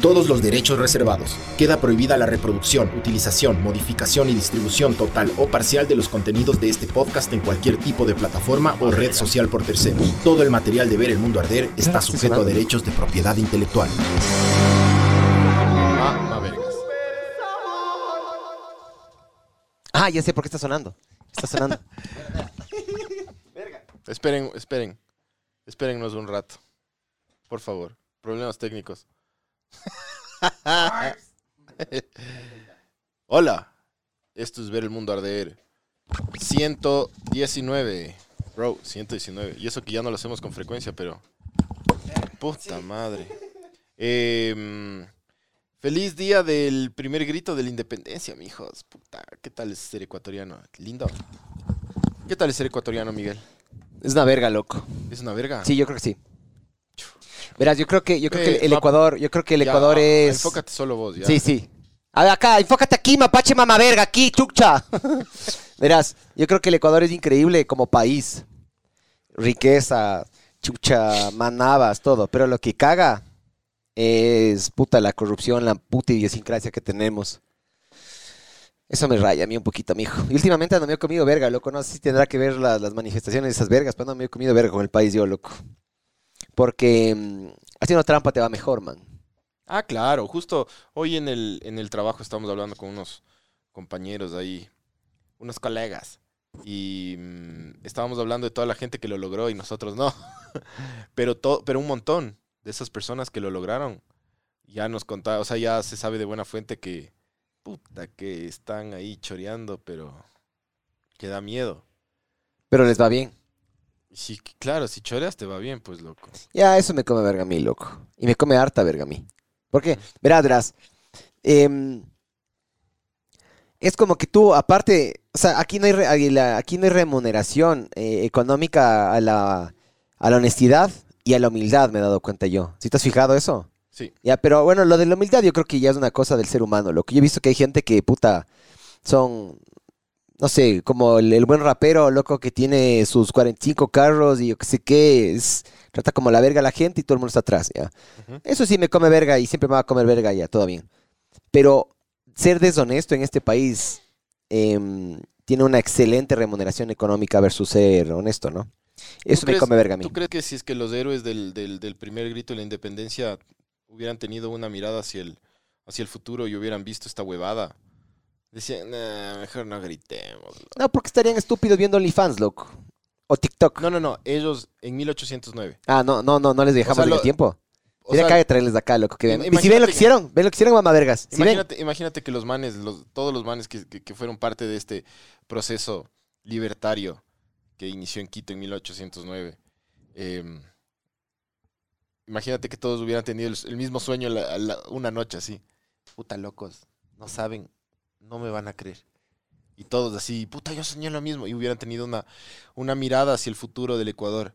Todos los derechos reservados. Queda prohibida la reproducción, utilización, modificación y distribución total o parcial de los contenidos de este podcast en cualquier tipo de plataforma o red social por terceros. Todo el material de Ver el Mundo Arder está sujeto a derechos de propiedad intelectual. Vergas. Ah, ya sé por qué está sonando. Está sonando. Esperen, esperen. Espérennos un rato. Por favor. Problemas técnicos. Hola. Esto es Ver el Mundo Arder. 119. Bro, 119. Y eso que ya no lo hacemos con frecuencia, pero... Puta madre. Em, feliz día del primer grito de la independencia, mijos. Puta, ¿qué tal es ser ecuatoriano? Lindo. ¿Qué tal es ser ecuatoriano, Miguel? Es una verga, loco. ¿Es una verga? Sí, yo creo que sí. Verás, yo creo que, yo creo que Eh, el va- Ecuador, yo creo que el Ya, Ecuador es. Enfócate solo vos, ya. Sí, sí. A ver, acá, enfócate aquí, mapache mamá verga, aquí, chucha. Verás, yo creo que el Ecuador es increíble como país. Riqueza, chucha, manabas, todo. Pero lo que caga es puta la corrupción, la puta idiosincrasia que tenemos. Eso me raya a mí un poquito, mijo. Y últimamente ando medio comido verga, loco. No sé si tendrá que ver la- las manifestaciones de esas vergas, pero ando medio comido verga con el país yo, loco. Porque mm, haciendo trampa te va mejor, man. Ah, claro. Justo hoy en el, en el trabajo estamos hablando con unos compañeros ahí, unos colegas. Y mm, estábamos hablando de toda la gente que lo logró y nosotros no. pero, to- pero un montón de esas personas que lo lograron ya nos contaron, o sea, ya se sabe de buena fuente que, puta, que están ahí choreando, pero que da miedo. Pero les va bien. Sí, claro, si choreas te va bien, pues loco. Ya, eso me come verga a mí, loco. Y me come harta verga a mí. Porque, verás, verás. em, es como que tú, aparte, o sea, aquí no hay, aquí no hay remuneración eh, económica a la, a la honestidad y a la humildad, me he dado cuenta yo. ¿Sí te has fijado eso? Sí. Ya, pero bueno, lo de la humildad yo creo que ya es una cosa del ser humano, loco. Yo he visto que hay gente que, puta, son, no sé, como el, el buen rapero, loco, que tiene sus 45 carros y yo qué sé qué, es, trata como la verga a la gente y todo el mundo está atrás, ya. Eso sí me come verga y siempre me va a comer verga, ya, todo bien. Pero ser deshonesto en este país em, tiene una excelente remuneración económica versus ser honesto, ¿no? Eso me crees- come verga a mí. ¿Tú crees que si es que los héroes del, del- del primer grito de la independencia hubieran tenido una mirada hacia el, hacia el futuro y hubieran visto esta huevada? Decían, "Nah, mejor no gritemos. loco". No, porque estarían estúpidos viendo OnlyFans, loco. O TikTok. No, no, no, ellos en 1809. Ah, no, no, no, no les dejamos sea, en lo- el tiempo. O Sería sea, acá de traerles de acá, loco, que vean. Y si ven lo que hicieron, ven lo que hicieron, mamá vergas. Si ven, imagínate, imagínate que los manes, los, todos los manes que, que- que fueron parte de este proceso libertario que inició en Quito en 1809. em, imagínate que todos hubieran tenido el, el mismo sueño la- la- una noche así. Puta locos, no saben, no me van a creer. Y todos así, puta, yo soñé lo mismo. Y hubieran tenido una, una mirada hacia el futuro del Ecuador.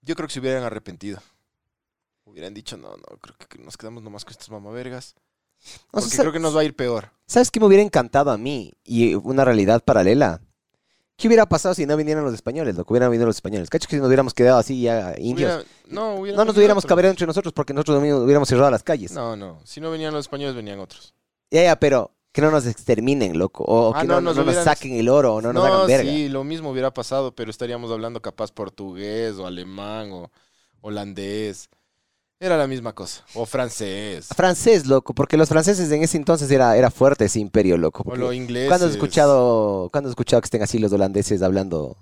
Yo creo que se hubieran arrepentido. Hubieran dicho, no, no, creo que nos quedamos nomás con estas mamavergas. Porque creo que nos va a ir peor. ¿Sabes qué me hubiera encantado a mí? Y una realidad paralela. ¿Qué hubiera pasado si no vinieran los españoles? Lo que hubieran venido los españoles. ¿Cacho que si nos hubiéramos quedado así ya indios? Hubiera- no, no nos hubiéramos cabreado entre nosotros porque nosotros hubiéramos cerrado las calles. No, no. Si no venían los españoles, venían otros. Ya, ya, pero que no nos exterminen, loco. O, Ah, que no, no, nos no nos hubieran- saquen el oro o no nos hagan verga. sí, lo mismo hubiera pasado, pero estaríamos hablando capaz portugués o alemán o holandés. Era la misma cosa. O francés. Francés, loco, porque los franceses en ese entonces era, era fuerte ese imperio, loco. O los ingleses. ¿Cuándo has escuchado, ¿cuándo has escuchado que estén así los holandeses hablando?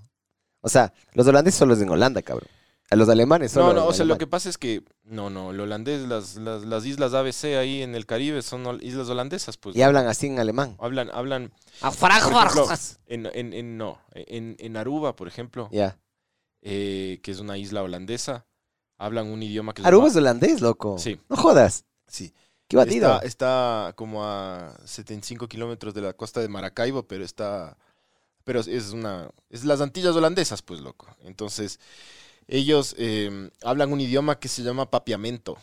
O sea, los holandeses solo es en Holanda, cabrón. A los alemanes solo No, no, o sea, lo que pasa es que. No, no, el holandés, las, las, las islas ABC ahí en el Caribe son islas holandesas, pues. Y hablan así en alemán. Hablan, hablan. A ejemplo, en, en, en- no, en, en Aruba, por ejemplo, Ya. eh, que es una isla holandesa, hablan un idioma que Aruba es holandés, loco. Sí. No jodas. Sí. Qué batido. Está, está como a 75 kilómetros de la costa de Maracaibo, pero está, pero es una, es las Antillas holandesas, pues, loco. Entonces, ellos eh, hablan un idioma que se llama papiamento,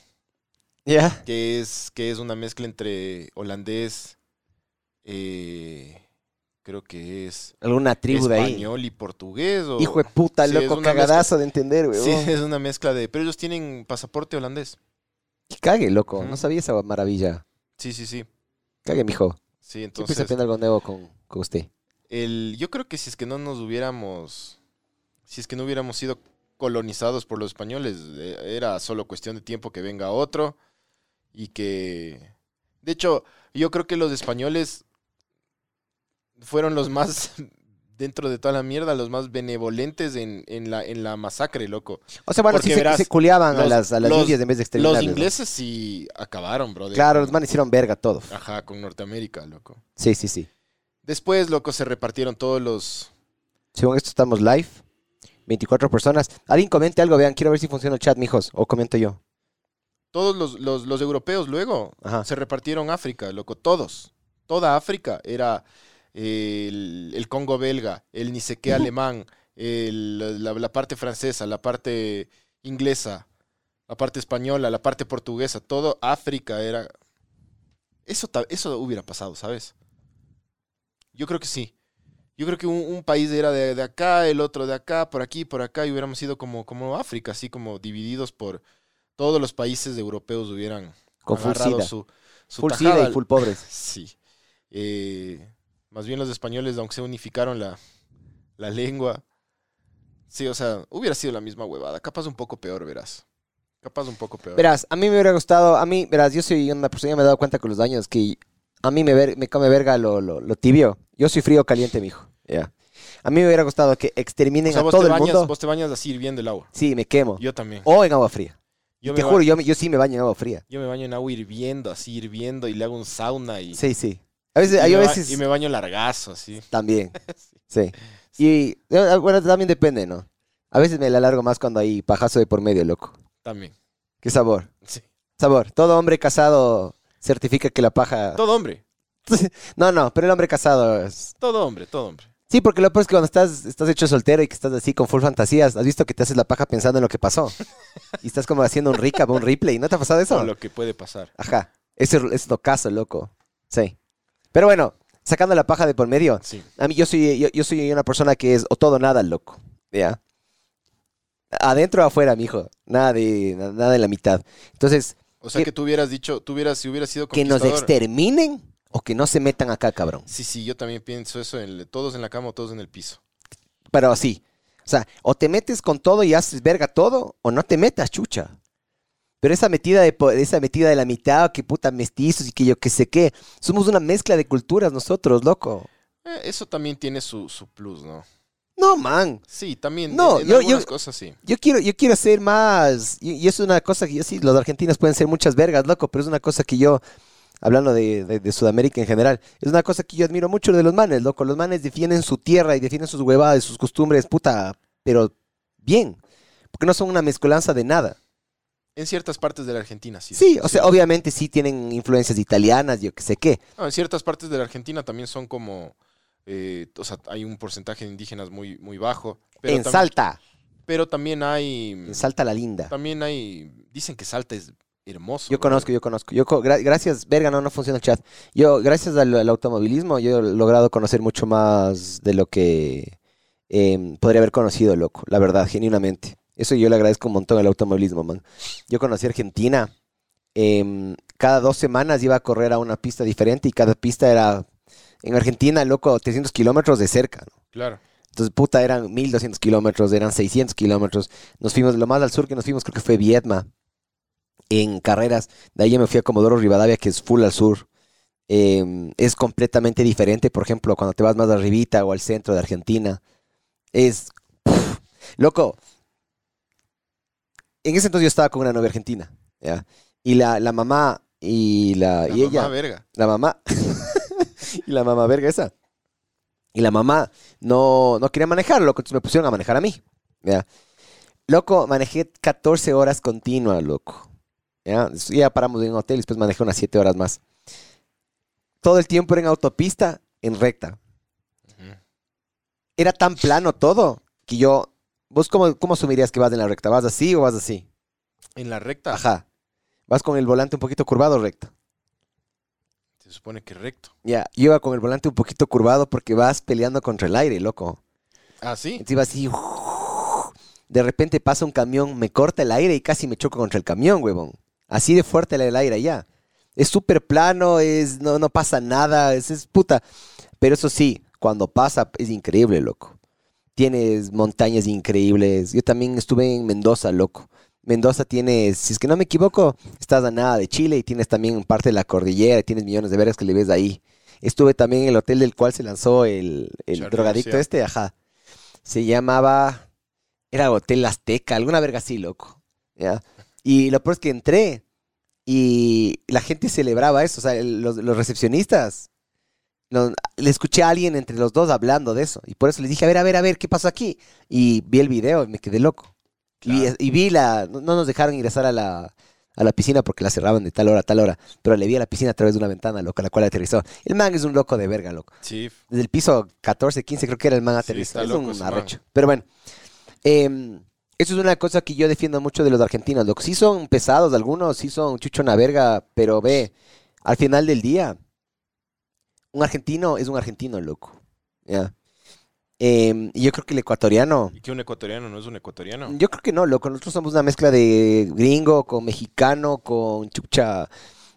¿Ya? que es, que es una mezcla entre holandés, eh, creo que es Alguna tribu de ahí. español y portugués. o- Hijo de puta, Sí, loco, cagadazo de entender, weón. Sí, es una mezcla de... Pero ellos tienen pasaporte holandés. Que cague, loco. No sabía esa maravilla. Sí, sí, sí. Cague, mijo. Sí, Siempre se entonces... aprende algo nuevo con, con usted. el, yo creo que si es que no nos hubiéramos, si es que no hubiéramos sido colonizados por los españoles, eh, era solo cuestión de tiempo que venga otro y que, de hecho, yo creo que los españoles fueron los más, dentro de toda la mierda, los más benevolentes en, en la, en la masacre, loco. O sea, bueno, Porque sí se, verás, se culiaban a los- las, a las los- indias en vez de Los exterminarles. ¿no? ingleses sí acabaron, bro. Claro, los manes hicieron verga todo. Ajá, con Norteamérica, loco. Sí, sí, sí. Después, loco, se repartieron todos los... Según esto estamos live. 24 personas. Alguien comente algo, vean. Quiero ver si funciona el chat, mijos. O comento yo. Todos los, los, los europeos luego Ajá. se repartieron África, loco, todos. Toda África era eh, el, el Congo belga, el ni sé qué alemán, el- la, la parte francesa, la parte inglesa, la parte española, la parte portuguesa, todo África era... Eso, eso hubiera pasado, ¿sabes? Yo creo que sí. Yo creo que un, un país era de, de acá, el otro de acá, por aquí, por acá, y hubiéramos sido como, como África, así como divididos por todos los países europeos hubieran Con agarrado su, su Full tajada. y full pobres. Sí. Eh, más bien los españoles, aunque se unificaron la, la lengua. Sí, o sea, hubiera sido la misma huevada. Capaz un poco peor, verás. Capaz un poco peor. Verás, a mí me hubiera gustado, a mí, verás, yo soy una persona, ya me he dado cuenta con los años que a mí me, ver- me come verga lo, lo, lo tibio. Yo soy frío caliente, mijo. Ya. A mí me hubiera gustado que o exterminen sea, a vos todo te, el bañas, mundo. vos te bañas así hirviendo el agua. Sí, me quemo. Yo también. O en agua fría. Yo te me juro, yo, me- yo sí me baño en agua fría. yo me baño en agua hirviendo, así hirviendo, y le hago un sauna y, Sí, sí. A veces, y, me, a ba- veces y me baño largazo, así. también. Sí. Y eh, bueno, también depende, ¿no? A veces me la largo más cuando hay pajazo de por medio, loco. También. ¿Qué sabor? Sí. Sabor. Todo hombre casado certifica que la paja... Todo hombre. No, no, pero el hombre casado es... Todo hombre, todo hombre. Sí, porque lo peor es que cuando estás, estás hecho soltero y que estás así con full fantasías, has visto que te haces la paja pensando en lo que pasó. Y estás como haciendo un recap, un replay. ¿No te ha pasado eso? Lo que puede pasar. Ajá. Ese es lo caso, loco. Sí. Pero bueno, sacando la paja de por medio, Sí. a mí yo soy, yo, yo soy una persona que es o todo o nada, loco. ¿Ya? Adentro o afuera, mijo. Nada de, nada de la mitad. Entonces, O sea Que- que tú hubieras dicho, tú hubieras, si hubieras sido que nos exterminen o que no se metan acá, cabrón. Sí, sí, yo también pienso eso, en el- todos en la cama o todos en el piso. Pero sí. O sea, o te metes con todo y haces verga todo, o no te metas, chucha. Pero esa metida de, esa metida de la mitad, que puta mestizos y que yo que sé qué. Somos una mezcla de culturas nosotros, loco. Eh, eso también tiene su, su plus, ¿no? No, man. Sí, también. No, en yo- algunas yo- cosas sí. Yo quiero, yo quiero ser más. Y, y es una cosa que yo sí, los argentinos pueden ser muchas vergas, loco, pero es una cosa que yo, hablando de, de- de Sudamérica en general, es una cosa que yo admiro mucho de los manes, loco. Los manes defienden su tierra y defienden sus huevadas, sus costumbres, puta, pero bien. Porque no son una mezcolanza de nada. En ciertas partes de la Argentina, sí. Sí, o sea, obviamente sí tienen influencias italianas, yo que sé qué. No, en ciertas partes de la Argentina también son como. eh, o sea, hay un porcentaje de indígenas muy, muy bajo. Pero en Salta, Pero también hay. en Salta la linda. También hay. Dicen que Salta es hermoso. Yo bro. conozco, yo conozco. Yo co- gra- gracias, verga, no, no funciona el chat. Yo, gracias al, al automovilismo, yo he logrado conocer mucho más de lo que em, podría haber conocido, loco. La verdad, genuinamente. Eso yo le agradezco un montón al automovilismo, man. Yo conocí Argentina. em, cada dos semanas iba a correr a una pista diferente y cada pista era, en Argentina, loco, 300 kilómetros de cerca. ¿no? Claro. Entonces, puta, eran 1200 kilómetros, eran 600 kilómetros. Nos fuimos, lo más al sur que nos fuimos creo que fue Vietma, en carreras. De ahí yo me fui a Comodoro Rivadavia, que es full al sur. Eh, es completamente diferente, por ejemplo, cuando te vas más arribita o al centro de Argentina. Es, loco. En ese entonces yo estaba con una novia argentina, ¿ya? Y la, la mamá y la, La y ella, mamá verga. la mamá. y la mamá verga esa. Y la mamá no, no quería manejar, loco. Entonces me pusieron a manejar a mí. ¿ya? Loco, manejé 14 horas continuas, loco. ¿Ya? ya paramos en un hotel y después manejé unas 7 horas más. Todo el tiempo era en autopista, en recta. Era tan plano todo que yo. ¿Vos cómo, cómo asumirías que vas en la recta? ¿Vas así o vas así? En la recta. Ajá. ¿Vas con el volante un poquito curvado o recto? Se supone que recto. Ya, yo iba con el volante un poquito curvado porque vas peleando contra el aire, loco. Ah, sí. Entonces iba así. De repente pasa un camión, me corta el aire y casi me choco contra el camión, huevón. Así de fuerte el aire allá. Es súper plano, es, no, no pasa nada, es, es puta. Pero eso sí, cuando pasa es increíble, loco. Tienes montañas increíbles. Yo también estuve en Mendoza, loco. Mendoza tienes, si es que no me equivoco, estás a nada de Chile y tienes también parte de la cordillera, y tienes millones de veras que le ves ahí. Estuve también en el hotel del cual se lanzó el, el drogadicto este, ajá. Se llamaba, era Hotel Azteca, alguna verga así, loco. ¿ya? Y lo peor es que entré y la gente celebraba eso, o sea, los, los recepcionistas. le escuché a alguien entre los dos hablando de eso y por eso les dije, a ver, a ver, a ver, ¿qué pasó aquí? Y vi el video y me quedé loco. Y, Claro. y vi la, no no nos dejaron ingresar a la, a la piscina porque la cerraban de tal hora a tal hora, pero le vi a la piscina a través de una ventana, loco, a la cual aterrizó. El man es un loco de verga, loco. Sí. Desde el piso 14, 15 creo que era el man aterrizó. es loco un man. arrecho. Pero bueno, em, eso es una cosa que yo defiendo mucho de los argentinos, loco. Sí son pesados algunos, sí son chucho una verga, pero ve, al final del día, un argentino es un argentino, loco. ¿ya? Em, y yo creo que el ecuatoriano... ¿Y que un ecuatoriano no es un ecuatoriano? Yo creo que no, loco. Nosotros somos una mezcla de gringo con mexicano, con chucha,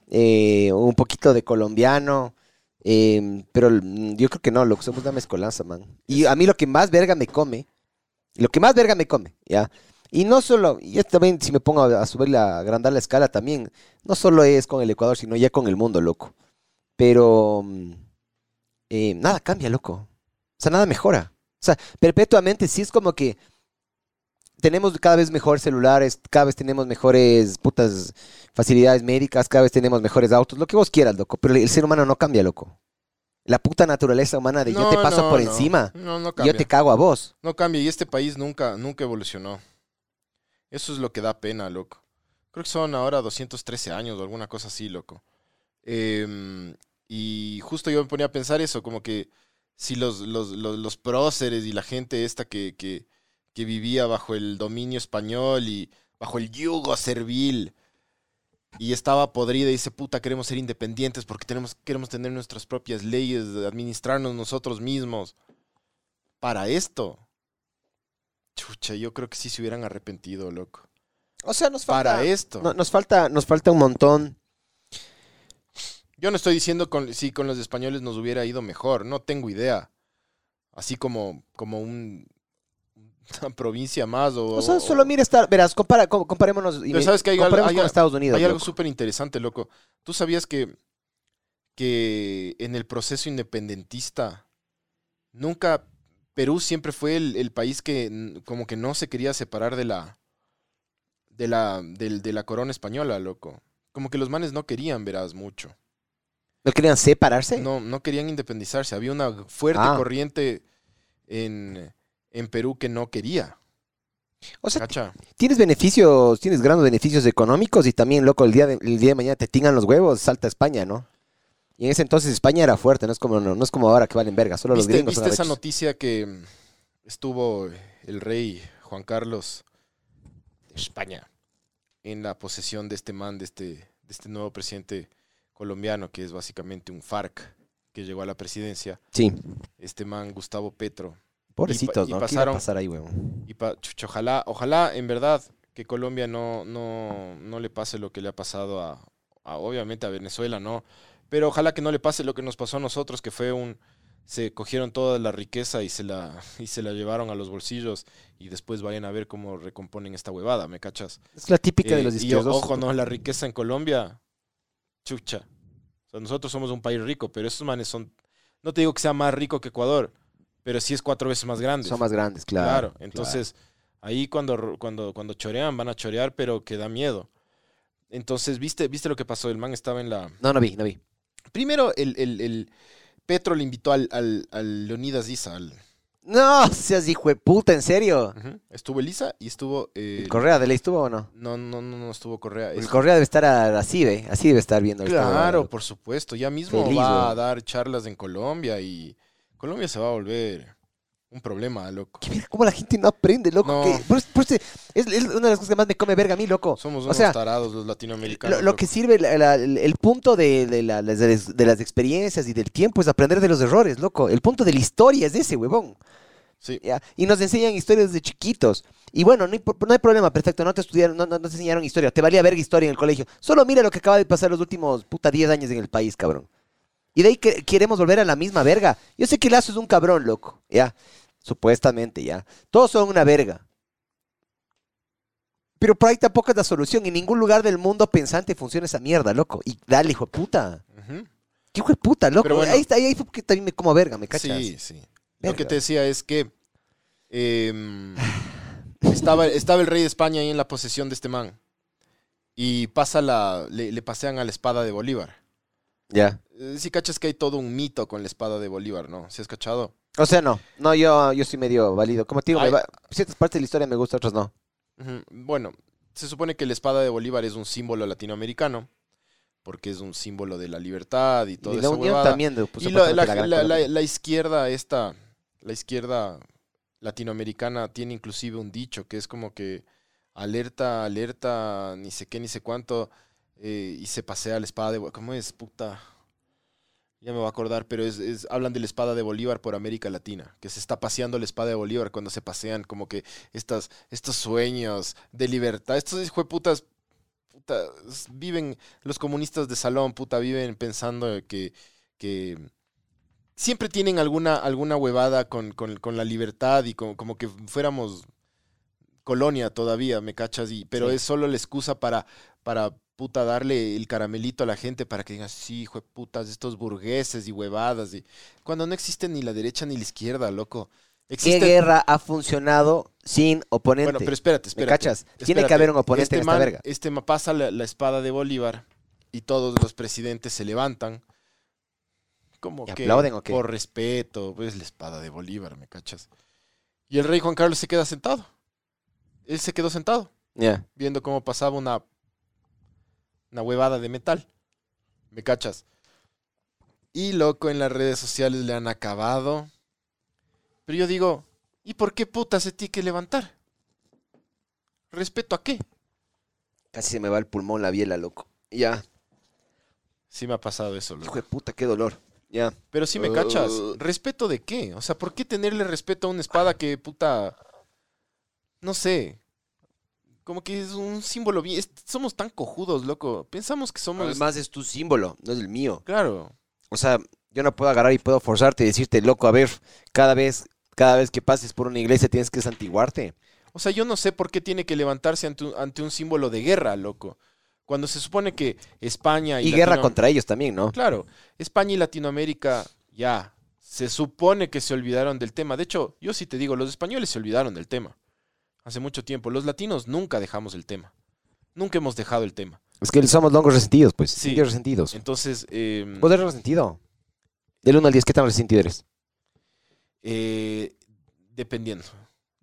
eh, un poquito de colombiano. eh, pero yo creo que no, loco. Somos una mezcolanza, man. Y a mí lo que más verga me come, lo que más verga me come, ¿ya? Y no solo, y también, si me pongo a, a subir la, a agrandar la escala también, no solo es con el Ecuador, sino ya con el mundo, loco. Pero mm, eh, nada cambia, loco. O sea, nada mejora. O sea, perpetuamente sí es como que tenemos cada vez mejores celulares, cada vez tenemos mejores putas facilidades médicas, cada vez tenemos mejores autos, lo que vos quieras, loco. Pero el ser humano no cambia, loco. La puta naturaleza humana de yo te paso no, por no. encima y yo te cago a vos. No cambia. Y este país nunca, nunca evolucionó. Eso es lo que da pena, loco. Creo que son ahora 213 años o alguna cosa así, loco. Em, y justo yo me ponía a pensar eso, como que si los, los, los, los próceres y la gente esta que, que, que vivía bajo el dominio español y bajo el yugo servil y estaba podrida y dice, puta, queremos ser independientes porque tenemos, queremos tener nuestras propias leyes, administrarnos nosotros mismos. Para esto, chucha, yo creo que sí se hubieran arrepentido, loco. O sea, nos Para esto. no- nos falta, nos falta un montón. Yo no estoy diciendo con, si con los españoles nos hubiera ido mejor, no tengo idea. Así como, como un, una provincia más o... O sea, o- solo mira estar, verás, compara, com- comparémonos, y Pero ¿sabes que hay con Estados Unidos. Hay algo súper interesante, loco. ¿Tú sabías que, que en el proceso independentista nunca... Perú siempre fue el, el país que como que no se quería separar de la... De la, del- de la corona española, loco. Como que los manes no querían, verás, mucho. ¿No querían separarse? No, no querían independizarse. Había una fuerte Ah. corriente en, en Perú que no quería. O sea, ¿Cacha? tienes beneficios, tienes grandes beneficios económicos y también, loco, el día de, el día de mañana te tingan los huevos, salta a España, ¿no? Y en ese entonces España era fuerte, no es como, no, no es como ahora que valen verga, solo los ¿Viste, gringos son viste esa arrechos. noticia que mm, estuvo el rey Juan Carlos de España en la posesión de este man, de este, de este nuevo presidente colombiano, que es básicamente un FARC, que llegó a la presidencia? Sí, Este man, Gustavo Petro. Pobrecitos, y ¿no? ¿Qué iba a pasaron- pasar ahí, huevón? Y pa- chucha, ojalá, ojalá en verdad que Colombia no, no, no le pase lo que le ha pasado a, a, obviamente a Venezuela, ¿no? Pero ojalá que no le pase lo que nos pasó a nosotros, que fue un se cogieron toda la riqueza y se la y se la llevaron a los bolsillos y después vayan a ver cómo recomponen esta huevada, ¿me cachas? Es la típica de Eh, los y izquierdos. ojo, no, la riqueza en Colombia, chucha. O sea, nosotros somos un país rico, pero esos manes son no te digo que sea más rico que Ecuador, pero sí es cuatro veces más grande. Son más grandes, claro. Claro, entonces ahí cuando, cuando, cuando chorean van a chorear, pero que da miedo. Entonces, ¿viste, ¿viste lo que pasó? El man estaba en la... No, no vi, no vi. Primero, el, el, el Petro le invitó al, al, al Leonidas Isa. al- No, seas hijo de puta, ¿en serio? Ujú. Estuvo Elisa y estuvo... eh, ¿El Correa de ley estuvo o no? No, no, no, no estuvo Correa. El Es- Correa debe estar a- así, ¿ve? Así debe estar viendo. esta Claro, por supuesto. Ya mismo Feliz, va a dar charlas en Colombia y Colombia se va a volver Un problema, loco. ¿Qué? ¿Cómo la gente no aprende, loco? No. Que- por eso- por eso es, es una de las cosas que más me come verga a mí, loco. Somos o unos sea, tarados los latinoamericanos. lo, lo que sirve, la- la- el, punto de, de la- las- de las experiencias y del tiempo es aprender de los errores, loco. El punto de la historia es ese, huevón. Sí. ¿ya? Y nos enseñan historias desde chiquitos. Y bueno, no hay, no hay problema, perfecto, no te estudiaron, no, no- no te enseñaron historia, te valía verga historia en el colegio. Solo mira lo que acaba de pasar los últimos, puta, 10 años en el país, cabrón. Y de ahí que queremos volver a la misma verga. Yo sé que Lazo es un cabrón, loco, ya, supuestamente, ya. Todos son una verga. Pero por ahí tampoco es la solución. En ningún lugar del mundo pensante funciona esa mierda, loco. Y dale, hijo de puta. ¿Qué hijo de puta, loco? Bueno. ahí está, ahí fue porque también me como verga, ¿me cachas? Sí, sí. Lo que te decía es que em, estaba, estaba el rey de España ahí en la posesión de este man. Y pasa la. Le, le pasean a la espada de Bolívar. Ya. Si cachas que hay todo un mito con la espada de Bolívar, ¿no? ¿Si has cachado? O sea, no. No, yo, yo soy medio válido. Como te digo, me Ay. va- ciertas partes de la historia me gustan, otras no. Bueno, se supone que la espada de Bolívar es un símbolo latinoamericano. Porque es un símbolo de la libertad y toda y esa la unión huevada. también. de- pues, y la, la- la izquierda esta, la izquierda latinoamericana tiene inclusive un dicho que es como que alerta, alerta, ni sé qué, ni sé cuánto, eh, y se pasea la espada de... ¿Cómo es? Puta. Ya me voy a acordar, pero es, es- hablan de la espada de Bolívar por América Latina, que se está paseando la espada de Bolívar cuando se pasean como que estas, estos sueños de libertad, estos hijueputas puta, s- viven, los comunistas de salón, puta, viven pensando que, que siempre tienen alguna, alguna huevada con, con- con la libertad y como, como que fuéramos colonia todavía, ¿me cachas? Y, pero Sí. es solo la excusa para, para puta darle el caramelito a la gente para que digan, sí, hijo de putas, estos burgueses y huevadas. Y... Cuando no existe ni la derecha ni la izquierda, loco. ¿Qué guerra ha funcionado sin oponente? Bueno, pero espérate, ¿Me espérate. cachas? Tiene que haber un oponente este en esta man- verga. Este pasa la, la espada de Bolívar y todos los presidentes se levantan. Como ¿Y que aplauden o qué? por respeto, pues la espada de Bolívar, ¿me cachas? Y el rey Juan Carlos se queda sentado. Él se quedó sentado, Ya. viendo cómo pasaba una, una huevada de metal. ¿Me cachas? Y loco, en las redes sociales le han acabado. Pero yo digo, ¿y por qué puta se tiene que levantar? ¿Respeto a qué? Casi se me va el pulmón, la biela, loco. Ya. Sí me ha pasado eso, loco. Hijo de puta, qué dolor. Ya. Pero sí me cachas. Uh. ¿Respeto de qué? O sea, ¿por qué tenerle respeto a una espada que puta... No sé. Como que es un símbolo bien... somos tan cojudos, loco. Pensamos que somos... Además es tu símbolo, no es el mío. Claro. O sea, yo no puedo agarrar y puedo forzarte y decirte, loco, a ver, cada vez, cada vez que pases por una iglesia tienes que santiguarte. O sea, yo no sé por qué tiene que levantarse ante un, ante un símbolo de guerra, loco. Cuando se supone que España y... Y guerra Latino- contra ellos también, ¿no? Claro, España y Latinoamérica ya se supone que se olvidaron del tema. De hecho, yo sí te digo, los españoles se olvidaron del tema. Hace mucho tiempo. Los latinos nunca dejamos el tema. Nunca hemos dejado el tema. Es que somos longos resentidos, pues. Sí. Sí. resentidos. Entonces, eh, ¿Vos eres resentido? Del 1 al 10, ¿qué tan resentido eres? eh, dependiendo.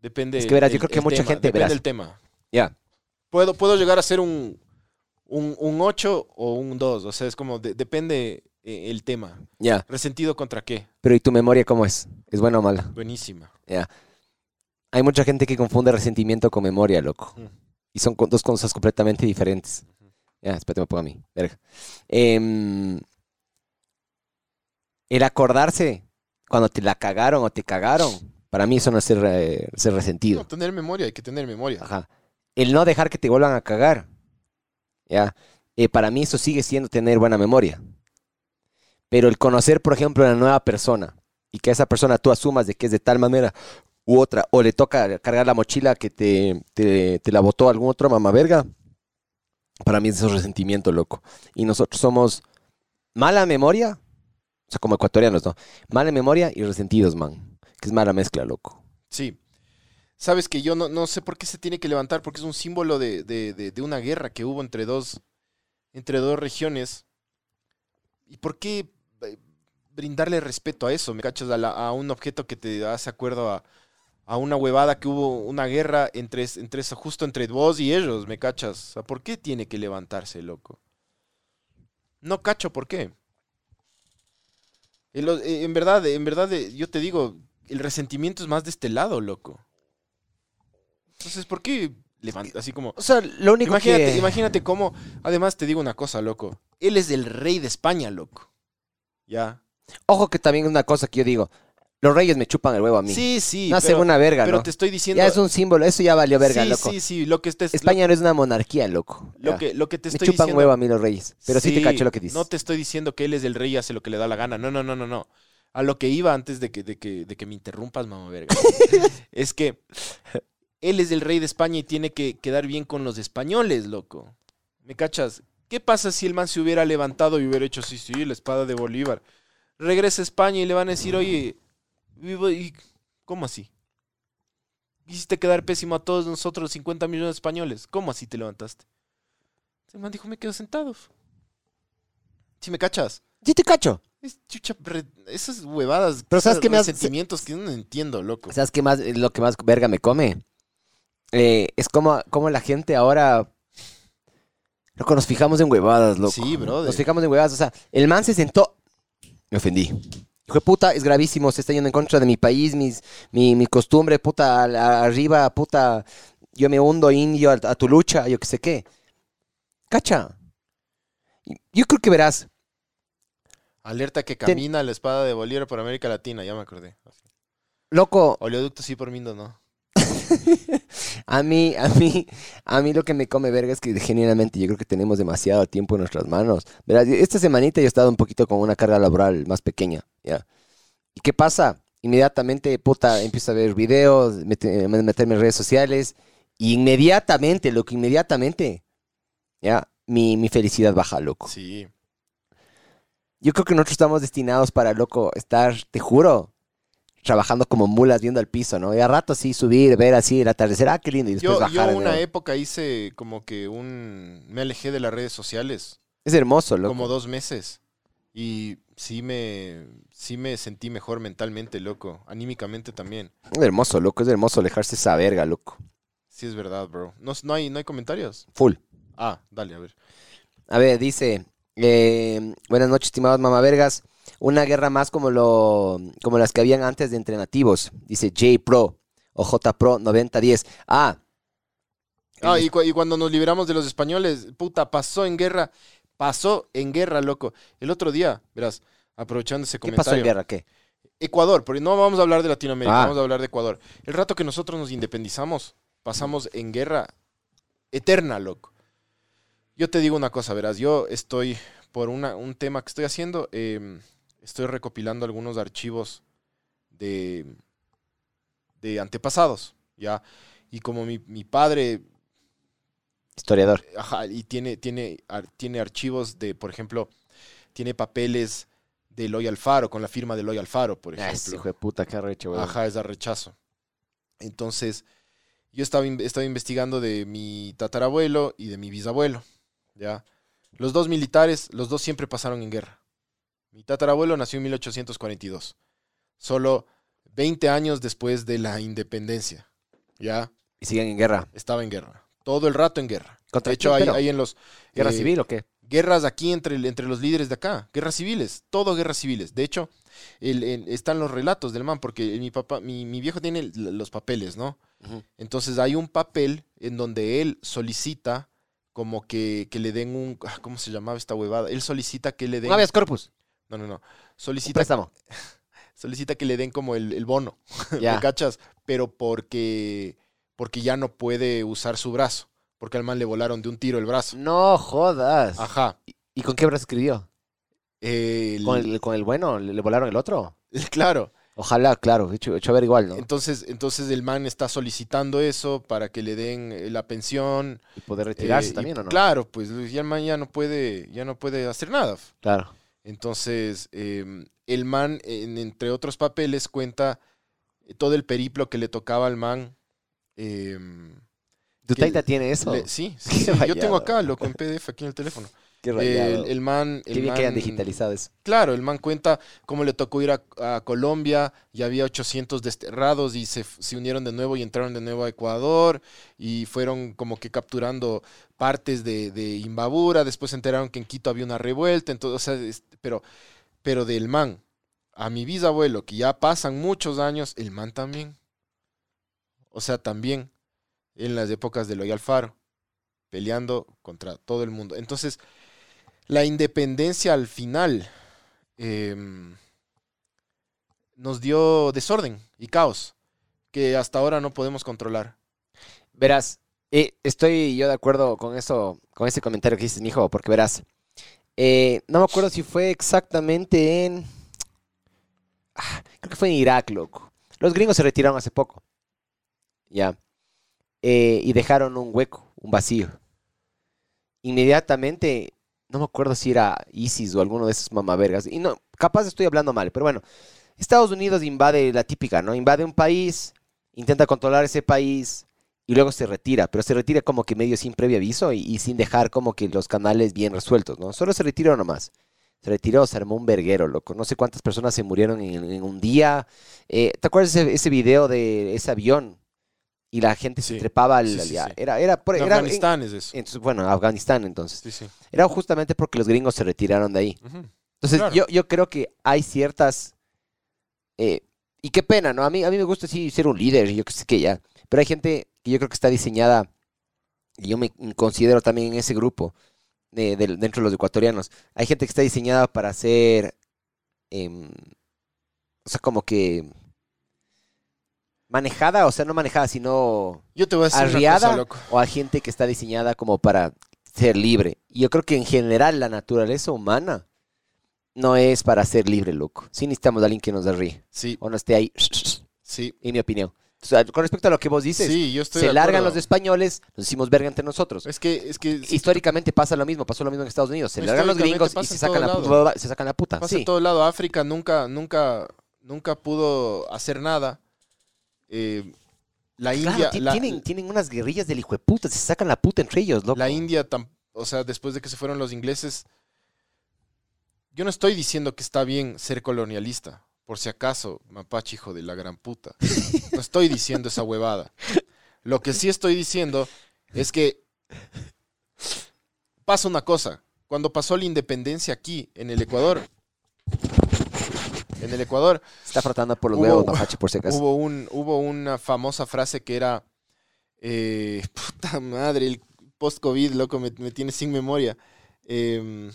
Depende. Es que verás, yo creo que mucha tema, gente, Depende verás. del tema. Ya. Puedo, puedo llegar a ser un, un, un 8 o un 2. O sea, es como, de- depende eh, el tema. Ya. ¿Resentido contra qué? Pero ¿y tu memoria cómo es? ¿Es buena o mala? Buenísima. Ya. Hay mucha gente que confunde resentimiento con memoria, loco. Mm. Y son dos cosas completamente diferentes. Ya, espérate, me pongo a mí. Verga. Em, el acordarse cuando te la cagaron o te cagaron, para mí eso no es ser, eh, ser resentido. No, tener memoria, hay que tener memoria. Ajá. El no dejar que te vuelvan a cagar. Ya. Eh, para mí eso sigue siendo tener buena memoria. Pero el conocer, por ejemplo, a una nueva persona y que esa persona tú asumas de que es de tal manera u otra, o le toca cargar la mochila que te, te, te la botó algún otro mamaverga, para mí eso es resentimiento, loco. Y nosotros somos mala memoria, o sea, como ecuatorianos, ¿no? Mala memoria y resentidos, man. Que es mala mezcla, loco. Sí. Sabes que yo no, no sé por qué se tiene que levantar, porque es un símbolo de, de- de- una guerra que hubo entre dos, entre dos regiones. ¿Y por qué eh, brindarle respeto a eso? ¿Me cachas? A, a un objeto que te hace acuerdo a, a una huevada que hubo una guerra entre, entre justo entre vos y ellos, ¿me cachas? O sea, ¿por qué tiene que levantarse, loco? No cacho por qué. En, lo- eh, en verdad, en verdad, eh, yo te digo, el resentimiento es más de este lado, loco. Entonces, ¿por qué levanta así como... O sea, lo único Imagínate, que... imagínate cómo... Además, te digo una cosa, loco. Él es el rey de España, loco. Ya. Ojo que también es una cosa que yo digo. Los reyes me chupan el huevo a mí. Sí, sí. no hacen pero, una verga, pero ¿no? te estoy diciendo... Ya es un símbolo, eso ya valió verga, sí, loco. sí, sí. Lo que, estés, España no es una monarquía, loco. lo, Ya. que, lo que te me estoy chupan diciendo... huevo a mí los reyes. Pero sí, te cacho lo que dices. No te estoy diciendo que él es el rey y hace lo que le da la gana. No, no, no, no, no. A lo que iba antes de que, de que, de que me interrumpas, mamá verga. es que él es el rey de España y tiene que quedar bien con los españoles, loco. ¿Me cachas? ¿Qué pasa si el man se hubiera levantado y hubiera hecho sí, sí, la espada de Bolívar? Regresa a España y le van a decir, oye, y- ¿cómo así? Hiciste quedar pésimo a todos nosotros, 50 millones de españoles. ¿Cómo así te levantaste? El man dijo, me quedo sentado. ¿Sí me cachas? Sí te cacho. Es chucha, esas huevadas, Pero ¿sabes qué me sentimientos que no entiendo, loco. ¿Sabes qué más? Lo que más verga me come. Eh, es como, como la gente ahora... Loco, nos fijamos en huevadas, loco. Sí, brother. Nos fijamos en huevadas. O sea, el man se sentó... Me ofendí. Hijo de puta, es gravísimo. Se está yendo en contra de mi país, mis, mi, mi costumbre, puta, a- a- arriba, puta. Yo me hundo indio a, a tu lucha, yo qué sé qué. Cacha. Yo creo que verás. Alerta que Ten- camina la espada de Bolívar por América Latina, ya me acordé. Loco, Oleoducto sí por Mindo, ¿no? A mí, a mí, a mí lo que me come verga es que genuinamente yo creo que tenemos demasiado tiempo en nuestras manos. Verás, esta semanita yo he estado un poquito con una carga laboral más pequeña, ¿ya? ¿Y qué pasa? Inmediatamente, puta, empiezo a ver videos, mete- meterme en redes sociales, y inmediatamente, loco, inmediatamente, ¿ya? Mi, mi felicidad baja, loco. Sí. Yo creo que nosotros estamos destinados para, loco, estar, te juro, trabajando como mulas viendo al piso, ¿no? Y a rato sí subir, ver así el atardecer, ah, qué lindo, y después Yo, bajar. yo una época hice como que un... Me alejé de las redes sociales, Es hermoso, loco. como dos meses. Y sí me, sí me sentí mejor mentalmente, loco. Anímicamente también. Es hermoso, loco. Es hermoso alejarse esa verga, loco. Sí es verdad, bro. No, no, hay, no hay comentarios. Full. Ah, dale, a ver. A ver, dice. eh, buenas noches, estimados mamavergas. Una guerra más como, lo, como las que habían antes de entre nativos. Dice J Pro o J Pro 9010. Ah, Ah, y, cu- y cuando nos liberamos de los españoles, puta, pasó en guerra. Pasó en guerra, loco. El otro día, verás, aprovechando ese ¿qué comentario. pasó en guerra? ¿Qué? Ecuador, porque no vamos a hablar de Latinoamérica, Ah. vamos a hablar de Ecuador. El rato que nosotros nos independizamos, pasamos en guerra eterna, loco. Yo te digo una cosa, verás, yo estoy por una, un tema que estoy haciendo, eh, estoy recopilando algunos archivos de, de antepasados, ¿ya? Y como mi, mi padre Historiador. Ajá, y tiene, tiene, ar- tiene archivos de, por ejemplo, tiene papeles de Eloy Alfaro, con la firma de Eloy Alfaro, por Ah, ese ejemplo. hijo de puta, qué arrecho, weón. Ajá, es de rechazo. Entonces, yo estaba, estaba investigando de mi tatarabuelo y de mi bisabuelo, ¿ya? Los dos militares, los dos siempre pasaron en guerra. Mi tatarabuelo nació en 1842, solo 20 años después de la independencia, ¿ya? Y siguen en guerra. Estaba en guerra. Todo el rato en guerra. ¿Contra De hecho, hay, en los... ¿Guerra eh, civil o qué? guerras aquí entre, entre los líderes de acá, guerras civiles, todo guerras civiles. De hecho, el- el- están los relatos del man, porque mi papá, mi, mi viejo tiene el- los papeles, ¿no? Entonces hay un papel en donde él solicita como que, que le den un, ah, ¿cómo se llamaba esta huevada? Él solicita que le den, Un corpus. no, no, no, Un solicita, préstamo. solicita que le den como el, el bono, Ya. ¿me cachas? Pero porque, porque ya no puede usar su brazo, porque al man le volaron de un tiro el brazo. No jodas. Ajá. ¿Y con qué brazo escribió? El- ¿Con el, con el bueno? ¿Le, volaron el otro? claro. Ojalá, claro. Hecho, hecho a ver igual, ¿no? Entonces, entonces el man está solicitando eso para que le den eh, la pensión. Y poder retirarse eh, y también, ¿o no? Claro, pues ya el man ya no puede, ya no puede hacer nada. Claro. Entonces, eh, el man, en- entre otros papeles, cuenta eh, todo el periplo que le tocaba al man. Eh, ¿Tu taita tiene eso? le- sí, sí, sí, yo tengo acá, loco, en PDF, aquí en el teléfono. Qué rayado. El, el man... Qué bien que hayan man- digitalizado eso. Claro, el man cuenta cómo le tocó ir a, a Colombia y había 800 desterrados y se, se unieron de nuevo y entraron de nuevo a Ecuador y fueron como que capturando partes de, de Imbabura. Después se enteraron que en Quito había una revuelta. Entonces, o sea, es- pero, pero del man a mi bisabuelo, que ya pasan muchos años, el man también. O sea, también en las épocas de Loy Alfaro, peleando contra todo el mundo. Entonces, la independencia al final em, nos dio desorden y caos que hasta ahora no podemos controlar. Verás, eh, estoy yo de acuerdo con eso, con ese comentario que dices, mijo, porque verás, eh, no me acuerdo si fue exactamente en, ah, creo que fue en Irak, loco. Los gringos se retiraron hace poco, ya, eh, y dejaron un hueco, un vacío. Inmediatamente, no me acuerdo si era ISIS o alguno de esos mamavergas, y no, capaz estoy hablando mal, pero bueno, Estados Unidos invade la típica, ¿no? Invade un país, intenta controlar ese país y luego se retira, pero se retira como que medio sin previo aviso y, sin dejar como que los canales bien resueltos, ¿no? Solo se retiró nomás. Se retiró, se armó un verguero, loco. No sé cuántas personas se murieron en, un día. Eh, ¿Te acuerdas ese, ese video de ese avión? Y la gente se trepaba al... Era, era, por, era, Afganistán es eso. bueno, Afganistán entonces. Era justamente porque los gringos se retiraron de ahí. Entonces yo, yo creo que hay ciertas eh, y qué pena, ¿no? A mí, a mí me gusta sí ser un líder, yo que sé que ya. Pero hay gente que yo creo que está diseñada, y yo me considero también en ese grupo, de, dentro de los ecuatorianos. Hay gente que está diseñada para ser, em, o sea, como que manejada, o sea, no manejada, sino yo te voy a decir arriada, o hay gente que está diseñada como para ser libre. Y yo creo que en general la naturaleza humana no es para ser libre, loco. Sí necesitamos a alguien que nos ríe. Sí. O no esté ahí. Sí. En mi opinión. con respecto a lo que vos dices, sí, yo estoy se largan los españoles, nos decimos verga entre nosotros. Es que, es que históricamente pasa lo mismo, pasó lo mismo en Estados Unidos. Se largan los gringos y se sacan, la, se sacan la puta. Pasa en todo lado. África nunca, nunca, nunca pudo hacer nada. Eh, la India. tienen, tienen unas guerrillas del hijo de puta, se sacan la puta entre ellos, loco. La India, o sea, después de que se fueron los ingleses, yo no estoy diciendo que está bien ser colonialista, por si acaso, mapache hijo de la gran puta. No estoy diciendo esa huevada. Lo que sí estoy diciendo es que pasa una cosa. Cuando pasó la independencia aquí, en el Ecuador, en el Ecuador. Está frotando por los huevos, mapache, por si acaso. Hubo, un, hubo una famosa frase que era. Eh, puta madre, el post-COVID, loco, me, me, tiene sin memoria. Eh,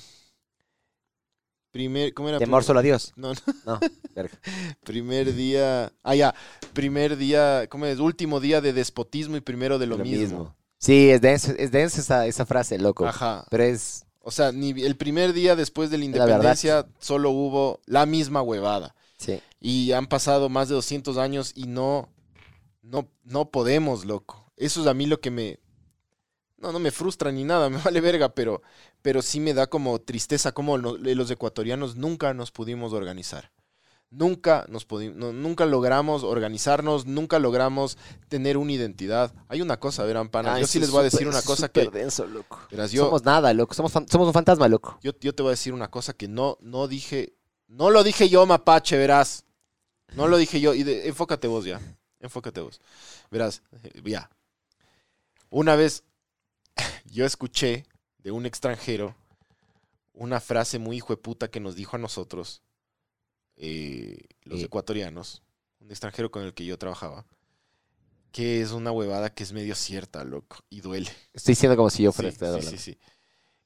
Primer, ¿cómo era? Temor solo a Dios. No, no. primer día. Ah, ya. Primer día, ¿cómo es? Último día de despotismo y primero de lo, mismo. Sí, es densa, es esa, esa frase, loco. Ajá. Pero es. O sea, ni el primer día después de la independencia solo hubo la misma huevada. Sí. Y han pasado más de 200 años y no, no, no podemos, loco. Eso es a mí lo que me, no, no me frustra ni nada, me vale verga, pero, pero sí me da como tristeza como los ecuatorianos nunca nos pudimos organizar. Nunca, nos nunca logramos organizarnos, nunca logramos tener una identidad. Hay una cosa, verán, pana. yo sí les voy a decir una cosa que. denso, loco. somos nada, loco. Somos, somos un fantasma, loco. Yo, yo, te voy a decir una cosa que no, no dije. No lo dije yo, mapache, verás. No lo dije yo. Y enfócate vos ya. Enfócate vos. Verás, ya. Una vez yo escuché de un extranjero una frase muy hijo de puta que nos dijo a nosotros, eh, los ecuatorianos, un extranjero con el que yo trabajaba, que es una huevada que es medio cierta, loco, y duele. Estoy diciendo como si yo fuera sí, este sí, sí, sí.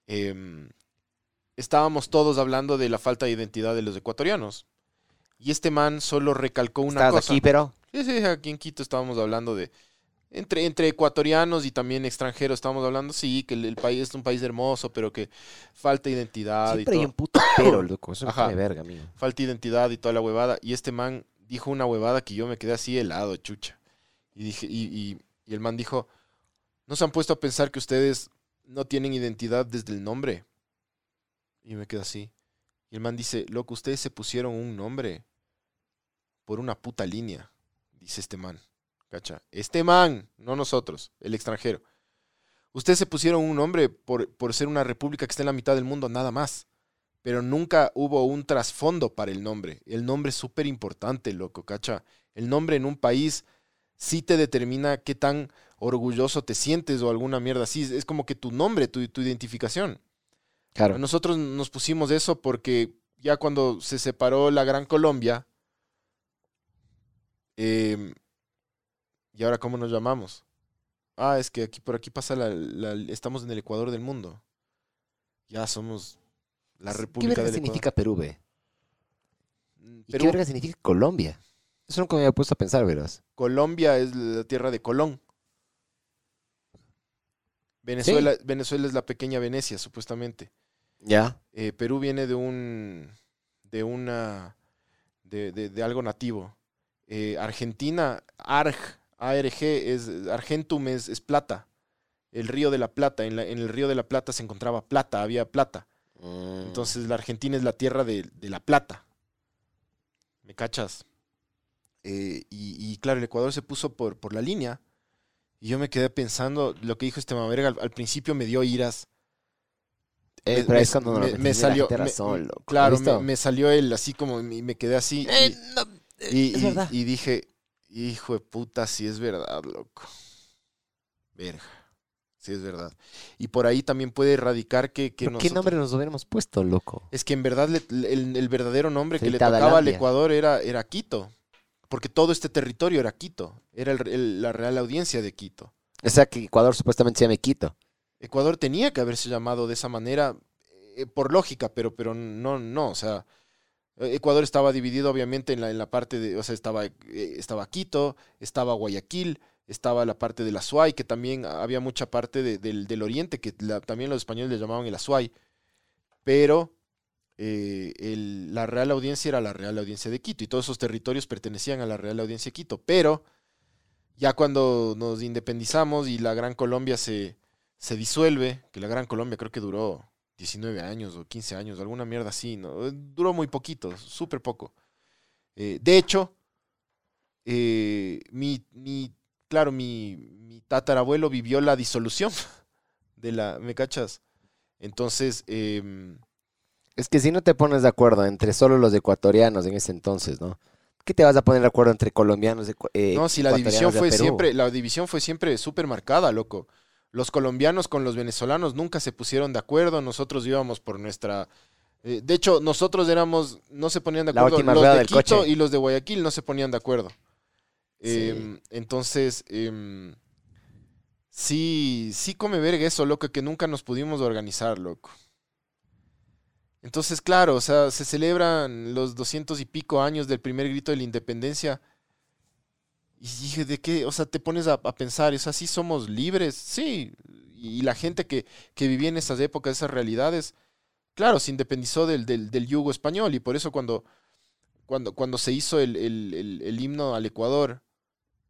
Em, estábamos todos hablando de la falta de identidad de los ecuatorianos. Y este man solo recalcó una cosa. aquí, pero? Sí, sí, aquí en Quito estábamos hablando de, entre, entre ecuatorianos y también extranjeros estamos hablando, sí, que el, país es un país hermoso, pero que falta identidad Siempre y hay un puto pero, loco. Eso Ajá. verga, amigo. Falta identidad y toda la huevada. Y este man dijo una huevada que yo me quedé así helado, chucha. Y, dije, y, y el man dijo, ¿no se han puesto a pensar que ustedes no tienen identidad desde el nombre? Y me quedé así. Y el man dice, loco, ustedes se pusieron un nombre por una puta línea, dice este man. ¿Cacha? Este man, no nosotros, el extranjero. Ustedes se pusieron un nombre por, por ser una república que está en la mitad del mundo, nada más. Pero nunca hubo un trasfondo para el nombre. El nombre es súper importante, loco, ¿cacha? El nombre en un país sí te determina qué tan orgulloso te sientes o alguna mierda así. Es como que tu nombre, tu, tu identificación. Claro. Nosotros nos pusimos eso porque ya cuando se separó la Gran Colombia, em, ¿y ahora cómo nos llamamos? Ah, es que aquí por aquí pasa la, la- estamos en el Ecuador del mundo. Ya somos la ¿Qué República verga del significa Perú, ve? Ecuador. ¿Y Perú, qué verga significa Colombia? Eso nunca me había puesto a pensar, verás. Colombia es la tierra de Colón. Venezuela, Venezuela es la pequeña Venecia, supuestamente. Ya. Eh, Perú viene de un. de una. de, de- de algo nativo. Eh, Argentina, ARG, ARG, es, Argentum es, es plata. El río de la Plata. En, la- en el río de la Plata se encontraba plata, había plata. Mm. Entonces la Argentina es la tierra de, de la plata. ¿Me cachas? Eh, y, y claro, el Ecuador se puso por, por la línea. Y yo me quedé pensando, lo que dijo este mamerga al, al principio me dio iras. Eh, me- pero me- es cuando me- salió- me- razón, loco. Claro, me, me salió él así como, y me quedé así. Eh, y- no, eh, y, es y- verdad. y dije, hijo de puta, si es verdad, loco. Verga, si es verdad. Y por ahí también puede erradicar que, que ¿Pero ¿Qué nombre nos hubiéramos puesto, loco? Es que en verdad le- el, el verdadero nombre que le tocaba al. Ecuador era, era Quito. Porque todo este territorio era Quito. Era el- el- la real audiencia de Quito. O sea, que Ecuador supuestamente se llama Quito. Ecuador tenía que haberse llamado de esa manera eh, por lógica, pero, pero no, no. O sea, Ecuador estaba dividido obviamente en la, en la parte de, o sea, estaba, eh, estaba Quito, estaba Guayaquil, estaba la parte del Azuay, que también había mucha parte de- del, del oriente, que también los españoles le llamaban el Azuay. Pero eh, la Real Audiencia era la Real Audiencia de Quito y todos esos territorios pertenecían a la Real Audiencia de Quito. Pero ya cuando nos independizamos y la Gran Colombia se, se disuelve, que la Gran Colombia creo que duró 19 años o 15 años, alguna mierda así, ¿no? Eh, Duró muy poquito, súper poco. Eh, de hecho, eh, mi, mi- claro, mi, mi tatarabuelo vivió la disolución de la, ¿me cachas? Entonces, em, Es que si no te pones de acuerdo entre solo los ecuatorianos en ese entonces, ¿no? ¿Qué te vas a poner de acuerdo entre colombianos eh, no, si la división fue siempre, la división fue siempre súper marcada, loco. Los colombianos con los venezolanos nunca se pusieron de acuerdo, nosotros íbamos por nuestra... eh, de hecho, nosotros éramos, no se ponían de acuerdo, los de del Quito coche. y los de Guayaquil no se ponían de acuerdo. Sí. Em, entonces, em, sí, sí come verga eso, loco, que nunca nos pudimos organizar, loco. Entonces, claro, o sea, se celebran los doscientos y pico años del primer grito de la independencia. Y dije, ¿de qué? O sea, te pones a, a pensar, o sea, sí somos libres, sí. Y la gente que, que vivía en esas épocas, esas realidades, claro, se independizó del, del, del yugo español. Y por eso cuando, cuando, cuando se hizo el, el- el- el himno al Ecuador,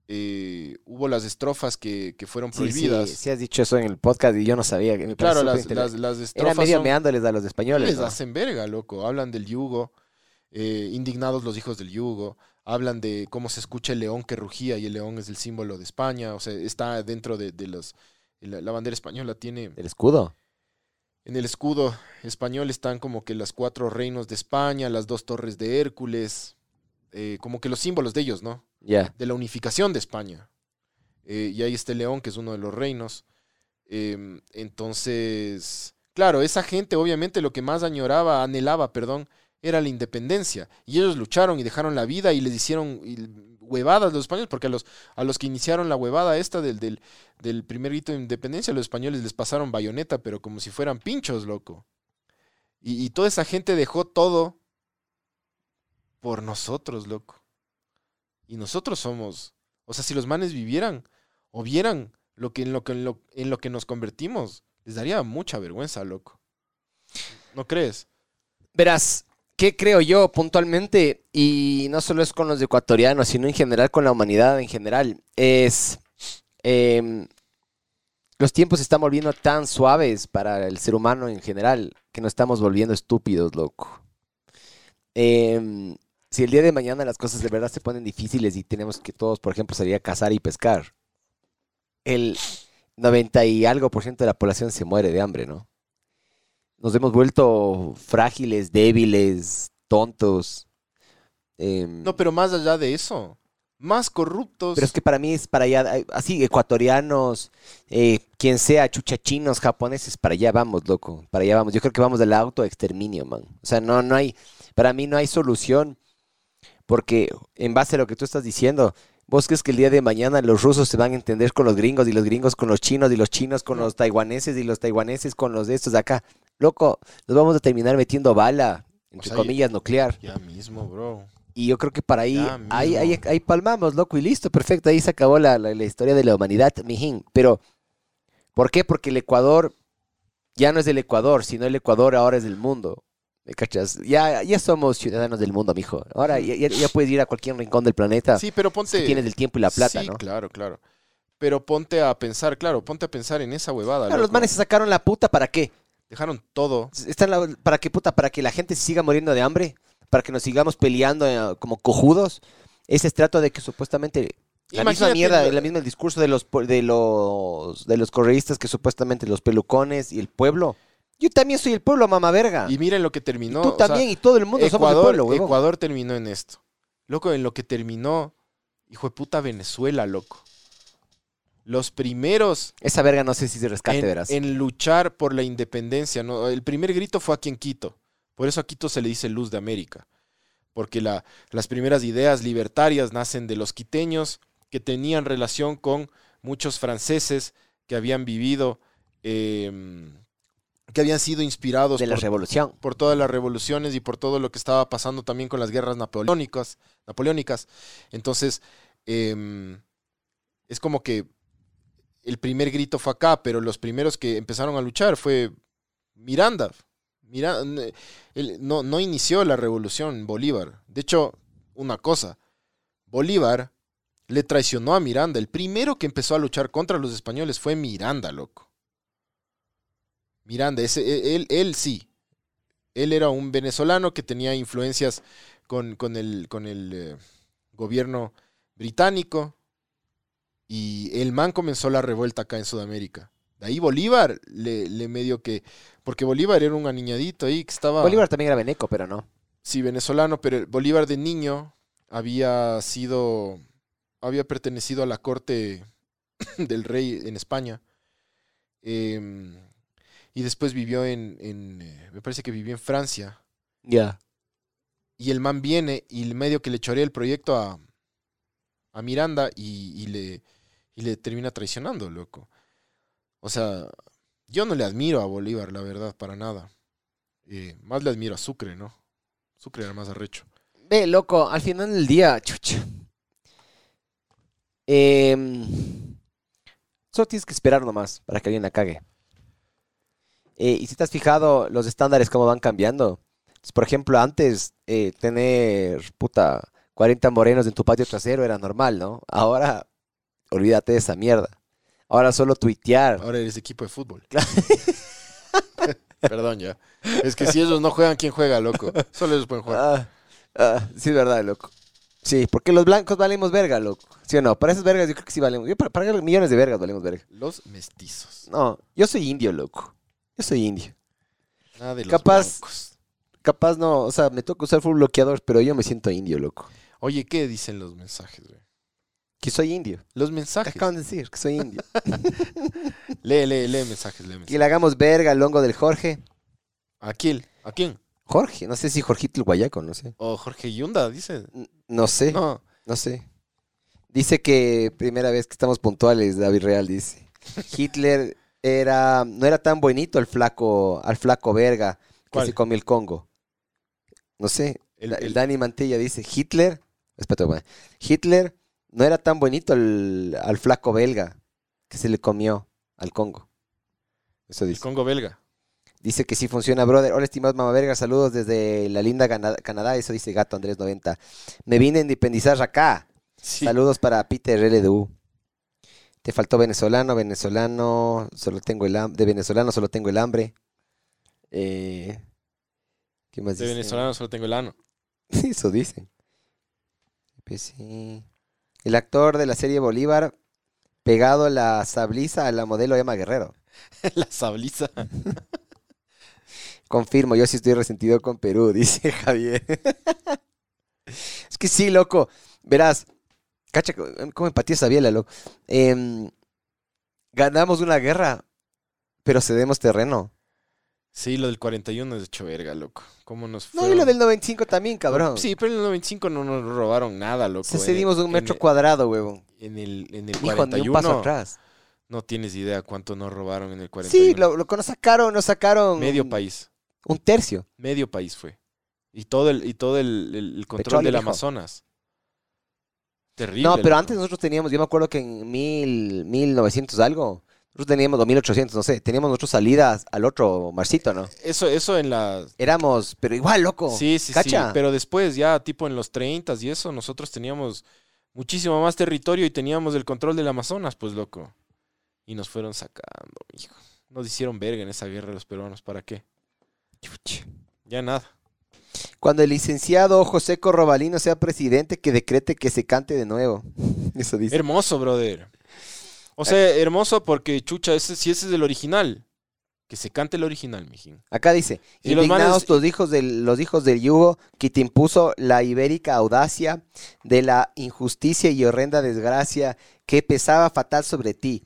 eh, hubo las estrofas que, que fueron Sí, prohibidas. Sí, sí has dicho eso en el podcast y yo no sabía. me claro, las, las, las Era estrofas medio son- meándoles a los españoles, les ¿no? hacen verga, loco. Hablan del yugo, eh, indignados los hijos del yugo. Hablan de cómo se escucha el león que rugía y el león es el símbolo de España. O sea, está dentro de, de los... La, la bandera española tiene... El escudo. En el escudo español están como que las cuatro reinos de España, las dos torres de Hércules, eh, como que los símbolos de ellos, ¿no? Ya. de la unificación de España. Eh, y ahí está el León, que es uno de los reinos. Em, entonces, claro, esa gente obviamente lo que más añoraba, anhelaba, perdón, era la independencia. Y ellos lucharon y dejaron la vida y les hicieron huevadas los españoles, porque a los, a los que iniciaron la huevada esta del, del, del primer grito de independencia, los españoles les pasaron bayoneta, pero como si fueran pinchos, loco. Y, y toda esa gente dejó todo por nosotros, loco. Y nosotros somos, o sea, si los manes vivieran o vieran lo que en lo que en lo, en lo que nos convertimos, les daría mucha vergüenza, loco. ¿No crees? Verás, ¿qué creo yo puntualmente? Y no solo es con los ecuatorianos, sino en general con la humanidad en general. Es. em, los tiempos se están volviendo tan suaves para el ser humano en general que nos estamos volviendo estúpidos, loco. Em, si el día de mañana las cosas de verdad se ponen difíciles y tenemos que todos, por ejemplo, salir a cazar y pescar, el 90 y algo por ciento de la población se muere de hambre, ¿no? Nos hemos vuelto frágiles, débiles, tontos. em, No, pero más allá de eso, más corruptos. pero es que para mí es para allá, así, ecuatorianos, eh, quien sea, chuchachinos, japoneses, para allá vamos, loco, para allá vamos. Yo creo que vamos del auto exterminio, man. O sea, no, no hay, Para mí no hay solución, porque en base a lo que tú estás diciendo, vos crees que el día de mañana los rusos se van a entender con los gringos y los gringos con los chinos y los chinos con los taiwaneses y los taiwaneses con los de estos de acá. Loco, nos vamos a terminar metiendo bala, entre sea, comillas, nuclear. Ya mismo, bro. Y yo creo que para ahí, ahí, ahí, palmamos, loco, y listo, perfecto. Ahí se acabó la, la- la historia de la humanidad, mijín. Pero, ¿por qué? Porque el Ecuador ya no es del Ecuador, sino el Ecuador ahora es del mundo. ¿Me cachas? Ya, ya somos ciudadanos del mundo, mijo. Ahora ya, ya- ya puedes ir a cualquier rincón del planeta Sí, pero si ponte. tienes el tiempo y la plata, sí, ¿no? claro, claro. Pero ponte a pensar, claro, ponte a pensar en esa huevada. Claro, los manes se sacaron la puta, ¿para qué? Dejaron todo. Están la- ¿Para qué puta? ¿Para que la gente se siga muriendo de hambre? ¿Para que nos sigamos peleando eh, como cojudos? Ese estrato de que supuestamente La misma mierda, la misma el discurso de los de los de los correístas que supuestamente los pelucones y el pueblo. Yo también soy el pueblo, mamá verga. Y miren lo que terminó. Y tú o sea, también y todo el mundo somos el Ecuador, pueblo, huevón. Ecuador terminó en esto. Loco, en lo que terminó, hijo de puta Venezuela, loco. Los primeros Esa verga no sé si se rescate, en, verás. en luchar por la independencia. ¿no? El primer grito fue aquí en Quito. Por eso a Quito se le dice Luz de América. Porque la- las primeras ideas libertarias nacen de los quiteños que tenían relación con muchos franceses que habían vivido, eh, que habían sido inspirados de la por, revolución. por todas las revoluciones y por todo lo que estaba pasando también con las guerras napoleónicas. napoleónicas. Entonces, em, es como que el primer grito fue acá, pero los primeros que empezaron a luchar fue Miranda. Mira, n- él no, no inició la revolución Bolívar. De hecho, una cosa, Bolívar le traicionó a Miranda. El primero que empezó a luchar contra los españoles fue Miranda, loco. Miranda, ese, e- él, él sí. Él era un venezolano que tenía influencias con, con el, con el eh, gobierno británico. Y el man comenzó la revuelta acá en Sudamérica. De ahí Bolívar le, le medio que. Porque Bolívar era un aniñadito ahí que estaba. Bolívar también era veneco, pero no. Sí, venezolano, pero Bolívar de niño había sido. Había pertenecido a la corte del rey en España. Em, y después vivió en, en, eh, Me parece que vivió en Francia. Ya. Y el man viene y medio que le chorea el proyecto a, a Miranda y, y le, y le termina traicionando, loco. O sea, yo no le admiro a Bolívar, la verdad, para nada. Eh, más le admiro a Sucre, ¿no? Sucre era más arrecho. Ve, loco, al final del día, chucha. Em, solo tienes que esperar nomás para que alguien la cague. Eh, y si te has fijado los estándares cómo van cambiando. Por ejemplo, antes eh, tener, puta, 40 morenos en tu patio trasero era normal, ¿no? Ahora, olvídate de esa mierda. Ahora solo tuitear. Ahora eres equipo de fútbol. Perdón ya. Es que si ellos no juegan, ¿quién juega, loco? Solo ellos pueden jugar. Ah, ah, sí, es verdad, loco. Sí, porque los blancos valemos verga, loco. ¿Sí o no? Para esas vergas yo creo que sí valemos. Yo para, para millones de vergas valemos verga. Los mestizos. No, yo soy indio, loco. Yo soy indio. Nada de los Capaz- blancos. Capaz no, o sea, me toca usar full bloqueador, pero yo me siento indio, loco. Oye, ¿qué dicen los mensajes, güey? Que soy indio. Los Te mensajes. acaban de decir que soy indio. Lee, lee, lee mensajes, lee que mensajes. le hagamos verga al hongo del Jorge. ¿A quién? ¿A quién? Jorge, no sé si Jorgito el Guayaco, no sé. O Jorge Yunda, dice. N- No sé, no. No. sé. Dice que primera vez que estamos puntuales, David Real dice. Hitler era, no era tan bonito al flaco, al flaco verga que ¿Cuál? se comió el Congo. No sé, El- el el- Dani Mantilla dice, Hitler, espérate. Hitler no era tan bonito al, al flaco belga que se le comió al Congo. Eso El dice. Congo belga. Dice que sí funciona, brother. Hola, estimados mamá verga, saludos desde la linda Canadá. Eso dice Gato Andrés 90. Me vine a independizar acá. Sí. Saludos para Peter LDU. Te faltó venezolano, venezolano, solo tengo el hambre. De venezolano solo tengo el hambre. Eh, ¿Qué más De dice? venezolano solo tengo el ano. Eso dicen. Pues sí. El actor de la serie Bolívar, pegado la sabliza a la modelo Emma Guerrero. La sabliza. Confirmo, yo sí estoy resentido con Perú, dice Javier. es que sí, loco. Verás, cacha, cómo empatía esa biela, loco. Em, ganamos una guerra, pero cedemos terreno. Sí, lo del 41 es de hecho verga, loco. ¿Cómo nos No, fueron? y lo del 95 también, cabrón. Sí, pero en el 95 no nos robaron nada, loco. Se En- cedimos un metro cuadrado, huevón. En el, en el Hijo, ni 41 un paso atrás. no tienes idea cuánto nos robaron en el 41. Sí, lo, lo que nos sacaron, nos sacaron Medio país. un tercio. Medio país fue. Y todo el, y todo el, el- control Petróleo, del. Amazonas. Terrible. No, pero loco. antes nosotros teníamos, yo me acuerdo que en mil, 1900 algo, nosotros teníamos, o 1800, no sé, teníamos nuestras salidas al otro marcito, ¿no? Eso, eso en la... Éramos, pero igual, loco. Sí, sí, ¿Cacha? sí. Pero después, ya tipo en los 30 y eso, nosotros teníamos muchísimo más territorio y teníamos el control del Amazonas, pues loco. Y nos fueron sacando, hijo. Nos hicieron verga en esa guerra los peruanos. ¿Para qué? Ya nada. Cuando el licenciado José Corrobalino sea presidente, que decrete que se cante de nuevo. Eso dice. Hermoso, brother. O sea, hermoso porque, chucha, ese, si ese es el original, que se cante el original, mijín. Acá dice, Y los indignados manes- los hijos del, los hijos del yugo que te impuso la ibérica audacia de la injusticia y horrenda desgracia que pesaba fatal sobre ti.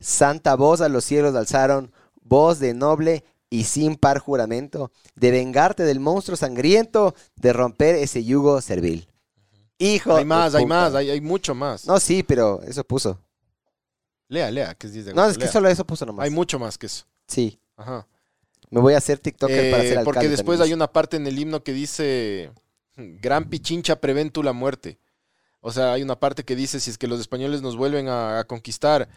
Santa voz a los cielos alzaron, voz de noble y sin par juramento, de vengarte del monstruo sangriento, de romper ese yugo servil. Hijo Hay más, hay más, hay, hay mucho más. No, sí, pero eso puso. Lea, lea, que es 10 de No, agosto, es que lea. solo eso puso nomás. Hay mucho más que eso. Sí, Ajá. me voy a hacer TikToker para Eh, ser alcalde. porque después también. hay una parte en el himno que dice, gran pichincha prevén tú la muerte. O sea, hay una parte que dice, si es que los españoles nos vuelven a, a conquistar,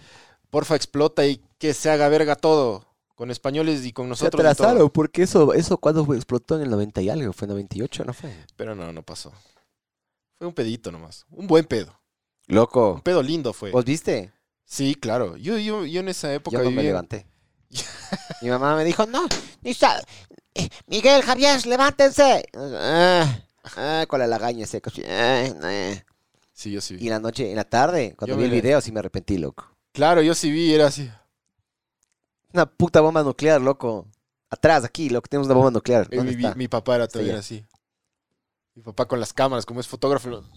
porfa explota y que se haga verga todo, con españoles y con Se nosotros. todo". atrasaron, porque eso, eso cuando fue- explotó en el 90 y algo, fue 98, ¿no fue? Pero no, no pasó. Fue un pedito nomás. Un buen pedo. Un Loco. pedo lindo fue. ¿Vos viste? Sí, claro. Yo, yo, yo en esa época Yo no me levanté. Mi mamá me dijo, no, Nisa, eh, Miguel, Javier, levántense. Ah, ah, con la lagaña seca. ah. Sí, yo sí vi. Y en la noche, en la tarde, cuando Yo vi el video, sí me arrepentí, loco. Claro, yo sí vi, era así. Una puta bomba nuclear, loco. Atrás, aquí, loco, tenemos una bomba nuclear. Eh, ¿Dónde mi, papá era allá. así. Mi papá con las cámaras, como es fotógrafo. lo-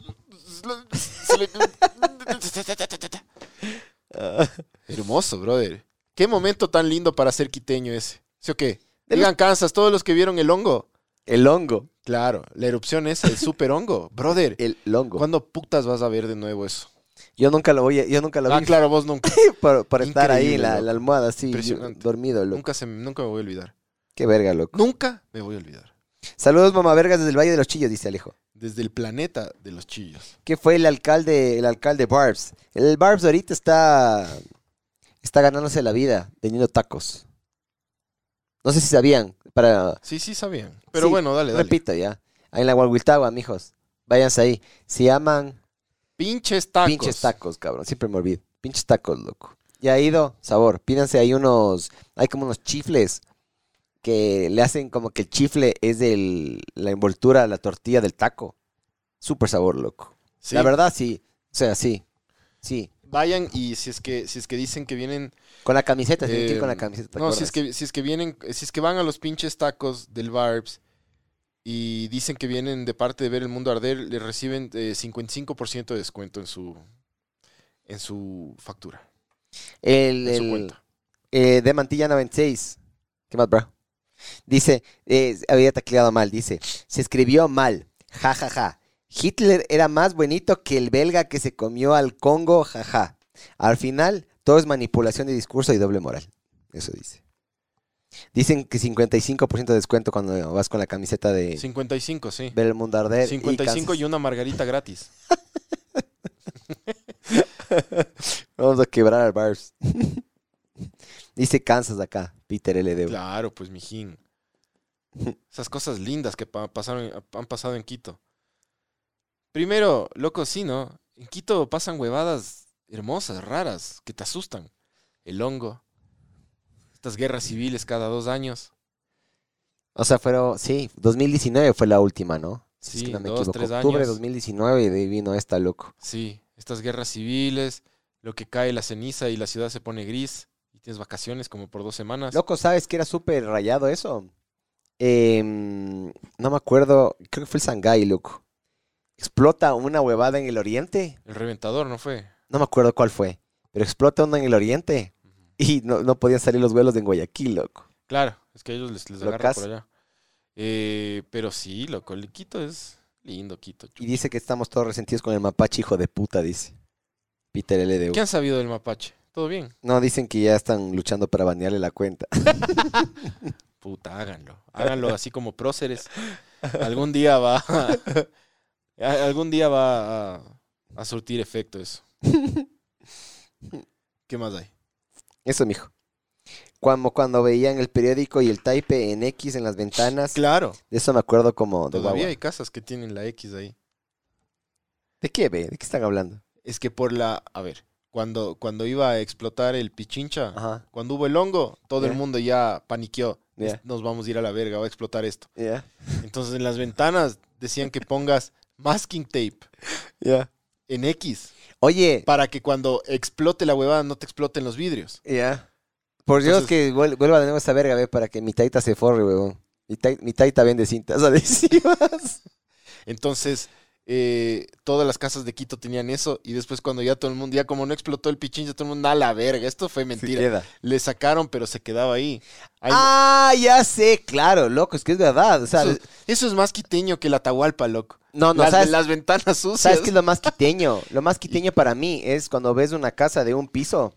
Ah. Hermoso, brother. Qué momento tan lindo para ser quiteño ese. ¿Sí o qué? Digan Kansas, todos los que vieron el hongo. El hongo. Claro, la erupción esa, el super hongo. Brother, El hongo. ¿cuándo putas vas a ver de nuevo eso? Yo nunca lo voy a, yo nunca lo Ah, vi claro, vos nunca. por, por estar ahí en la, almohada así, dormido, loco. Nunca, se, nunca me voy a olvidar. Qué verga, loco. Nunca me voy a olvidar. Saludos, mamá vergas, desde el Valle de los Chillos, dice Alejo. Desde el planeta de los chillos. que fue el alcalde, el alcalde Barbs. El Barbs ahorita está, está ganándose la vida vendiendo tacos. No sé si sabían, para, Sí, sí, sabían. Pero Sí, bueno, dale, dale. repito ya, ahí en la Guaguiltagua, mijos, váyanse ahí. Se llaman Pinches tacos. pinches tacos, cabrón, siempre me olvido. Pinches tacos, loco. Ya ha ido, sabor, pídanse ahí unos, hay como unos chifles que le hacen como que el chifle es de la envoltura, la tortilla del taco. Súper sabor, loco. Sí. La verdad, sí. O sea, sí. Sí. Vayan y si es que, si es que dicen que vienen. Con la camiseta, ir con la eh, camiseta. ¿te No, si es que, si es que vienen, si es que van a los pinches tacos del Barbs y dicen que vienen de parte de ver el mundo arder, le reciben eh, 55% de descuento en su en su factura, El, en su el, cuenta. eh, de Mantilla 96. ¿Qué más, bro? Dice, eh, había tacleado mal, dice, se escribió mal, ja, ja, ja. Hitler era más bonito que el belga que se comió al Congo, ja, ja. Al final, todo es manipulación de discurso y doble moral. Eso dice. Dicen que 55% de descuento cuando vas con la camiseta de 55, sí. ver el mundo arder. y 55 y, Kansas. una margarita gratis. Vamos a quebrar al Barbs. Dice Kansas acá, Peter LD. Claro, pues mijín. Esas cosas lindas que pa- pasaron, han pasado en Quito. Primero, loco, sí, ¿no? En Quito pasan huevadas hermosas, raras, que te asustan. El hongo. Estas guerras civiles cada dos años. O sea, fueron, sí, 2019 fue la última, ¿no? Si Sí, es que no me dos, equivoco. tres Octubre de años. 2019 y vino esta loco. Sí, estas guerras civiles, lo que cae la ceniza y la ciudad se pone gris. Tienes vacaciones como por dos semanas. Loco, ¿sabes que era súper rayado eso? Em, no me acuerdo, creo que fue el Shanghái, loco. Explota una huevada en el oriente. El reventador, ¿no fue? No me acuerdo cuál fue, pero explota una en el oriente. Y no, no podían salir los vuelos de Guayaquil, loco. Claro, es que ellos les, les agarra Locas. por allá. Eh, pero sí, loco, el Quito es lindo, Quito. Y dice que estamos todos resentidos con el mapache, hijo de puta, dice. Peter LDU. ¿Qué han sabido del mapache? ¿Todo bien? No, dicen que ya están luchando para banearle la cuenta. Puta, háganlo. Háganlo así como próceres. Algún día va a, algún día va a, a surtir efecto eso. ¿Qué más hay? Eso, mijo. Cuando, cuando veían el periódico y el type en X en las ventanas, Claro, de eso me acuerdo como de todavía guagua. hay casas que tienen la X ahí. ¿De qué, ve? ¿De qué están hablando? Es que por la, a ver, cuando, cuando iba a explotar el pichincha, Ajá. cuando hubo el hongo, todo el mundo ya paniqueó. Nos vamos a ir a la verga, va a explotar esto. Entonces en las ventanas decían que pongas masking tape en X Oye, para que cuando explote la huevada no te exploten los vidrios. ya. Por Dios Entonces- que vuel- vuelva de nuevo esa verga, ve, para que mi taita se forre, huevón. Mi, mi taita vende cintas adhesivas. Entonces, eh, todas las casas de Quito tenían eso y después cuando ya todo el mundo, ya como no explotó el pichincha, todo el mundo, a la verga, esto fue mentira. Le sacaron, pero se quedaba ahí. Ahí- Ah, ya sé, claro, loco, es que es verdad. O sea, eso, eso es más quiteño que la Atahualpa, loco. no, no, las, ¿sabes? las ventanas sucias. ¿Sabes qué es lo más quiteño? Lo más quiteño para mí es cuando ves una casa de un piso,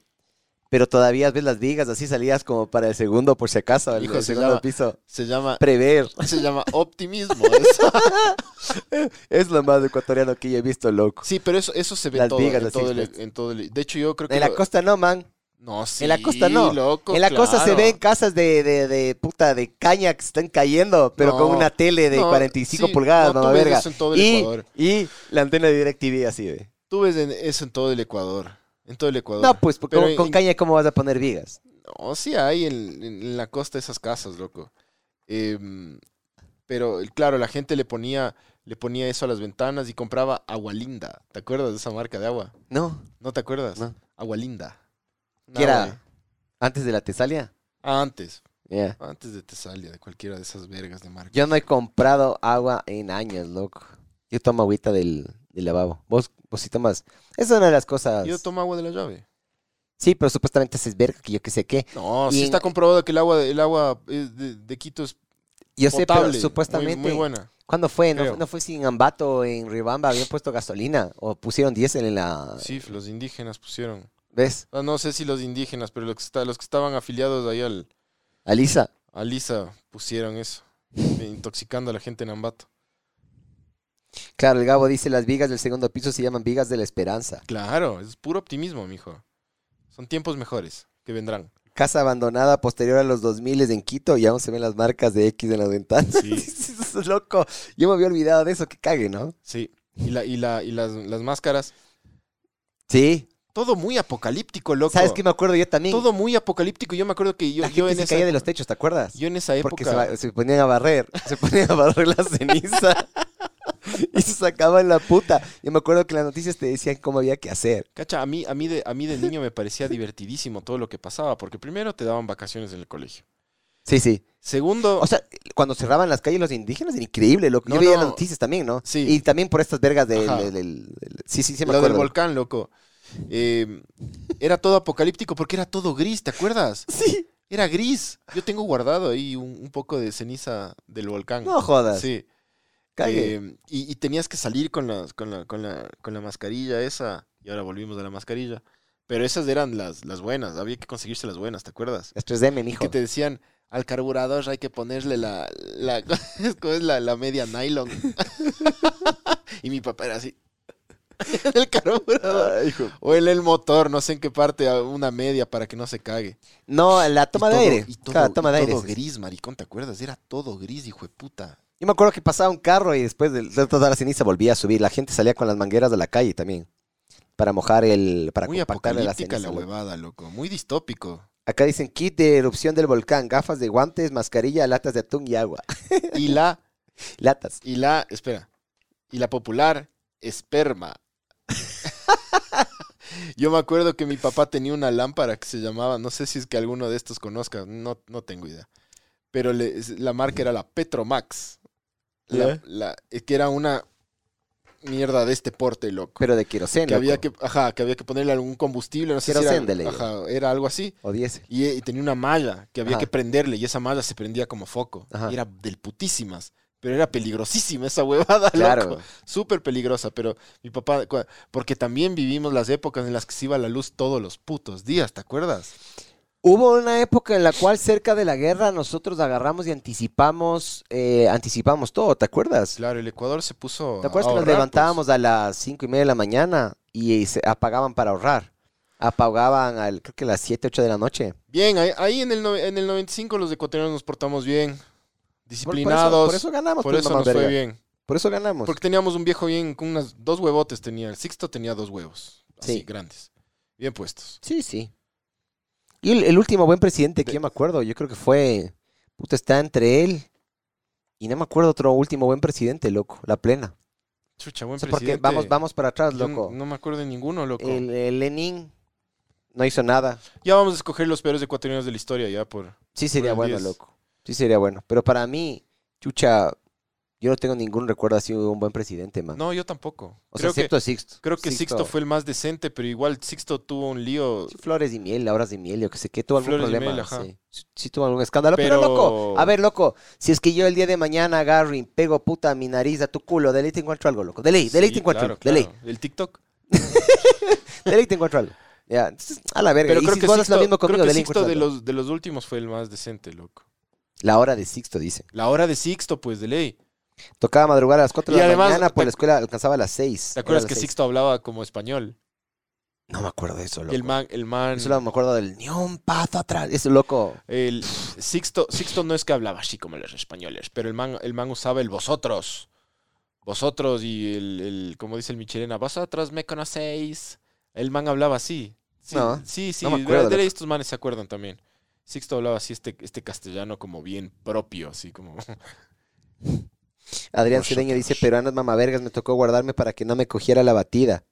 pero todavía ves las vigas así salidas como para el segundo, por si acaso, el, Hijo, el se segundo llama- piso. Se llama, Prever. se llama optimismo. eso. Es lo más ecuatoriano que yo he visto, loco. Sí, pero eso, eso se ve Las todo, vigas en, todo el, en todo el- De hecho, yo creo que... En la costa no, man. No, sí, en la costa no. loco, en la costa se ven casas de, de, de puta de caña que están cayendo, pero No, con una tele de no, 45 sí, pulgadas, no, mamá verga. eso en todo el y, Ecuador. y la antena de DirecTV así, ve. Tú ves en- eso en todo el Ecuador. En todo el Ecuador. No, pues porque con, en- con caña, ¿cómo vas a poner vigas? No, sí hay en, la costa esas casas, loco. Em, pero claro, la gente le ponía, le ponía eso a las ventanas y compraba agua linda. ¿Te acuerdas de esa marca de agua? No, ¿No te acuerdas? No. Agua linda. ¿Qué era? De- antes de la Tesalia. Ah, antes. Ya. Antes de Tesalia, de cualquiera de esas vergas de marca. Yo no he comprado agua en años, loco. Yo tomo agüita del, del lavabo. Vos, vos sí tomas. Esa es una de las cosas. Yo tomo agua de la llave. Sí, pero supuestamente haces verga, que yo qué sé qué. No, Y sí en- está comprobado que el agua, el agua eh, de, de Quito es Yo sé, potable. pero muy- supuestamente. Muy, buena. ¿Cuándo fue? ¿No, Creo. fue- no fue si en Ambato o en Ribamba habían puesto gasolina? ¿O pusieron diésel en la. Sí, los indígenas pusieron. ¿Ves? Ah, no sé si los indígenas, pero los que, está- los que estaban afiliados ahí al, Alisa. a Lisa pusieron eso. Intoxicando a la gente en Ambato. Claro, el Gabo dice: las vigas del segundo piso se llaman vigas de la esperanza. Claro, es puro optimismo, mijo. Son tiempos mejores que vendrán. Casa abandonada posterior a los 2000 en Quito y aún se ven las marcas de X en las ventanas. Sí. Eso es loco. Yo me había olvidado de eso, que cague, ¿no? Sí. Y, la, y, la, y las, las máscaras. Sí. Todo muy apocalíptico, loco. ¿Sabes qué me acuerdo yo también? Todo muy apocalíptico. Yo me acuerdo que yo, la yo gente en se esa, caía de los techos, ¿te acuerdas? yo en esa época. Porque se, se ponían a barrer, se ponían a barrer la ceniza y se sacaban la puta. Yo me acuerdo que las noticias te decían cómo había que hacer. Cacha, a mí, a, mí de, a mí de niño me parecía divertidísimo todo lo que pasaba, porque primero te daban vacaciones en el colegio. Sí, sí. Segundo, O sea, cuando cerraban las calles los indígenas era increíble, loco. No, Yo veía no. las noticias también, ¿no? Sí. Y también por estas vergas del... Sí, sí, sí me lo del volcán, loco. Eh, era todo apocalíptico porque era todo gris, ¿te acuerdas? Sí. Era gris. Yo tengo guardado ahí un, un poco de ceniza del volcán. No jodas. Sí. Eh, y, y tenías que salir con, las, con, la, con, la, con la mascarilla esa. Y ahora volvimos a la mascarilla. Pero esas eran las, las buenas. Había que conseguirse las buenas, ¿te acuerdas? Las 3M, Y mijo. que te decían, al carburador hay que ponerle la, la, ¿cómo es la, la media nylon. y mi papá era así. en el carburador. Ay, hijo. O en el motor, no sé en qué parte, una media para que no se cague. No, la toma Y de todo- aire. Y todo, toma y de aire. todo gris, maricón, ¿te acuerdas? Era todo gris, hijo de puta. Yo me acuerdo que pasaba un carro y después de de toda la ceniza volvía a subir. La gente salía con las mangueras de la calle también. Para mojar el... Para Muy compactarle la apocalíptica la, ceniza. loco. huevada, loco. Muy distópico. Acá dicen kit de erupción del volcán, gafas de guantes, mascarilla, latas de atún y agua. Y la, Latas. y la, espera. Y la popular, esperma. Yo me acuerdo que mi papá tenía una lámpara que se llamaba, no sé si es que alguno de estos conozca, no, no tengo idea. Pero le- la marca era la Petromax. La, Ya. la- es que era una, mierda de este porte, loco. Pero de queroseno. que había que, ajá, que había que ponerle algún combustible, no sé si era, ajá, era algo así. O 10. Y, y tenía una malla que había Ajá. que prenderle y esa malla se prendía como foco. Ajá. Y era del putísimas. Pero era peligrosísima esa huevada, Claro. loco. Súper peligrosa. Pero mi papá, porque también vivimos las épocas en las que se iba la luz todos los putos días, ¿te acuerdas? Hubo una época en la cual cerca de la guerra nosotros agarramos y anticipamos, eh, anticipamos todo, ¿te acuerdas? Claro, el Ecuador se puso. ¿Te acuerdas a que nos ahorrar, levantábamos a las cinco y media de la mañana y se apagaban para ahorrar? Apagaban al, creo que a las 7, 8 de la noche. pues? Bien, ahí, ahí en, el, no- en el 95 los ecuatorianos nos portamos bien. Por- por eso- Disciplinados. Por eso, ganamos, Por pues, eso nos fue bien. Por eso ganamos. Porque teníamos un viejo bien con unas dos huevotes tenía. El Sixto tenía dos huevos. Así, Sí. grandes. Bien puestos. Sí, sí. Y el, el último buen presidente que De- yo me acuerdo, yo creo que fue, puta, está entre él y no me acuerdo otro último buen presidente, loco, la plena. Chucha, buen O sea, presidente. vamos, vamos para atrás, loco. No, me acuerdo de ninguno, loco. El, el Lenin no hizo nada. Ya vamos a escoger los peores ecuatorianos de la historia, ya por. Sí sería bueno, 10. loco. Sí sería bueno. Pero para mí, chucha, yo no tengo ningún recuerdo así de un buen presidente, man. No, yo tampoco. o sea, creo que, excepto Sixto. creo que Sixto. fue el más decente, pero igual Sixto tuvo un lío. Sí, flores y miel, horas de miel, yo que sé qué, tuvo algún Flores problema. miel, ajá. sí. Sí, sí tuvo algún escándalo. Pero... Pero- loco, a ver, loco, si es que yo el día de mañana agarro y pego puta a mi nariz a tu culo, de ley te encuentro algo, loco. De ley, de ley te encuentro claro. De ley. El TikTok. de ley te encuentro algo. Ya, a la verga. Pero y creo si que Sixto, lo mismo creo conmigo, que de Sixto de los, de los últimos fue el más decente, loco. La hora de Sixto, dice. La hora de Sixto, pues, de ley. Tocaba madrugar a las 4 Y de la además, mañana, por ¿te- la escuela alcanzaba a las 6. ¿Te acuerdas que Sixto hablaba como español? No me acuerdo de eso, loco. Y el man, el man, Solo me acuerdo del ni un paso atrás. Ese loco. el Sixto, Sixto no es que hablaba así como los españoles, pero el man, el man usaba el vosotros. Vosotros y el, el como dice el Michelena, vosotros me conocéis. El man hablaba así. Sí, No, sí, sí. no me de- acuerdo, de, estos manes se acuerdan también. Sixto hablaba así este, este castellano como bien propio, así como... Adrián. Cedeño dice, peruanos mamavergas, me tocó guardarme para que no me cogiera la batida.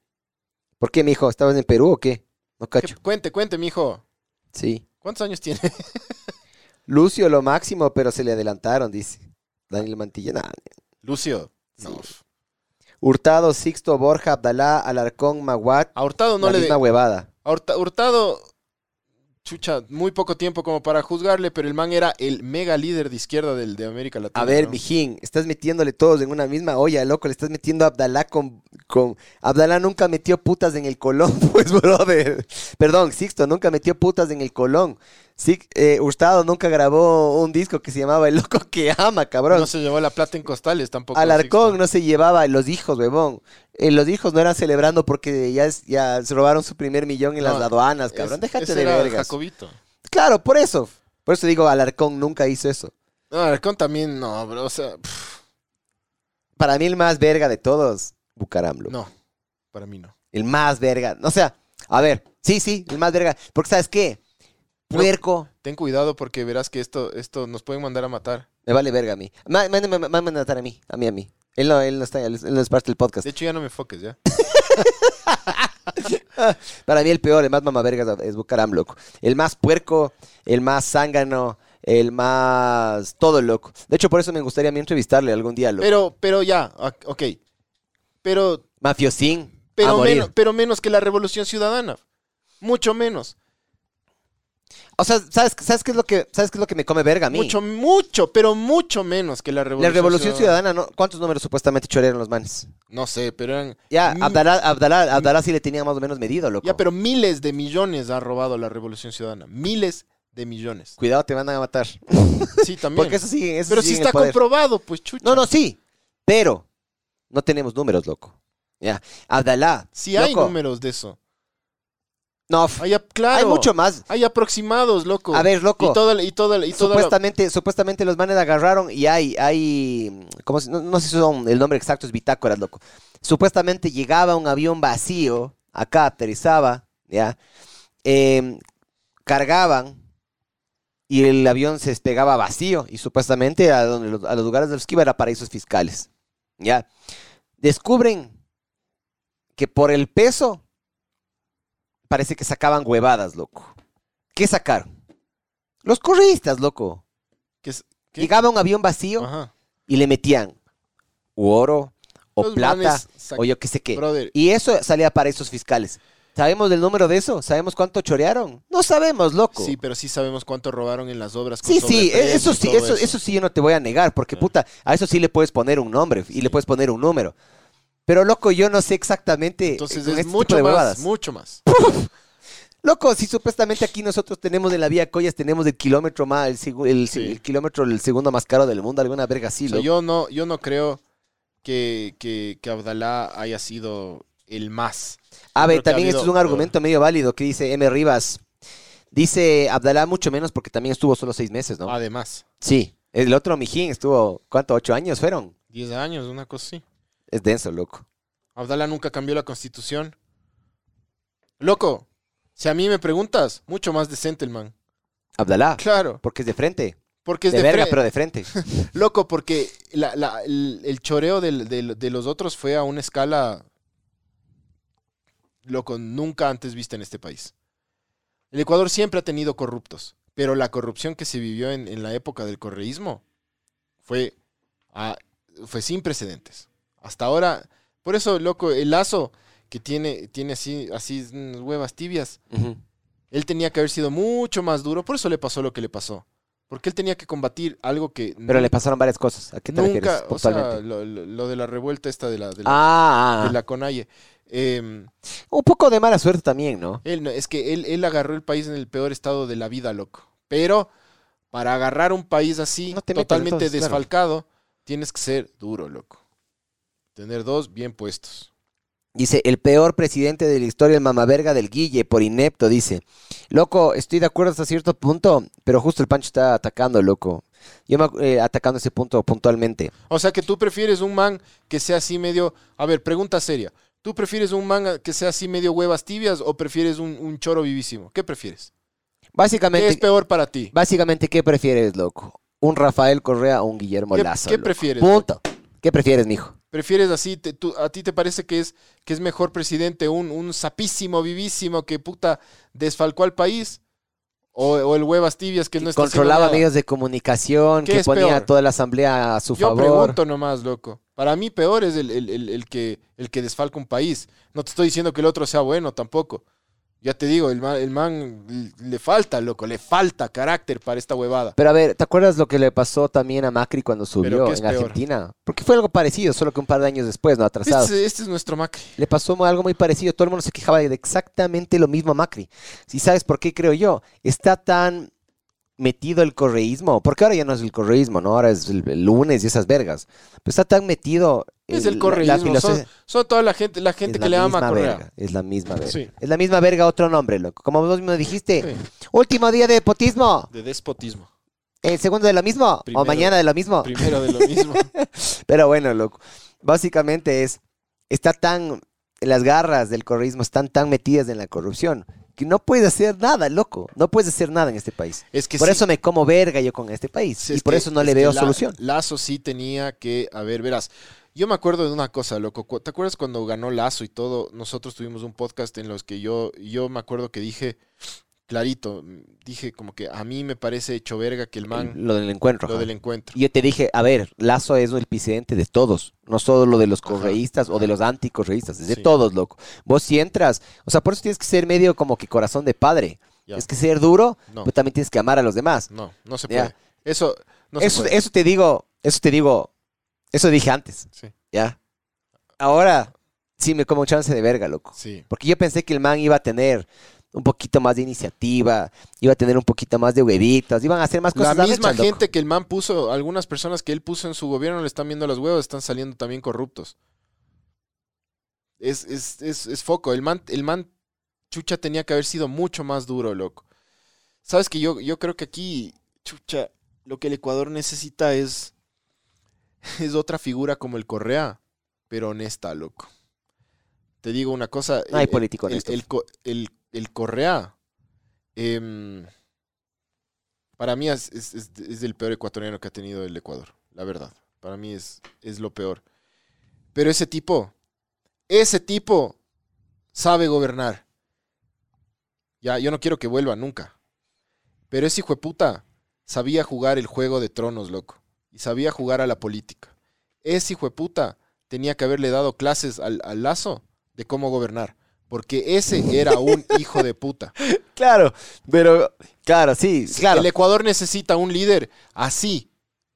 ¿Por qué, mijo? ¿Estabas en Perú o qué? No ¿Qué- cacho. Cuente, cuente, mijo. Sí. ¿Cuántos años tiene? Lucio lo máximo, pero se le adelantaron, dice. Daniel Mantilla. nah. Lucio. Sí. No. Hurtado, Sixto, Borja, Abdalá, Alarcón, Maguat. A Hurtado no la le... misma huevada. A Hurta- Hurtado, chucha, muy poco tiempo como para juzgarle, pero el man era el mega líder de izquierda del, de América Latina. A ver, ¿no? mijín, estás metiéndole todos en una misma olla, loco. Le estás metiendo a Abdalá con, con... Abdalá nunca metió putas en el Colón, pues, brother. Perdón, Sixto nunca metió putas en el Colón. Sí, eh, Hurtado nunca grabó un disco que se llamaba El Loco que Ama, cabrón. No se llevó la plata en costales tampoco. Alarcón Sixto. no se llevaba los hijos, huevón. Eh, los hijos no eran celebrando porque ya, es- ya se robaron su primer millón en las aduanas, Es- cabrón. Déjate ese de era vergas. Jacobito. Claro, por eso. Por eso digo, Alarcón nunca hizo eso. No, Alarcón también, no, bro, o sea, pff, Para mí el más verga de todos, Bucaramlo. no, para mí no. El más verga. O sea, a ver, sí, sí, el más verga. Porque ¿sabes qué? Puerco. Ten cuidado porque verás que esto, esto nos pueden mandar a matar. Me vale verga a mí. Má- Mándame má- mándame a matar a mí, a mí, a mí. Él no, él no está, él no es parte del podcast. De hecho, ya no me enfoques, ¿ya? Para mí el peor, el más mamavergas es Bucaram, loco. El más puerco, el más zángano, el más... Todo loco. De hecho, por eso me gustaría a mí entrevistarle algún día, loco. Pero, pero ya, ok. Pero, Mafiosín, pero, menos, pero menos que la Revolución Ciudadana. Mucho menos. O sea, ¿sabes, ¿sabes, qué es lo que, ¿sabes qué es lo que me come verga a mí? Mucho, mucho, pero mucho menos que la La Revolución, Revolución Ciudadana, ¿no? ¿cuántos números supuestamente chorearon los manes? No sé, pero eran... Ya, Abdalá, Abdalá, Abdalá sí le tenía más o menos medido, loco. Ya, pero miles de millones ha robado la Revolución Ciudadana. Miles de millones. Cuidado, te van a matar. Sí, también. Porque eso sí, eso pero sí está comprobado, pues chucha. No, no, sí. Pero no tenemos números, loco. Ya. Abdalá. Sí hay loco. números de eso. No, Hay, claro. hay mucho más. Hay aproximados, loco. A ver, loco. Y toda, la- y toda, la- y toda la- supuestamente, supuestamente los manes agarraron y hay, hay, ¿cómo se- no, no sé si son, el nombre exacto es bitácoras, loco. Supuestamente llegaba un avión vacío, acá aterrizaba, ya, em, cargaban y el avión se despegaba vacío y supuestamente a, donde los, a los lugares de los que iba era paraísos fiscales, ya. Descubren que por el peso parece que sacaban huevadas, loco. ¿Qué sacaron? Los correístas, loco. es- ¿Qué? Llegaba un avión vacío Ajá. y le metían oro, o Los plata o yo qué sé qué. Brother, Y eso salía para esos fiscales. ¿Sabemos del número de eso? ¿Sabemos cuánto chorearon? No sabemos, loco. sí, pero sí sabemos cuánto robaron en las obras. con Sí, sí, eso sí, eso, eso sí yo no te voy a negar, porque puta, a eso sí le puedes poner un nombre y le puedes poner un número. Pero loco, yo no sé exactamente Entonces es este tipo mucho de más, huevadas. mucho más. Loco, si supuestamente aquí nosotros tenemos en la vía Collas, tenemos el kilómetro más, el, segu- el, Sí. el kilómetro, el segundo más caro del mundo, alguna verga así, O sea, yo no, yo no creo que, que, que Abdalá haya sido el más. A ver, ha también esto es un argumento medio válido que dice M. Rivas. Dice Abdalá mucho menos porque también estuvo solo seis meses, ¿no? Además, Sí. El otro Mijín estuvo, ¿cuánto? ¿Ocho años fueron? 10 años, una cosa así. Es denso, loco. Abdalá nunca cambió la constitución. Loco, si a mí me preguntas, mucho más decente el man. Abdalá, Claro, porque es de frente. porque es de, de, verga, pero de frente. Loco, porque la- la- el, el choreo del- del- de los otros fue a una escala, loco, nunca antes vista en este país. El Ecuador siempre ha tenido corruptos, pero la corrupción que se vivió en, en la época del correísmo fue, ah, fue sin precedentes. Hasta ahora, por eso, loco, el lazo que tiene, tiene así, así huevas tibias, él tenía que haber sido mucho más duro, por eso le pasó lo que le pasó. Porque él tenía que combatir algo que Pero le pasaron varias cosas. ¿A qué te refieres Nunca, o sea, puntualmente? lo, lo- de la revuelta esta de la, de la, ah, ah, de la Conalle. Em, un poco de mala suerte también, ¿no? él, es que él, él agarró el país en el peor estado de la vida, loco. Pero para agarrar un país así, No te metas, totalmente claro. desfalcado, tienes que ser duro, loco. Tener dos bien puestos. Dice, el peor presidente de la historia, el mamaverga del Guille, por inepto, dice. Loco, estoy de acuerdo hasta cierto punto, pero justo el Pancho está atacando, loco. Yo me, eh, atacando ese punto puntualmente. O sea que tú prefieres un man que sea así medio... A ver, pregunta seria. ¿Tú prefieres un man que sea así medio huevas tibias o prefieres un, un choro vivísimo? ¿Qué prefieres? ¿Qué Básicamente, es peor para ti? básicamente, ¿qué prefieres, loco? ¿Un Rafael Correa o un Guillermo ¿Qué, Lazo? qué loco? prefieres? Punto. ¿Qué prefieres, mijo? ¿Prefieres así? te- tú- ¿A ti te parece que es, que es mejor presidente un, un sapísimo, vivísimo que puta desfalcó al país? ¿O, o el huevas tibias que no está Controlaba medios de comunicación, ¿Qué que es ponía peor? a toda la asamblea a su Yo favor. pregunto nomás, loco. Para mí peor es el, el- el- el que, el que desfalca un país. No te estoy diciendo que el otro sea bueno tampoco. Ya te digo, el man, el man le falta, loco, le falta carácter para esta huevada. Pero a ver, ¿te acuerdas lo que le pasó también a Macri cuando subió en peor? Argentina? Porque fue algo parecido, solo que un par de años después, ¿no? Atrasado. Este, este es nuestro Macri. Le pasó algo muy parecido. Todo el mundo se quejaba de exactamente lo mismo a Macri. Si sabes por qué creo yo, está tan metido el correísmo, porque ahora ya no es el correísmo, ¿no? Ahora es el, el lunes y esas vergas. Pero está tan metido. Es el- el la- correísmo. son, son toda la gente, la gente es que la le ama a Correa. verga, Es la misma verga. Sí. Es la misma verga, otro nombre, loco. Como vos mismo dijiste, Sí, último día de potismo. de despotismo. El segundo de lo mismo. Primero- o mañana de lo mismo. Primero de lo mismo. Pero bueno, loco. Básicamente es, está tan, las garras del correísmo están tan metidas en la corrupción que no puedes hacer nada, loco. No puedes hacer nada en este país. Es que por sí, eso me como verga yo con este país. sí, y es por que- eso no es le veo La- solución. Lazo sí tenía que, a ver, verás. Yo me acuerdo de una cosa, loco. ¿Te acuerdas cuando ganó Lazo y todo? Nosotros tuvimos un podcast en los que yo, yo me acuerdo que dije, clarito, dije como que a mí me parece hecho verga que el man, Lo del encuentro. lo ajá. del encuentro. Y yo te dije, a ver, Lazo es el presidente de todos, no solo lo de los Ajá, correístas o de los anticorreístas, es de Sí. todos, loco. Vos si entras, o sea, por eso tienes que ser medio como que corazón de padre. Ya. Es que ser duro, No, pero también tienes que amar a los demás. no, no se Ya. puede. Eso, no se eso, puede. eso te digo, eso te digo, eso dije antes, Sí, ¿ya? Ahora sí me como un chance de verga, loco. sí. Porque yo pensé que el man iba a tener un poquito más de iniciativa, iba a tener un poquito más de huevitos, iban a hacer más La cosas. misma arrechas, loco. gente que el man puso, algunas personas que él puso en su gobierno le están viendo los huevos, están saliendo también corruptos. Es, es, es, es foco. El man, el man Chucha tenía que haber sido mucho más duro, loco. Sabes que yo, yo creo que aquí, Chucha, lo que el Ecuador necesita es, es otra figura como el Correa, pero honesta, loco. Te digo una cosa. No hay el- político honesto. el, el- el Correa, em, para mí es, es, es- el peor ecuatoriano que ha tenido el Ecuador, la verdad. Para mí es, es lo peor. Pero ese tipo, ese tipo sabe gobernar. Ya, yo no quiero que vuelva nunca. Pero ese hijo de puta sabía jugar el juego de tronos, loco. Y sabía jugar a la política. Ese hijo de puta tenía que haberle dado clases al, al Lazo de cómo gobernar. Porque ese era un hijo de puta. Claro, pero, claro, sí, claro. El Ecuador necesita un líder así,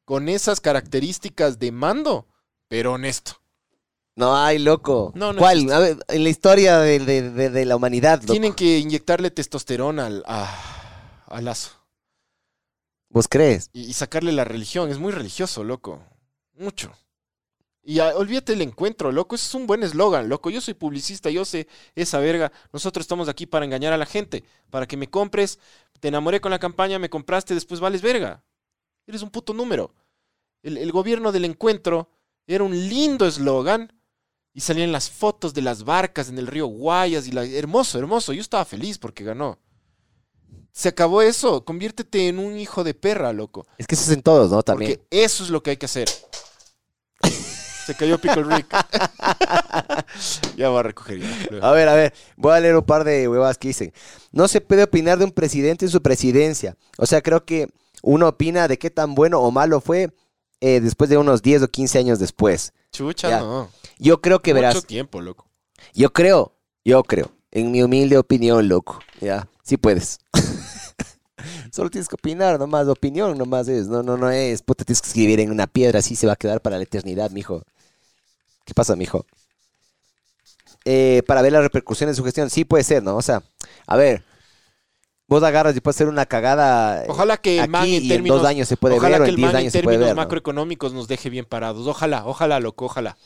con esas características de mando, pero honesto. No hay, loco. No, no ¿Cuál? A ver, en la historia de, de- de- de la humanidad, loco. Tienen que inyectarle testosterona al, a, Lazo ¿Vos crees? y, y sacarle la religión. Es muy religioso, loco. Mucho. Y olvídate el encuentro, loco. Ese es un buen eslogan, loco. Yo soy publicista, yo sé esa verga. Nosotros estamos aquí para engañar a la gente, para que me compres. Te enamoré con la campaña, me compraste, después vales verga. Eres un puto número. El, el gobierno del encuentro era un lindo eslogan y salían las fotos de las barcas en el río Guayas y la, hermoso, hermoso. Yo estaba feliz porque ganó. Se acabó eso. Conviértete en un hijo de perra, loco. Es que eso es en todos, ¿no? También. Porque eso es lo que hay que hacer. Se cayó Pickle Rick. ya va a recoger ya. A ver, a ver, voy a leer un par de huevas que dicen. No se puede opinar de un presidente en su presidencia. O sea, creo que uno opina de qué tan bueno o malo fue eh, después de unos 10 o 15 años después. Chucha, Ya. no. Yo creo que verás, Mucho tiempo, loco. yo creo, yo creo, en mi humilde opinión, loco, ya, sí puedes. Solo tienes que opinar, nomás, opinión nomás es, no, no, no es, puta, tienes que escribir en una piedra, así se va a quedar para la eternidad, mijo. ¿Qué pasa, mijo? Eh, para ver las repercusiones de su gestión, sí puede ser, ¿no? O sea, a ver, vos agarras y puedes hacer una cagada Ojalá que el aquí man en y términos, en dos años se puede ojalá ver que en el 10 man en puede términos ver, ¿no? macroeconómicos nos deje bien parados. Ojalá, ojalá, loco, ojalá.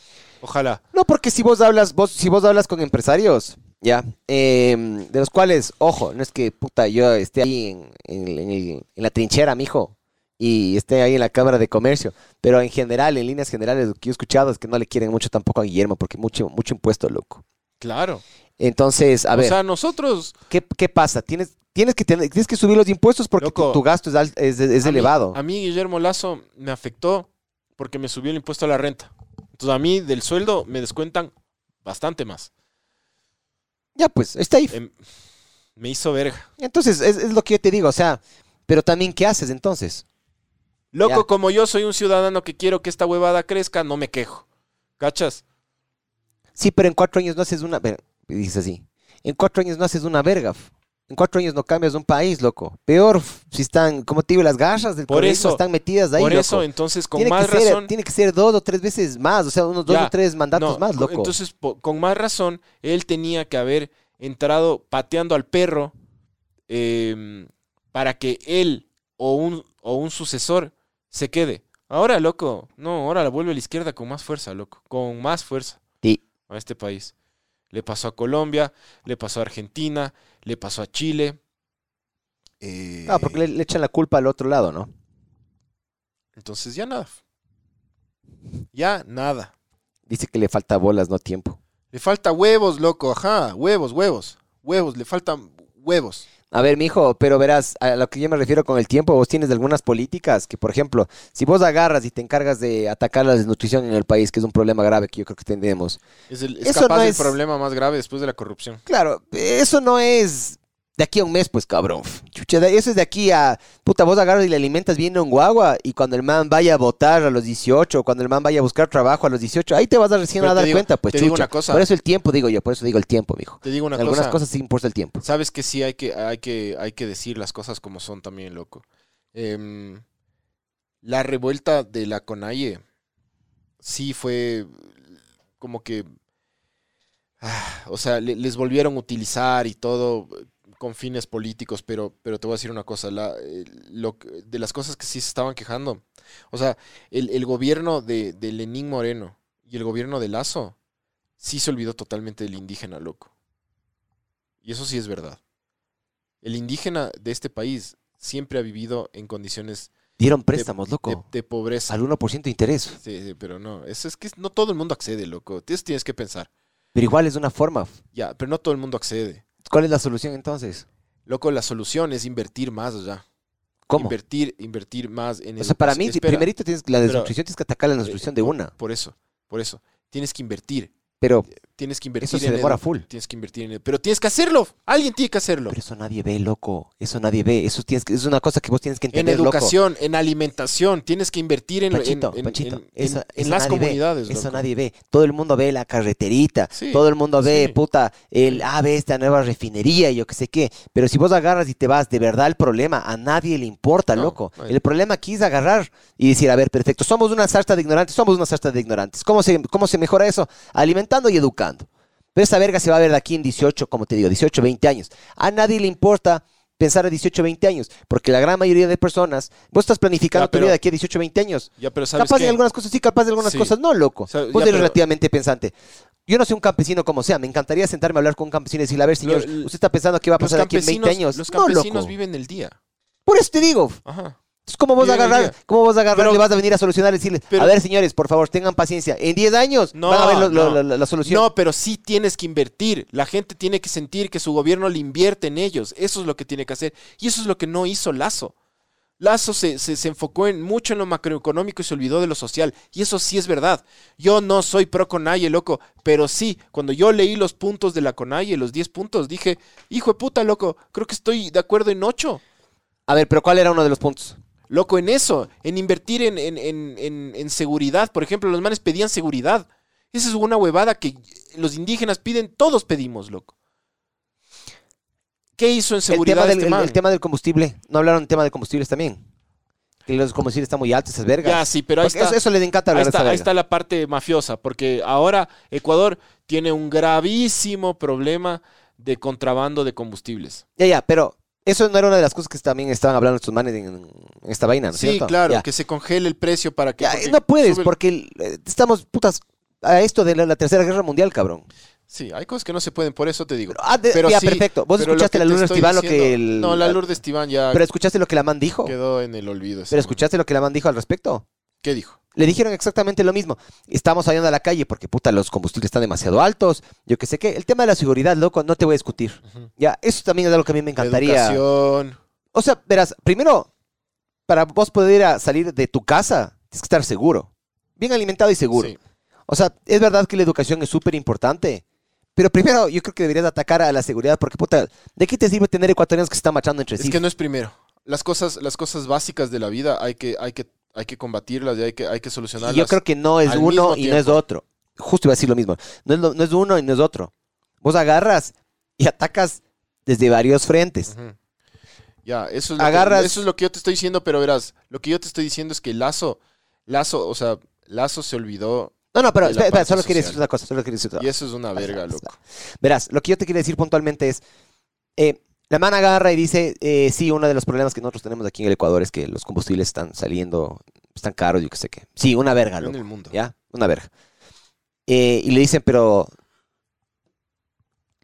Ojalá. No, porque si vos hablas, vos, si vos hablas con empresarios, ya, em, de los cuales, ojo, no es que puta yo esté ahí en, en- en en la trinchera, mijo, y esté ahí en la Cámara de Comercio, pero en general, en líneas generales, lo que yo he escuchado es que no le quieren mucho tampoco a Guillermo, porque mucho, mucho impuesto, loco. Claro. Entonces, a o ver, sea, nosotros. ¿qué, qué pasa? Tienes, tienes, que tener- tienes que subir los impuestos porque tu, Loco, tu gasto es, al- es, es a mí- elevado. A mí, Guillermo Lazo me afectó porque me subió el impuesto a la renta. Entonces, a mí del sueldo me descuentan bastante más. Ya, pues, está ahí. Em, me hizo verga. Entonces, es, es lo que yo te digo, o sea, pero también, ¿qué haces entonces? Loco, Ya. como yo soy un ciudadano que quiero que esta huevada crezca, no me quejo. ¿Cachas? Sí, pero en cuatro años no haces una... Dices así. En cuatro años no haces una verga. En cuatro años no cambias un país, loco. Peor si están, como te digo, las garras del Por eso- están metidas ahí, Por loco. eso, entonces, con tiene, más que ser, razón. tiene que ser dos o tres veces más, o sea, unos dos Ya, o tres mandatos No, más, co- loco. Entonces, con más razón, él tenía que haber entrado pateando al perro em, para que él o un, o un sucesor se quede. Ahora, loco, no, ahora la vuelve a la izquierda con más fuerza, loco, con más fuerza Sí. a este país. Le pasó a Colombia, le pasó a Argentina, le pasó a Chile. eh, Ah, porque le, le echan la culpa al otro lado, ¿no? Entonces ya nada. Ya nada. Dice que le falta bolas, no tiempo. Le falta huevos, loco, ajá, huevos, huevos, huevos, le faltan huevos. A ver, mijo, pero verás, a lo que yo me refiero con el tiempo, vos tienes algunas políticas que, por ejemplo, si vos agarras y te encargas de atacar la desnutrición en el país, que es un problema grave que yo creo que tenemos, Es, el, es Eso capaz no es- problema más grave después de la corrupción. Claro, eso no es de aquí a un mes, pues cabrón. Chucha, eso es de aquí a. Puta, vos agarras y le alimentas bien un guagua. Y cuando el man vaya a votar a los 18, cuando el man vaya a buscar trabajo a los 18, ahí te vas a recién Pero a dar digo- cuenta, pues te digo una cosa. Por eso el tiempo, digo yo, por eso digo el tiempo, mijo. Te digo una En algunas cosa. cosas sí importa el tiempo. Sabes que sí hay que, hay que, hay que decir las cosas como son también, loco. Em, la revuelta de la Conalle sí fue como que. ah, o sea, le- les volvieron a utilizar y todo con fines políticos, pero, pero te voy a decir una cosa, la, eh, lo de las cosas que sí se estaban quejando, o sea, el, el gobierno de, de Lenín Moreno y el gobierno de Lazo sí se olvidó totalmente del indígena, loco. Y eso sí es verdad. El indígena de este país siempre ha vivido en condiciones Dieron préstamos, de, loco. de pobreza. Al 1% de interés. Sí, sí, pero no, eso es que no todo el mundo accede, loco. Eso tienes que pensar. Pero igual es una forma. Ya, pero no todo el mundo accede. ¿Cuál es la solución entonces? Loco, la solución es invertir más allá. ¿Cómo? Invertir, invertir más en O sea, para mí. Espera, primerito tienes la desnutrición, tienes que atacar la desnutrición de por- una. Por eso, por eso. Tienes que invertir Pero Tienes que invertir eso se en demora full. Tienes que invertir en Pero tienes que hacerlo. Alguien tiene que hacerlo. Pero eso nadie ve, loco. Eso nadie ve. Eso tienes que, es una cosa que vos tienes que En entender, loco. educación, en alimentación, tienes que invertir en, en- Pachito, en- en- eso- en- en eso las nadie ve, comunidades. Eso loco. nadie ve. Todo el mundo ve la carreterita. Sí, todo el mundo ve, sí. puta, el, ah, ve esta nueva refinería y yo qué sé qué. Pero si vos agarras y te vas, de verdad el problema a nadie le importa, No, loco. no. El problema aquí es agarrar y decir, a ver, perfecto, somos una sarta de ignorantes, somos una sarta de ignorantes. ¿Cómo se, cómo se mejora eso? Alimentando y educando. Pero esa verga se va a ver de aquí en 18, como te digo, 18, 20 años. A nadie le importa pensar a 18, 20 años, porque la gran mayoría de personas, vos estás planificando Ya, tu vida de aquí a 18, 20 años. Ya, pero ¿sabes Capaz qué? de algunas cosas sí, capaz de algunas Sí. cosas no, loco. Vos ya, eres pero- relativamente pensante. Yo no soy un campesino como sea, me encantaría sentarme a hablar con un campesino y decirle, a ver, señor, Lo- usted está pensando qué va a pasar aquí en 20 campesinos, años. los no, campesinos loco. viven el día. Por eso te digo, Ajá. Es como vos agarrar, cómo vos agarrar, Pero- le vas a venir a solucionar y decirle, pero- a ver, señores, por favor, tengan paciencia. En 10 años No, van a ver lo- no. la solución. No, pero sí tienes que invertir. La gente tiene que sentir que su gobierno le invierte en ellos. Eso es lo que tiene que hacer. Y eso es lo que no hizo Lazo. Lazo se, se- se enfocó en mucho en lo macroeconómico y se olvidó de lo social. Y eso sí es verdad. Yo no soy pro Conalle, loco. Pero sí, cuando yo leí los puntos de la Conalle, los 10 puntos, dije, hijo de puta, loco, creo que estoy de acuerdo en 8. A ver, pero ¿cuál era uno de los puntos? Loco, en eso, en invertir en, en- en- en- en seguridad. Por ejemplo, los manes pedían seguridad. Esa es una huevada que los indígenas piden, todos pedimos, loco. ¿Qué hizo en El seguridad tema, del, este el- man? el tema del combustible. ¿No hablaron del tema de combustibles también? Que los combustibles están muy altos, esas vergas. Ya, sí, pero ahí está, eso, eso les encanta ahí, hablar de está, esa ahí está la parte mafiosa, porque ahora Ecuador tiene un gravísimo problema de contrabando de combustibles. Ya, ya, pero eso no era una de las cosas que también estaban hablando estos manes en, en esta vaina, ¿no Sí, cierto? claro, Ya. que se congele el precio para que... Ya, porque no puedes, el- porque eh, estamos putas a esto de la, la Tercera Guerra Mundial, cabrón. Sí, hay cosas que no se pueden, por eso te digo. Ah, de- Pero ya, sí, perfecto. Vos pero escuchaste la Lourdes Estiván lo que el... No, la Lourdes Estiván ya Pero escuchaste lo que la man dijo. quedó en el olvido. Pero escuchaste lo que la man dijo al respecto. ¿Qué dijo? Le dijeron exactamente lo mismo. Estamos saliendo a la calle porque, puta, los combustibles están demasiado altos. Yo qué sé qué. El tema de la seguridad, loco, no te voy a discutir. Ya, eso también es algo que a mí me encantaría. Educación. O sea, verás, primero, para vos poder salir de tu casa, tienes que estar seguro. Bien alimentado y seguro. Sí. O sea, es verdad que la educación es súper importante. Pero primero, yo creo que deberías atacar a la seguridad porque, puta, ¿de qué te sirve tener ecuatorianos que se están marchando entre Es sí? que no es primero. Las cosas, las cosas básicas de la vida hay que, hay que, hay que combatirlas y hay que, hay que solucionarlas. yo creo que no es uno y no es otro. Justo iba a decir lo mismo. No es, lo- no es uno y no es otro. Vos agarras y atacas desde varios frentes. Ya, eso es, lo Agarras- que, eso es lo que yo te estoy diciendo, pero verás, lo que yo te estoy diciendo es que Lazo, Lazo, o sea, Lazo se olvidó No, no, pero espera, espera, solo quería decir una cosa. Solo quería decir otra y eso es una verga, loco. Verás, lo que yo te quiero decir puntualmente es, eh, la man agarra y dice, eh, sí, uno de los problemas que nosotros tenemos aquí en el Ecuador es que los combustibles están saliendo, están caros, yo qué sé qué. Sí, una verga, En loco. el mundo. ¿Ya? Una verga. Eh, y le dicen, pero,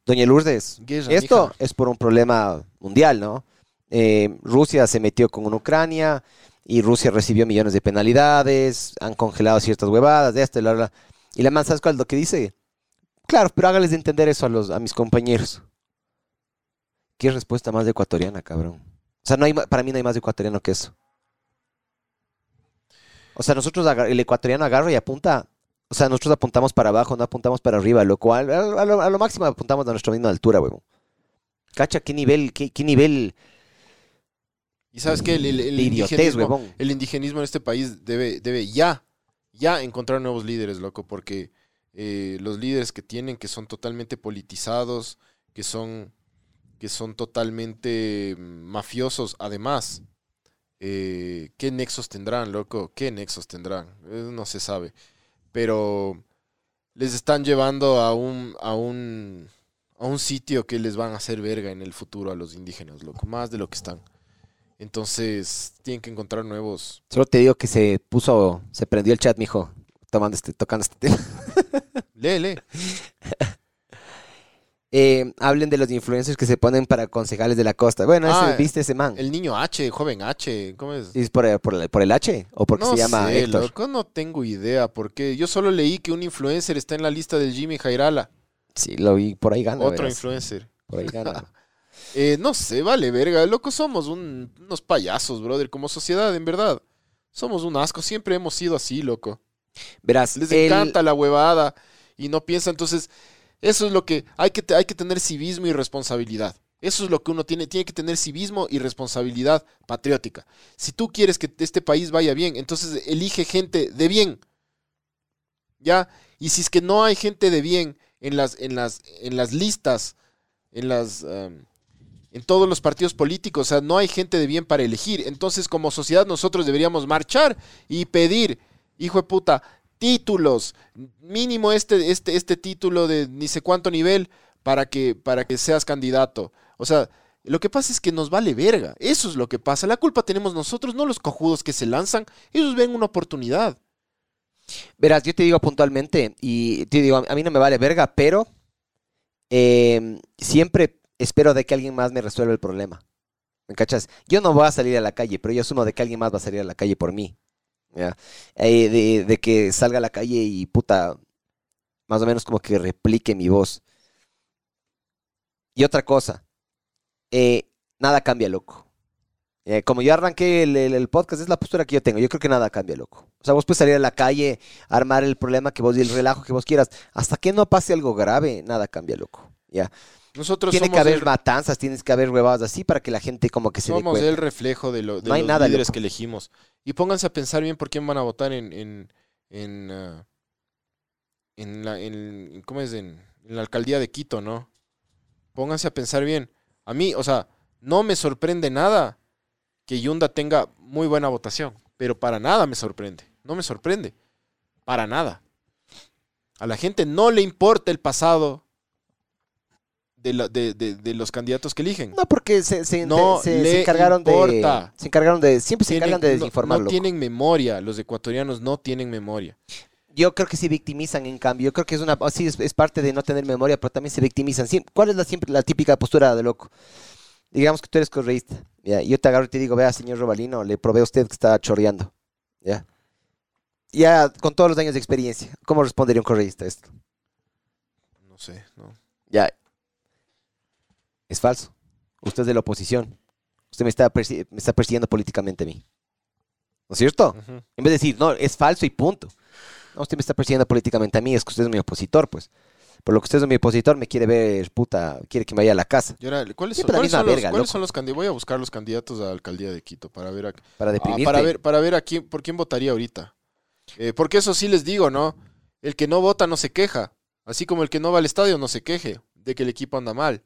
doña Lourdes, Guerra, esto mija. es por un problema mundial, ¿no? Eh, Rusia se metió con Ucrania y Rusia recibió millones de penalidades, han congelado ciertas huevadas, de esto y la, la. Y la man, ¿sabes cuál es lo que dice? Claro, pero hágales de entender eso a, los, a mis compañeros. ¿Qué respuesta más de ecuatoriana, cabrón? O sea, no hay, para mí no hay más de ecuatoriano que eso. O sea, nosotros, el ecuatoriano agarra y apunta. O sea, nosotros apuntamos para abajo, no apuntamos para arriba, lo cual, a, a lo, a lo máximo apuntamos a nuestra misma altura, huevón. Cacha, qué nivel, qué, qué nivel Y sabes que el, el, el indigenismo, el indigenismo en este país debe, debe ya, ya encontrar nuevos líderes, loco, porque eh, los líderes que tienen, que son totalmente politizados, que son, que son totalmente mm, mafiosos, además, eh, ¿qué nexos tendrán, loco? ¿Qué nexos tendrán? Eh, no se sabe. Pero les están llevando a un, a un, a un sitio que les van a hacer verga en el futuro a los indígenas, loco, más de lo que están. Entonces, tienen que encontrar nuevos. Solo te digo que se puso, se prendió el chat, mijo, tomando este, tocando este tema. Lee, lee. Eh, hablen de los influencers que se ponen para concejales de la costa. Bueno, ese- Ah, ¿viste ese man? El niño H, joven H, ¿cómo es? ¿Es por, el- por el, por el H o porque no se llama sé, Héctor? loco, no tengo idea, porque yo solo leí que un influencer está en la lista del Jimmy Jairala, Sí, lo vi, por ahí gana. otro verás. influencer. Por ahí gana. Eh, no sé, vale, verga, loco, somos un- unos payasos, brother, como sociedad, en verdad. Somos un asco, siempre hemos sido así, loco. Verás, Les el- encanta la huevada. y no piensa. Entonces, eso es lo que hay que, hay que tener civismo y responsabilidad. Eso es lo que uno tiene, tiene que tener civismo y responsabilidad patriótica. Si tú quieres que este país vaya bien, entonces elige gente de bien. ¿Ya? Y si es que no hay gente de bien en las, en las, en las listas, en las em, en todos los partidos políticos, o sea, no hay gente de bien para elegir. Entonces, como sociedad, nosotros deberíamos marchar y pedir, hijo de puta, títulos, mínimo este, este, este título de ni sé cuánto nivel para que, para que seas candidato. O sea, lo que pasa es que nos vale verga. Eso es lo que pasa. La culpa tenemos nosotros, no los cojudos que se lanzan. Ellos ven una oportunidad. Verás, yo te digo puntualmente, y te digo, a mí no me vale verga, pero eh, siempre espero de que alguien más me resuelva el problema. ¿Me cachas? Yo no voy a salir a la calle, pero yo asumo de que alguien más va a salir a la calle por mí. ¿Ya? Eh, de, de que salga a la calle y puta, más o menos como que replique mi voz. Y otra cosa, eh, nada cambia, loco. Eh, como yo arranqué el, el- el podcast, es la postura que yo tengo. Yo creo que nada cambia, loco. O sea, vos puedes salir a la calle, armar el problema que vos y el relajo que vos quieras. Hasta que no pase algo grave, nada cambia, loco. Ya. Nosotros Tiene que haber el, matanzas, tienes que haber huevadas así para que la gente como que se dé somos cuenta. el reflejo de, lo- de No hay los nada, líderes loco. que elegimos. Y pónganse a pensar bien por quién van a votar en, en, en, ah, en la, en- ¿cómo es? En, en la alcaldía de Quito, ¿no? Pónganse a pensar bien. A mí, o sea, no me sorprende nada que Yunda tenga muy buena votación, pero para nada me sorprende. No me sorprende. Para nada. A la gente no le importa el pasado de, la- de- de- de los candidatos que eligen. No, porque se, se, No se- encargaron importa. de. Se encargaron de. Siempre se Tienen- encargan de desinformar, No, tienen memoria, los ecuatorianos no tienen memoria. Yo creo que se victimizan, en cambio. Yo creo que es una. Sí, es, es parte de no tener memoria, pero también se victimizan. ¿Cuál es la, siempre, la típica postura de loco? Digamos que tú eres correísta. ¿ya? Yo te agarro y te digo, vea, señor Robalino, le probé a usted que está chorreando. ¿Ya? Ya con todos los años de experiencia, ¿cómo respondería un correísta a esto? No sé, ¿no? Ya. Es falso. Usted es de la oposición. Usted me está, persi- me está persiguiendo políticamente a mí. ¿No es cierto? En vez de decir, no, es falso y punto. No, usted me está persiguiendo políticamente a mí, es que usted es mi opositor, pues. Por lo que usted es mi opositor, me quiere ver, puta, quiere que me vaya a la casa. ¿cuáles, son, cuáles los, verga, cuáles loco. son los candidatos? Voy a buscar los candidatos a la alcaldía de Quito para ver a, Para ah, para ver, para ver a quién, por quién votaría ahorita. Eh, porque eso sí les digo, ¿no? El que no vota no se queja. Así como el que no va al estadio no se queje de que el equipo anda mal.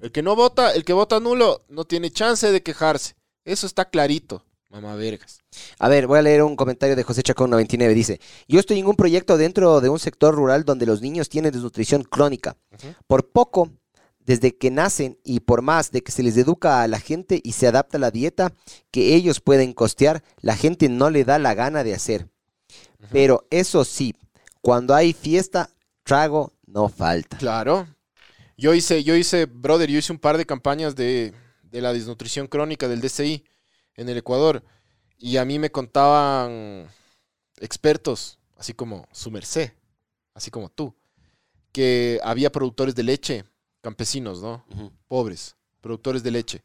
El que no vota, el que vota nulo, no tiene chance de quejarse. Eso está clarito, mamá vergas. A ver, voy a leer un comentario de José Chacón 99. Dice, yo estoy en un proyecto dentro de un sector rural donde los niños tienen desnutrición crónica. Por poco, desde que nacen y por más de que se les educa a la gente y se adapta a la dieta que ellos pueden costear, la gente no le da la gana de hacer. Pero eso sí, cuando hay fiesta, trago no falta. Claro. Yo hice, yo hice, brother, yo hice un par de campañas de, de la desnutrición crónica del DCI en el Ecuador. Y a mí me contaban expertos, así como su merced, así como tú, que había productores de leche, campesinos, ¿no? Pobres, productores de leche,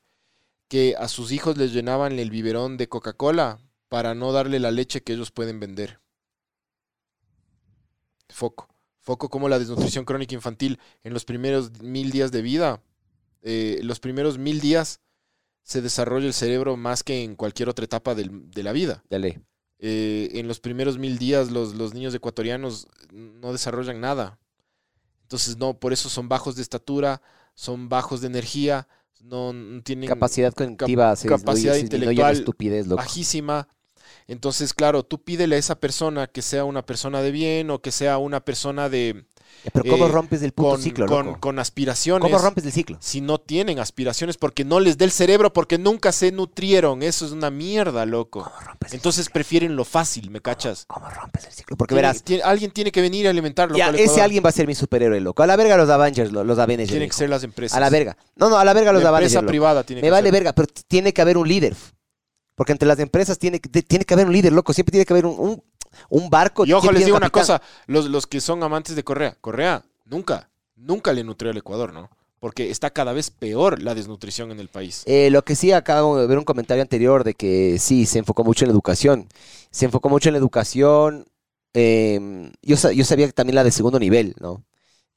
que a sus hijos les llenaban el biberón de Coca-Cola para no darle la leche que ellos pueden vender. Foco. Foco como la desnutrición crónica infantil en los primeros mil días de vida. eh, los primeros mil días se desarrolla el cerebro más que en cualquier otra etapa del- de la vida. Dale. Eh, en los primeros mil días los, los niños ecuatorianos no desarrollan nada. Entonces, no, por eso son bajos de estatura, son bajos de energía, no, no tienen Capacidad cognitiva capacidad intelectual estupidez, loco. bajísima. Entonces, claro, tú pídele a esa persona que sea una persona de bien o que sea una persona de Pero ¿cómo eh, rompes el puto con, ciclo, con- loco? con aspiraciones. ¿Cómo rompes el ciclo? Si no tienen aspiraciones porque no les dé el cerebro, porque nunca se nutrieron. Eso es una mierda, loco. ¿Cómo rompes el Entonces ciclo? prefieren lo fácil, ¿me cachas? ¿Cómo rompes el ciclo? Porque verás, tiene- alguien tiene que venir a alimentarlo. ya, ese alguien va a ser mi superhéroe, loco. A la verga los Avengers, lo- los Avengers. Tienen que ser las empresas. A la verga. No, no, a la verga los La Avengers. empresa privada tiene Me que vale ser. verga, pero tiene que haber un líder. Porque entre las empresas tiene, que- tiene que haber un líder, loco. Siempre tiene que haber un, un, un barco. Y ojo, les digo un una capitán. cosa. Los, los que son amantes de Correa. Correa nunca, nunca le nutrió al Ecuador, ¿no? Porque está cada vez peor la desnutrición en el país. Eh, lo que sí, acabo de ver un comentario anterior de que sí, se enfocó mucho en la educación. Se enfocó mucho en la educación, eh, yo, yo sabía que también la de segundo nivel, ¿no?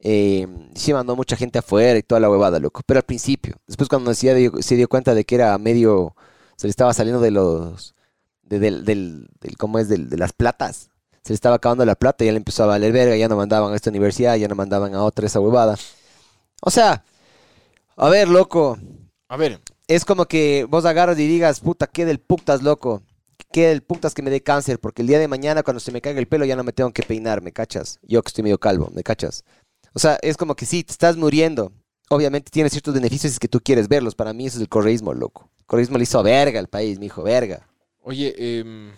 Eh, sí mandó mucha gente afuera y toda la huevada, loco. Pero al principio, después cuando se dio, se dio cuenta de que era medio, se le estaba saliendo de los, de- del, del, del- ¿cómo es? Del- de las platas. Se le estaba acabando la plata, ya le empezó a valer verga, ya no mandaban a esta universidad, ya no mandaban a otra esa huevada. O sea, a ver, loco, A ver, es como que vos agarras y digas, puta, qué del putas, loco. Qué del putas que me dé cáncer, porque el día de mañana cuando se me caiga el pelo ya no me tengo que peinar, ¿me cachas? Yo que estoy medio calvo, ¿me cachas? O sea, es como que sí, te estás muriendo. Obviamente tiene ciertos beneficios si es que tú quieres verlos. Para mí eso es el correísmo, loco. Correísmo le hizo verga al país, mijo, verga. oye, em,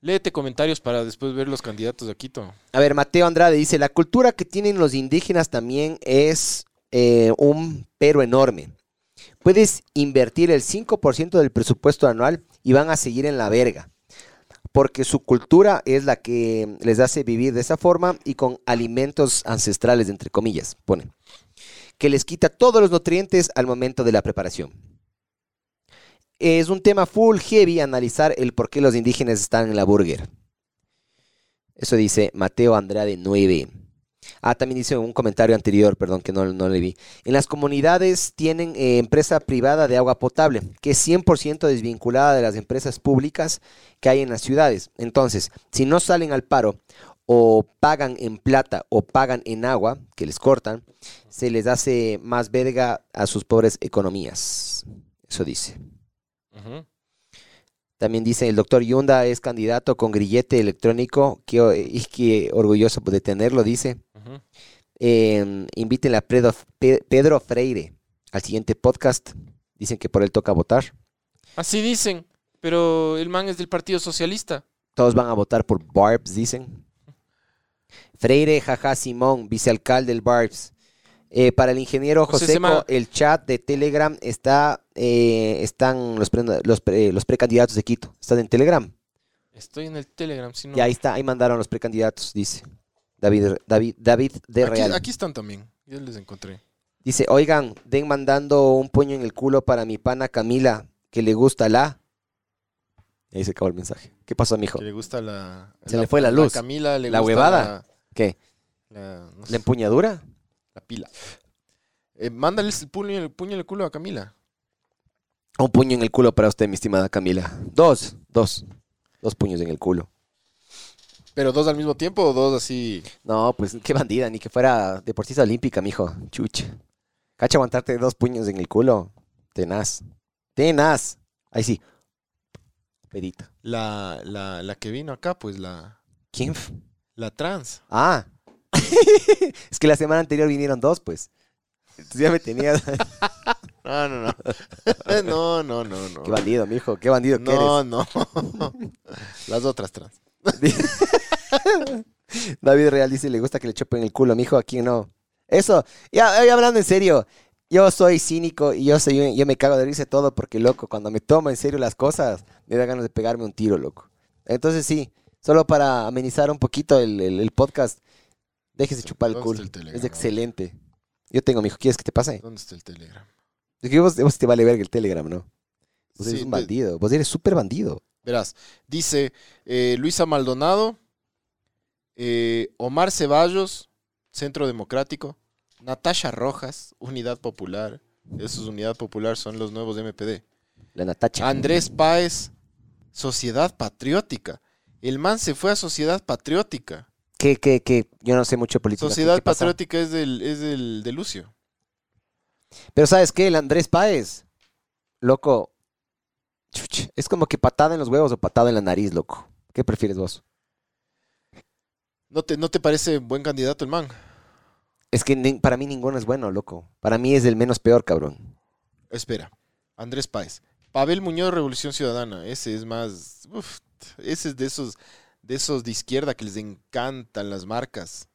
léete comentarios para después ver los candidatos de Quito. A ver, Mateo Andrade dice, la cultura que tienen los indígenas también es eh, un pero enorme. Puedes invertir el 5% del presupuesto anual y van a seguir en la verga. Porque su cultura es la que les hace vivir de esa forma y con alimentos ancestrales, entre comillas, pone. Que les quita todos los nutrientes al momento de la preparación. Es un tema full heavy analizar el por qué los indígenas están en la burger. Eso dice Mateo Andrade 9. Ah, también dice un comentario anterior, perdón, que no, no le vi. En las comunidades tienen eh, empresa privada de agua potable, que es 100% desvinculada de las empresas públicas que hay en las ciudades. Entonces, si no salen al paro o pagan en plata o pagan en agua, que les cortan, se les hace más verga a sus pobres economías. Eso dice. También dice, el doctor Yunda es candidato con grillete electrónico, que, y que orgulloso de tenerlo, dice. Ujú. Eh, invítenle a Pedro, Pe- Pedro Freire al siguiente podcast. Dicen que por él toca votar. Así dicen, pero el man es del Partido Socialista. Todos van a votar por Barbs, dicen. Freire, jaja, Simón, vicealcalde del Barbs. Eh, para el ingeniero José, el chat de Telegram está, eh, están los, pre- los, pre- los precandidatos de Quito. Están en Telegram. Estoy en el Telegram, si no. Y ahí está, ahí mandaron los precandidatos, dice. David, David, David de aquí, Real. aquí están también. Ya les encontré. Dice, oigan, den mandando un puño en el culo para mi pana Camila, que le gusta la. Y ahí se acabó el mensaje. ¿Qué pasó, mijo? Que le gusta la. Se le fue la luz. Camila le La gusta huevada. ¿Qué? La, la- no sé, ¿La empuñadura? La pila. Eh, mándale el puño, el puño en el culo a Camila. Un puño en el culo para usted, mi estimada Camila. Dos, dos. Dos puños en el culo. ¿Pero dos al mismo tiempo o dos así? No, pues qué bandida, ni que fuera deportista olímpica, mijo. Chucha. Cacha aguantarte dos puños en el culo. Tenaz. Tenaz. Ahí sí. Pedita. La, la, la que vino acá, pues la, ¿Quién? la trans. Ah. es que la semana anterior vinieron dos, pues. Entonces ya me tenías. No, no, no. no, no, no, no. qué bandido, mijo. Qué bandido que No, no. Las otras trans. eres. David Real dice, le gusta que le chopen el culo, mijo. Aquí no. Eso. Ya, ya hablando en serio. Yo soy cínico y yo soy, yo me cago de risa todo porque, loco, cuando me tomo en serio las cosas, me da ganas de pegarme un tiro, loco. Entonces sí, solo para amenizar un poquito el, el- el podcast, déjese chupar el ¿Dónde culo. Es excelente. Yo tengo, mijo. ¿Quieres que te pase? ¿Dónde está el Telegram? Es que vos, vos te vale verga el Telegram, ¿no? Vos eres Sí, un bandido. Vos eres súper bandido. Verás, dice eh, Luisa Maldonado, eh, Omar Ceballos, Centro Democrático, Natasha Rojas, Unidad Popular. Esos Unidad Popular son los nuevos de MPD. La Natacha. Andrés Páez, Sociedad Patriótica. El man se fue a Sociedad Patriótica. Que, que, que yo no sé mucho de política. ¿Qué- Sociedad qué? Patriótica es del, es del de Lucio. Pero ¿sabes qué? El Andrés Páez, loco, es como que patada en los huevos o patada en la nariz, loco. ¿Qué prefieres vos? ¿No te, ¿No te parece buen candidato el man? Es que ni- para mí ninguno es bueno, loco. Para mí es el menos peor, cabrón. Espera, Andrés Páez. Pavel Muñoz, Revolución Ciudadana. Ese es más. uf, ese es de esos, de esos de izquierda que les encantan las marcas.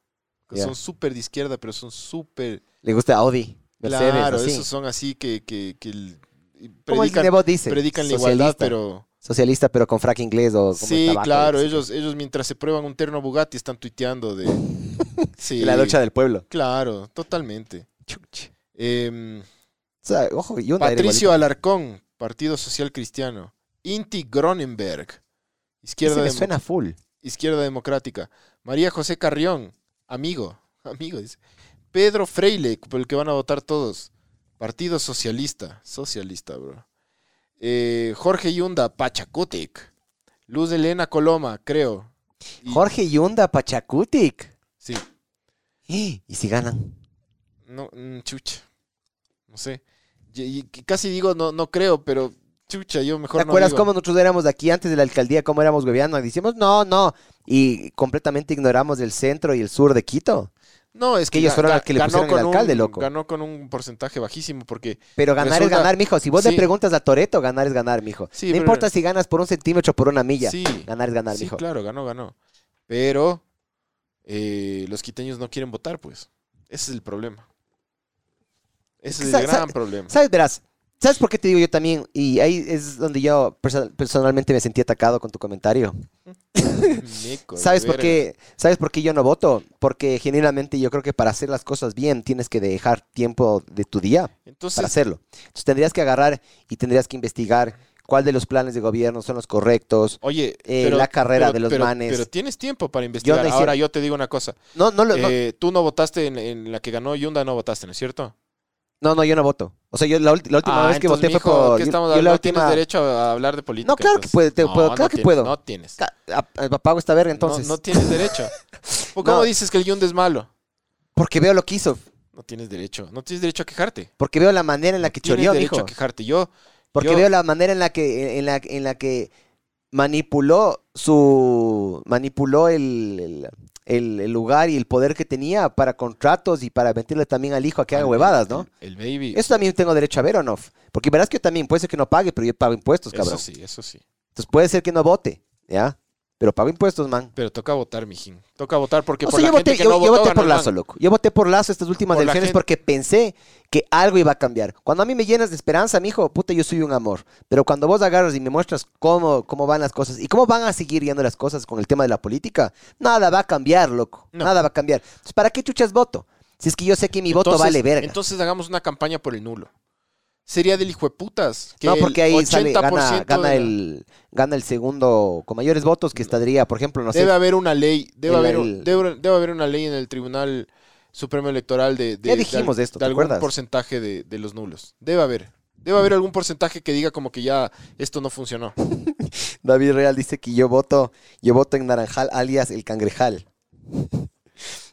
Son súper de izquierda, pero son súper. Le gusta Audi, Mercedes, Claro, así. esos son así que, que, que el- el predican, Dinebot dice. predican la igualdad, pero. Socialista, pero con frac inglés o como Sí, el tabaco, claro, ellos, ellos mientras se prueban un terno Bugatti están tuiteando de. Sí, la lucha del pueblo. Claro, totalmente. Em, O sea, ojo, Patricio. Alarcón, Partido Social Cristiano. Inti Gronenberg, Izquierda, me Demo- suena full. Izquierda Democrática. María José Carrión, amigo, amigo, dice. Pedro Freile, por el que van a votar todos. Partido Socialista, socialista, bro. Eh, Jorge Yunda, Pachacútic. Luz Elena Coloma, creo. Y- Jorge Yunda, Pachacutic. Sí, ¿Y si ganan? no, mm, chucha. No sé. Y, y casi digo no, no creo, pero chucha, yo mejor ¿Te no acuerdas cómo nosotros éramos de aquí antes de la alcaldía, cómo éramos hueveando? Decíamos, no, no. Y completamente ignoramos el centro y el sur de Quito. No, es que ellos ga- fueron los que le pusieron el alcalde, un- loco. Ganó con un porcentaje bajísimo porque Pero ganar Resulta- es ganar, mijo. Si vos sí. le preguntas a Toreto, ganar es ganar, mijo. Sí, no pero- importa si ganas por un centímetro o por una milla. sí, Ganar es ganar, sí, mijo. claro, ganó, ganó. Pero eh, los quiteños no quieren votar, pues. Ese es el problema. Ese es el gran problema. ¿Sabes, verás? ¿Sabes por qué te digo yo también? Y ahí es donde yo perso- personalmente me sentí atacado con tu comentario. ¿Sabes por qué? ¿Sabes por qué yo no voto? Porque genuinamente yo creo que para hacer las cosas bien tienes que dejar tiempo de tu día Entonces, para hacerlo. Entonces tendrías que agarrar y tendrías que investigar cuál de los planes de gobierno son los correctos. oye, eh, la carrera de los pero- manes. Pero tienes tiempo para investigar. no Ahora yo te digo una cosa. No, no, lo- no, Eh, tú no votaste en, en la que ganó Yunda, no votaste, ¿no es cierto? No, no, yo no voto. O sea, yo la, última Ah, vez que voté fue por... ¿qué yo- estamos yo hablando? la No tienes derecho a hablar de política. No, claro que te puedo- claro que tienes, puedo. No tienes. Apago esta verga entonces. No, no tienes derecho. ¿O ¿Cómo No. dices que el Yunda es malo? Porque veo lo que hizo. No tienes derecho. No tienes derecho a quejarte. Porque veo la manera en la que Tienes choreó, derecho mijo. a quejarte. Yo, Porque Yo- veo la manera en la que, en la, en la que manipuló su. manipuló el, el, el- el lugar y el poder que tenía para contratos y para meterle también al hijo a que haga huevadas, ¿no? El, el baby. Eso también tengo derecho a ver o no. Porque verás que yo también puede ser que no pague, pero yo pago impuestos, cabrón. Eso sí, eso sí. Entonces puede ser que no vote, ¿ya? Pero pago impuestos, man. Pero toca votar, mijín. Toca votar porque O por sea, la yo gente voté, que yo, no yo votó, voté ganó por el Lazo, man. loco. Yo voté por Lazo estas últimas Por la elecciones gente- porque pensé que algo iba a cambiar. Cuando a mí me llenas de esperanza, mijo, puta, yo soy un amor. Pero cuando vos agarras y me muestras cómo, cómo van las cosas y cómo van a seguir yendo las cosas con el tema de la política, nada va a cambiar, loco. No. Nada va a cambiar. Entonces, ¿para qué chuchas voto? Si es que yo sé que mi voto Entonces- vale verga. Entonces hagamos una campaña por el nulo. Sería del hijo de putas. que no, porque ahí sale, gana, 80% gana, el, gana el segundo con mayores votos que estaría, por ejemplo, no sé. Debe haber una ley, debe haber, el- debe, debe haber una ley en el Tribunal Supremo Electoral de, de- Ya dijimos de, de esto, de ¿te algún acuerdas? porcentaje de, de los nulos. Debe haber. Debe haber algún porcentaje que diga como que ya esto no funcionó. David Real dice que yo voto, yo voto en Naranjal, alias el Cangrejal.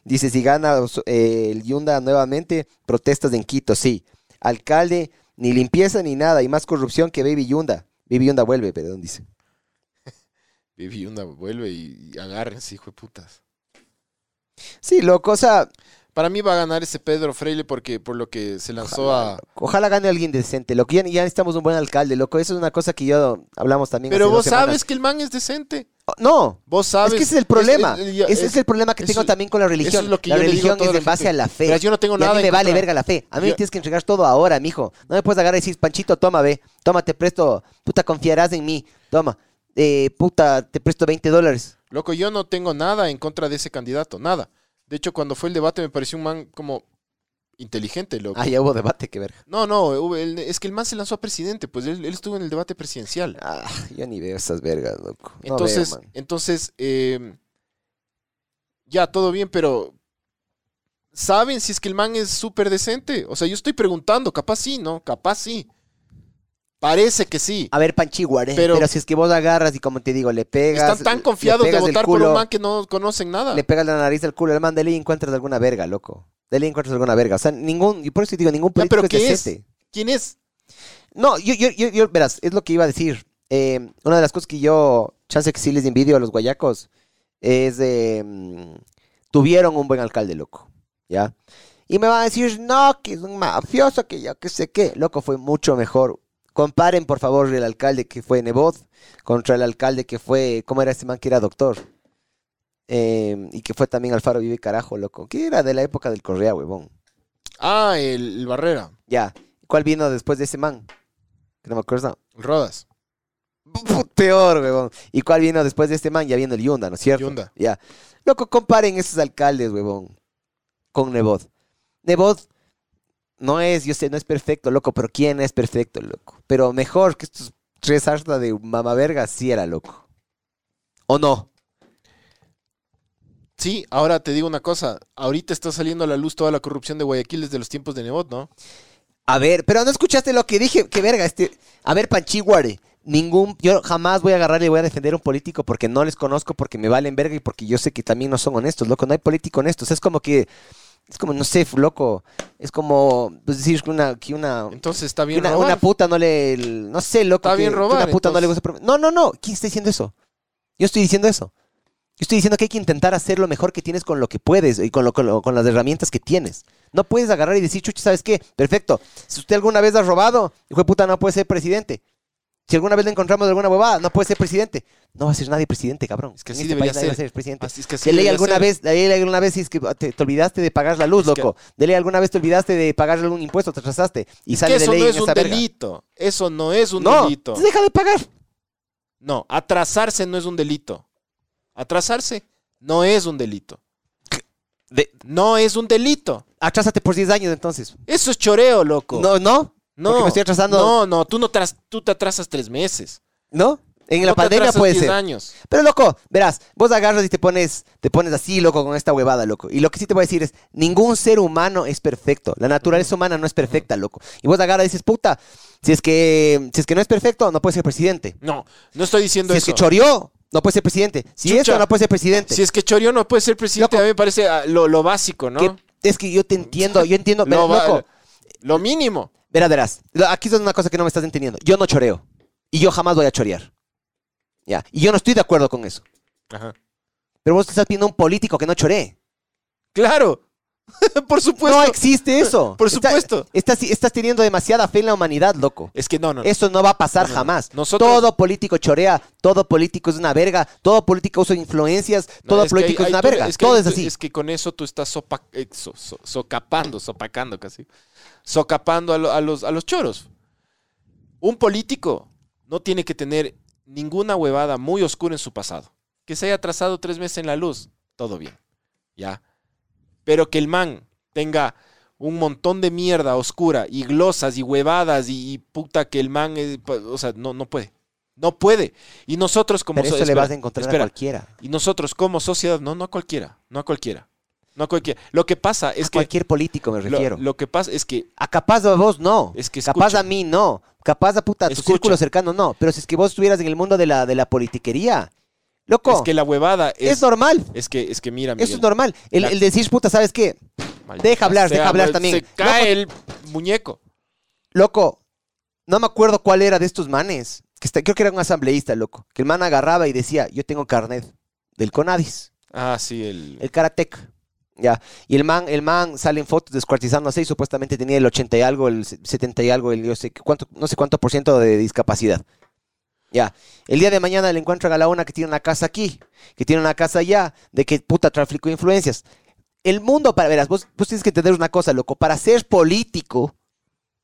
Dice, si gana eh, el Yunda nuevamente, protestas en Quito, sí. Alcalde, ni limpieza ni nada, y más corrupción que Baby Yunda. Baby Yunda vuelve, perdón, dice. Baby una vuelve y, y agárrense, hijo de putas. Sí, loco, o sea, Para mí va a ganar ese Pedro Freile porque por lo que se lanzó ojalá, a... ojalá gane alguien decente, loco. Ya, ya necesitamos un buen alcalde, loco. Eso es una cosa que yo hablamos también Pero hace dos vos semanas. sabes que el man es decente. No, Vos sabes... es que ese es el problema. es- ese es, el problema que eso- tengo también con la religión. es lo que la yo le digo a religión es la en base a la fe. Yo no tengo Y a nada mí me vale verga la fe. A mí me tienes que entregar todo ahora, mijo. No me puedes agarrar y decir, Panchito, toma, ve. Toma, te presto. Puta, confiarás en mí. Toma. Eh, puta, te presto 20 dólares. Loco, yo no tengo nada en contra de ese candidato, nada. De hecho, cuando fue el debate me pareció un man como inteligente, loco. Ah, ya hubo debate, qué verga. No, no, el- es que el man se lanzó a presidente, pues él, él estuvo en el debate presidencial. Ah, yo ni veo esas vergas, loco. No Entonces, veo, entonces, eh, ya, todo bien, pero ¿saben si es que el man es súper decente? O sea, yo estoy preguntando, capaz sí, ¿no? Capaz sí. Parece que sí. A ver, Panchiguare, pero, Pero- si es que vos agarras y como te digo, le pegas. Están tan confiados de votar por culo, un man que no conocen nada. Le pegas la nariz al culo al man, de ley encuentras alguna verga, loco. De encuentras alguna verga. O sea, ningún, y por eso te digo, ningún Ya, político pero es ¿qué es? decente. ¿Quién es? No, yo, yo, yo, yo- verás, es lo que iba a decir. Eh, una de las cosas que yo, chance que sí les envidio a los guayacos, es de, mm, tuvieron un buen alcalde, loco, ¿ya? Y me van a decir, no, que es un mafioso, que yo que sé qué. Loco, fue mucho mejor. Comparen, por favor, el alcalde que fue Nebot contra el alcalde que fue, ¿cómo era ese man que era doctor? Eh, y que fue también Alfaro Vive Carajo, loco. Que era de la época del Correa, huevón. Ah, el, el Barrera, Ya. ¿Cuál vino después de ese man? Que no me acuerdo. Rodas, Peor, huevón. ¿Y cuál vino después de este man? Ya viendo el Yunda, ¿no es cierto? Yunda. Ya. Loco, comparen esos alcaldes, huevón, con Nebot. Nebot no es, yo sé, no es perfecto, loco, pero ¿quién es perfecto, loco? Pero mejor que estos tres hasta de mamaverga, sí era loco. ¿O no? Sí, ahora te digo una cosa. Ahorita está saliendo a la luz toda la corrupción de Guayaquil desde los tiempos de Nebot, ¿no? A ver, pero no escuchaste lo que dije, qué verga, este. A ver, Panchiguare, ningún, yo jamás voy a agarrar y voy a defender a un político porque no les conozco, porque me valen verga y porque yo sé que también no son honestos, loco, no hay político honestos, es como que, es como, no sé, loco, es como, pues decir que una, que una, Entonces está bien una, robar. una puta no le, no sé, loco, Está que- bien que robar, una puta no le gusta, no, no, no, ¿quién está diciendo eso? Yo estoy diciendo eso. Yo estoy diciendo que hay que intentar hacer lo mejor que tienes con lo que puedes y con, lo, con, lo- con las herramientas que tienes. No puedes agarrar y decir, chucha, ¿sabes qué? Perfecto. Si usted alguna vez ha robado, hijo de puta, no puede ser presidente. Si alguna vez le encontramos alguna huevada, no puede ser presidente. No va a ser nadie presidente, cabrón. Es que En así este debería país nadie va a ser. presidente. Así es que así De ley alguna ser. vez, de ley alguna vez si es que te, te olvidaste de pagar la luz, Es que- loco. De ley alguna vez te olvidaste de pagar algún impuesto, te atrasaste. Y Es sale que de eso ley no en es un verga. delito. Eso no es un No, delito. deja de pagar. No, atrasarse no es un delito. Atrasarse no es un delito. De- No es un delito. atrásate por 10 años entonces. Eso es choreo, loco. No, no, no. porque me estoy atrasando. No, no, tú no tras- tú te atrasas tres meses. ¿no? En la No te pandemia atrasas puede 10 ser. años. Pero loco, verás, vos agarras y te pones, te pones así, loco, con esta huevada, loco. Y lo que sí te voy a decir es, ningún ser humano es perfecto. La naturaleza humana no es perfecta, loco. Y vos agarras y dices, puta, si es que, si es que no es perfecto, no puede ser presidente. No, no estoy diciendo Si es eso. que choreó, no puede ser presidente. Si Chucha. eso no puede ser presidente. Si es que Chorio no puede ser presidente, Loco. a mí me parece ah, lo, lo básico, ¿no? Que- es que yo te entiendo, yo entiendo. Lo, verás, va- loco, lo mínimo. verás, verás. Aquí es una cosa que no me estás entendiendo. Yo no choreo. Y yo jamás voy a chorear. Ya. Y yo no estoy de acuerdo con eso. Ajá. Pero vos te estás pidiendo a un político que no choree. Claro. Por supuesto. No existe eso. Por Está- supuesto. estás, estás teniendo demasiada fe en la humanidad, loco. Es que no, no. Eso no va a pasar No, no. jamás. Nosotros- Todo político chorea, todo político es una verga, todo político usa influencias, todo es político es una verga. es que todo es así. Es que con eso tú estás sopa- eh, so- so- socapando, sopacando casi. Socapando a, lo- a los, a los choros. Un político no tiene que tener ninguna huevada muy oscura en su pasado. Que se haya trazado tres meses en la luz, todo bien. ¿Ya? Pero que el man tenga un montón de mierda oscura y glosas y huevadas y, y puta que el man, es- o sea, no, no puede. No puede. Y nosotros como Pero so- eso le vas a encontrar espera. a cualquiera. Y nosotros como sociedad, no, no a cualquiera, no a cualquiera, no a cualquiera. Lo que pasa es a que cualquier político me lo, refiero. lo que pasa es que a capaz a vos no. es que capaz escucha, a mí no. Capaz a puta, tu Escucha. círculo cercano no. Pero si es que vos estuvieras en el mundo de la, de la politiquería, loco, es que la huevada es, es, normal. es que es que mira, Eso es normal. El, La- el decir, puta, ¿sabes qué? maldita deja hablar, sea, deja hablar también. Se cae el muñeco. Loco, no me acuerdo cuál era de estos manes. Que está, creo que era un asambleísta, loco. Que el man agarraba y decía, yo tengo carnet del CONADIS, Ah, sí, el, el Karatec. Ya. Y el man, el man sale en fotos descuartizándose y supuestamente tenía el 80 y algo, el 70 y algo, el yo sé qué cuánto, no sé cuánto por ciento de discapacidad. Ya. El día de mañana le encuentran a la una que tiene una casa aquí, que tiene una casa allá, de que puta tráfico de influencias. El mundo, para verás, vos, vos tienes que entender una cosa, loco. Para ser político,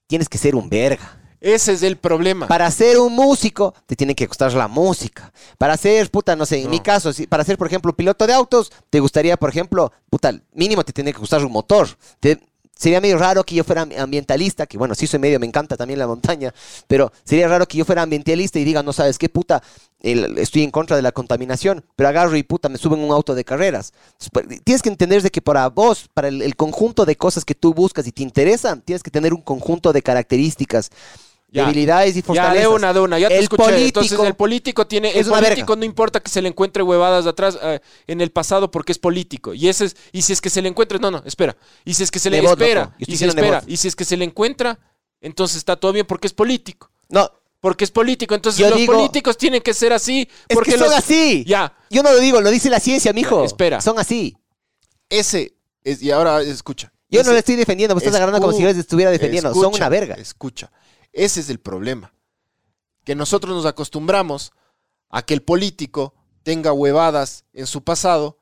tienes que ser un verga. ese es el problema. Para ser un músico, te tiene que gustar la música. Para ser, puta, no sé, en No. mi caso, si- para ser, por ejemplo, piloto de autos, te gustaría, por ejemplo, puta, mínimo te tiene que gustar un motor. Te- sería medio raro que yo fuera ambientalista, que bueno, sí soy medio, me encanta también la montaña, pero sería raro que yo fuera ambientalista y diga, no sabes qué, puta, el- estoy en contra de la contaminación, pero agarro y puta, me subo en un auto de carreras. Tienes que entender de que para vos, para el, el conjunto de cosas que tú buscas y te interesan, tienes que tener un conjunto de características, Ya. debilidades y Ya, fortalezas. de una, de una, ya te El escuché. Entonces político el político tiene, el es político no importa que se le encuentre huevadas de atrás eh, en el pasado porque es político. Y ese es, y si es que se le encuentra, no, no, espera. Y si es que se le espera, loco. Y si diciendo espera, Nebot. y si es que se le encuentra, entonces está todo bien porque es político. No, Porque es político. Entonces Yo los digo- políticos tienen que ser así. es Porque que son los- así. Ya, Yo no lo digo, lo dice la ciencia, mijo. Ya, espera. Son así. ese es, y ahora escucha. Yo no le estoy defendiendo, me estás agarrando como si yo les estuviera defendiendo. Son Escucha, una verga. Escucha, ese es el problema. Que nosotros nos acostumbramos a que el político tenga huevadas en su pasado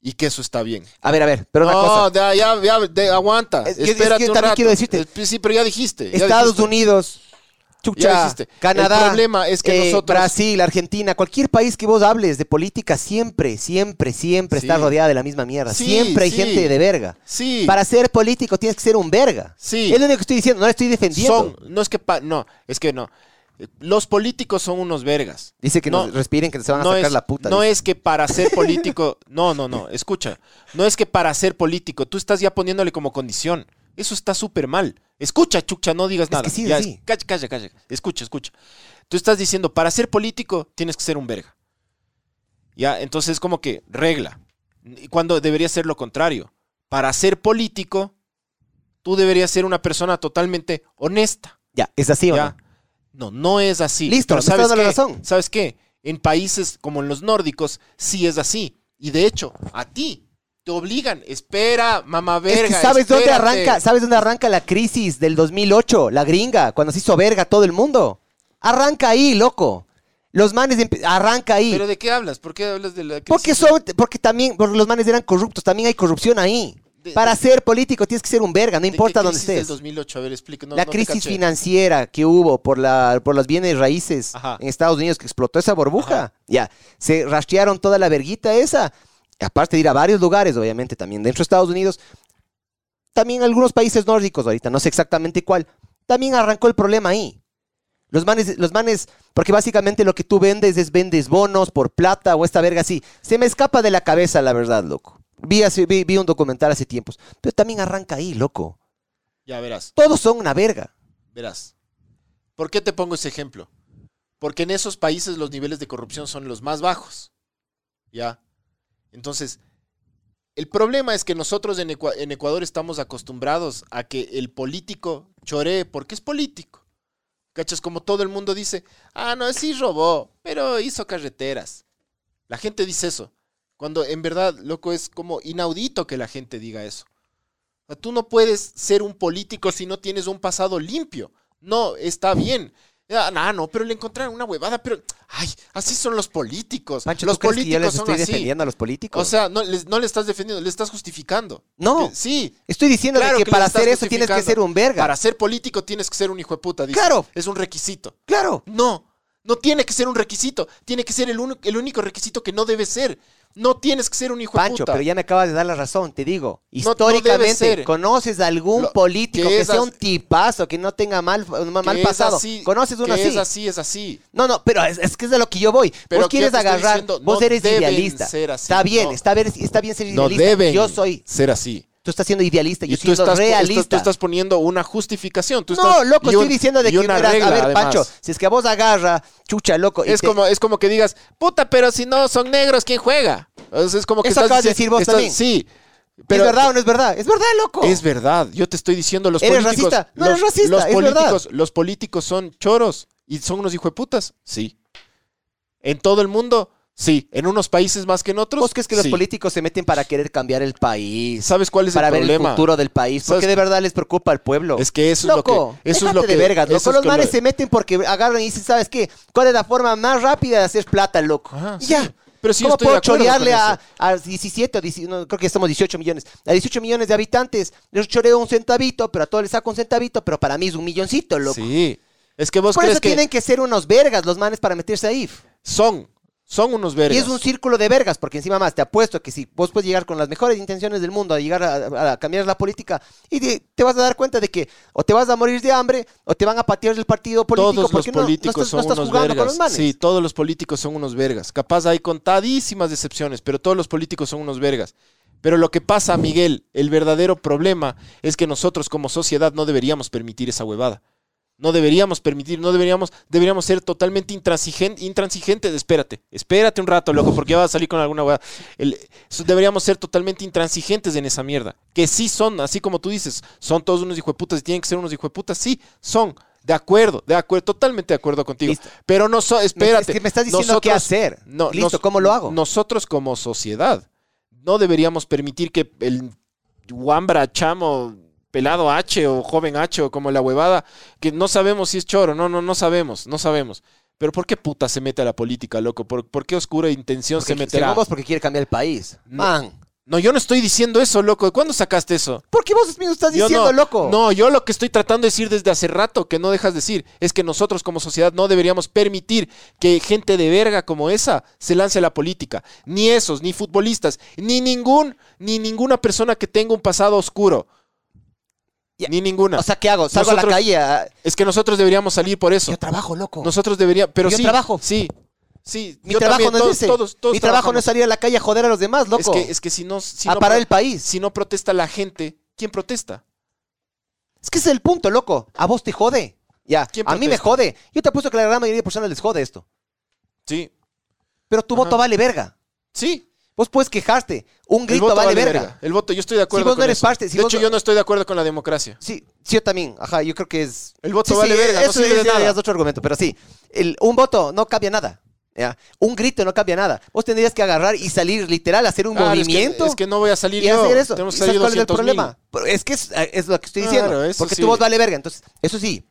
y que eso está bien. A ver, a ver, pero una no, cosa. ya, ya, ya, de- aguanta. Es- es que Espérate un rato. quiero decirte. Eh, Sí, pero ya dijiste. ya Estados dijiste. Unidos, Ya Chucha. Canadá, El problema es que eh, nosotros. Brasil, Argentina, cualquier país que vos hables de política, siempre, siempre, siempre Sí. está rodeada de la misma mierda. Sí, siempre hay sí. gente de verga. Sí. Para ser político tienes que ser un verga. Sí. Es lo único que estoy diciendo, no le estoy defendiendo. Son, no es que pa- no, es que no. Los políticos son unos vergas. Dice que No, nos respiren, que se van a no sacar es, la puta. No dice. es que para ser político. No, no, no. Escucha. No es que para ser político. Tú estás ya poniéndole como condición. Eso está súper mal. Escucha, chucha, no digas Es nada. que sí, Ya, sí. es- Calla, calla, calla. Escucha, escucha. Tú estás diciendo, para ser político tienes que ser un verga. Ya, entonces como que regla. Cuando debería ser lo contrario. Para ser político, tú deberías ser una persona totalmente honesta. Ya, es así o ¿ya? no. No, no es así. Listo, Pero ¿sabes qué? razón. ¿Sabes qué? En países como en los nórdicos sí es así. Y de hecho, a ti te obligan. Espera, mamá verga. es que sabes dónde arranca, sabes dónde arranca la crisis del 2008, la gringa, cuando se hizo verga todo el mundo. Arranca ahí, loco. Los manes arranca ahí. ¿Pero de qué hablas? ¿Por qué hablas de la crisis? porque son, porque también, porque los manes eran corruptos, también hay corrupción ahí. De- Para de- ser político tienes que ser un verga, no ¿De importa qué dónde crisis del estés. 2008? A ver. No, la no crisis financiera que hubo por, la, por los bienes raíces Ajá. en Estados Unidos que explotó esa burbuja. Ajá. Ya, se rastrearon toda la verguita esa. Aparte de ir a varios lugares, obviamente, también dentro de Estados Unidos. También algunos países nórdicos ahorita, no sé exactamente cuál. También arrancó el problema ahí. Los manes, los manes, porque básicamente lo que tú vendes es vendes bonos por plata o esta verga así. Se me escapa de la cabeza, la verdad, loco. Vi, hace- vi, vi un documental hace tiempos. Pero también arranca ahí, loco. Ya verás, Todos son una verga. verás. ¿Por qué te pongo ese ejemplo? Porque en esos países los niveles de corrupción son los más bajos. ¿Ya? Entonces, el problema es que nosotros en, Ecua- en Ecuador estamos acostumbrados a que el político choree porque es político. ¿Cachas? Como todo el mundo dice, ah, no, sí robó, pero hizo carreteras. La gente dice eso. Cuando en verdad, loco, es como inaudito que la gente diga eso. Tú no puedes ser un político si no tienes un pasado limpio. No, está bien. Ah, no, no, pero le encontraron una huevada, pero, ay, así son los políticos. Pancho, los ¿tú crees que yo políticos les son estoy así. defendiendo a los políticos? O sea, no, les- no le estás defendiendo, le estás justificando. no, sí, estoy diciendo claro que, para hacer eso tienes que ser un verga. para ser político tienes que ser un hijo de puta. dice. Claro. Es un requisito. Claro. No, no tiene que ser un requisito. Tiene que ser el, el único requisito que no debe ser. No tienes que ser un hijo de Pancho, puta. pero ya me acabas de dar la razón, te digo. no debe Históricamente, ser. ¿conoces a algún Lo- político que que, es sea as- un tipazo, que no tenga mal, mal es pasado? así, ¿Conoces uno que así? es así, es así. No, no, pero es, es que es de lo que yo voy. Pero vos que quieres yo te estoy agarrar, diciendo, vos no eres deben idealista. ser así, está bien, no. está, ver- está bien ser No idealista. deben yo soy, ser así. Tú estás siendo idealista, yo Y tú siendo estás, realista. estás- tú estás poniendo una justificación. Tú no, estás- loco, un- estoy diciendo de que, una regla, a ver, además. Pancho, si es que a vos agarra, chucha, loco. Es te- como, es como que digas, puta, pero si no son negros, ¿quién juega? Sea, es como que Eso estás acabas de decir vos estás- también. Sí. ¿Es Pero verdad o no es verdad? Es verdad, loco. Es verdad. Yo te estoy diciendo, los ¿Eres políticos. racista? No los, eres racista, los es verdad. políticos, los políticos son choros y son unos hijueputas. Sí. En todo el mundo, sí. En unos países más que en otros. ¿Vos crees que los políticos se meten para querer cambiar el país? ¿Sabes cuál es para el ver problema? el futuro del país. ¿Sabes Porque de verdad les preocupa al pueblo. Es que eso loco, es lo que. Eso es lo que. de vergas, loco. Los que manes lo- se meten porque agarran y dicen, ¿sabes qué? ¿Cuál es la forma más rápida de hacer plata, loco? Ajá, Y sí. ya. Pero sí ¿Cómo estoy puedo chorearle a, a 17 o 19, no, creo que estamos 18 millones, a 18 millones de habitantes, les choreo un centavito, pero a todos les saco un centavito, pero para mí es un milloncito, loco. Sí. Es que vos Por crees eso que tienen que ser unos vergas los manes para meterse ahí. son. Son unos vergas. Y es un círculo de vergas, porque encima más te apuesto que si vos puedes llegar con las mejores intenciones del mundo a llegar a, a cambiar la política y te, te vas a dar cuenta de que o te vas a morir de hambre o te van a patear del partido político Todos los porque no- no, políticos estás, no son estás unos jugando vergas. con los manes. Sí, todos los políticos son unos vergas. Capaz hay contadísimas excepciones, pero todos los políticos son unos vergas. Pero lo que pasa, Miguel, el verdadero problema es que nosotros como sociedad no deberíamos permitir esa huevada. No deberíamos permitir, no deberíamos, deberíamos ser totalmente intransigentes, intransigentes. Espérate, espérate un rato, loco, porque ya vas a salir con alguna eso deberíamos ser totalmente intransigentes en esa mierda. Que sí son, así como tú dices, son todos unos hijueputas y tienen que ser unos hijueputas. Sí, son. De acuerdo, de acuerdo, totalmente de acuerdo contigo. Listo. Pero no, so- espérate. es que me estás diciendo qué hacer. No, Listo, nos- ¿cómo lo hago? Nosotros como sociedad no deberíamos permitir que el Wambra, chamo, pelado H o joven H o como la huevada, que no sabemos si es choro, no, no, no sabemos, no sabemos. Pero ¿por qué puta se mete a la política, loco? ¿Por, por qué oscura intención Porque, se meterá? vos, porque quiere cambiar el país. No. Man. No, yo no estoy diciendo eso, loco. ¿Cuándo sacaste eso? ¿Por qué vos mismo estás Yo diciendo, no, loco? No, yo lo que estoy tratando de decir desde hace rato, que no dejas decir, es que nosotros como sociedad no deberíamos permitir que gente de verga como esa se lance a la política. Ni esos, ni futbolistas, ni ningún, ni ninguna persona que tenga un pasado oscuro. Ya. Ni ninguna. O sea, ¿qué hago? Salgo a la calle. a- es que nosotros deberíamos salir por eso. Yo trabajo, loco. Nosotros deberíamos. Pero Yo sí. trabajo. Sí. Sí. Mi yo trabajo también, no es ese. todos- todos Mi trabajo no es salir a la calle a joder a los demás, loco. Es que, es que si no. Si a no parar el país. Si no protesta la gente, ¿quién protesta? Es que ese es el punto, loco. A vos te jode. Ya. ¿Quién A mí me jode. Yo te apuesto que la gran mayoría de personas les jode esto. Sí. Pero tu Ajá. voto vale verga. Sí. Vos puedes quejarte. Un grito voto vale, vale verga. verga. El voto, yo estoy de acuerdo vos no con eres eso. parte, si de vos hecho, no- yo no estoy de acuerdo con la democracia. Sí, sí, yo también. Ajá, yo creo que es. El voto Sí, sí, vale verga, no eso sirve de es, nada. es otro argumento, pero sí. El, un voto no cambia nada. ¿ya? Un grito no cambia nada. Vos tendrías que agarrar y salir literal, hacer un Claro, es que- movimiento. Es que, no voy a salir y yo. hacer eso. Tenemos ¿Y que sabes salir cuál es el 200 problema? Pero Es que es, es lo que estoy diciendo. Claro, porque tu voz vale verga. Entonces, eso sí.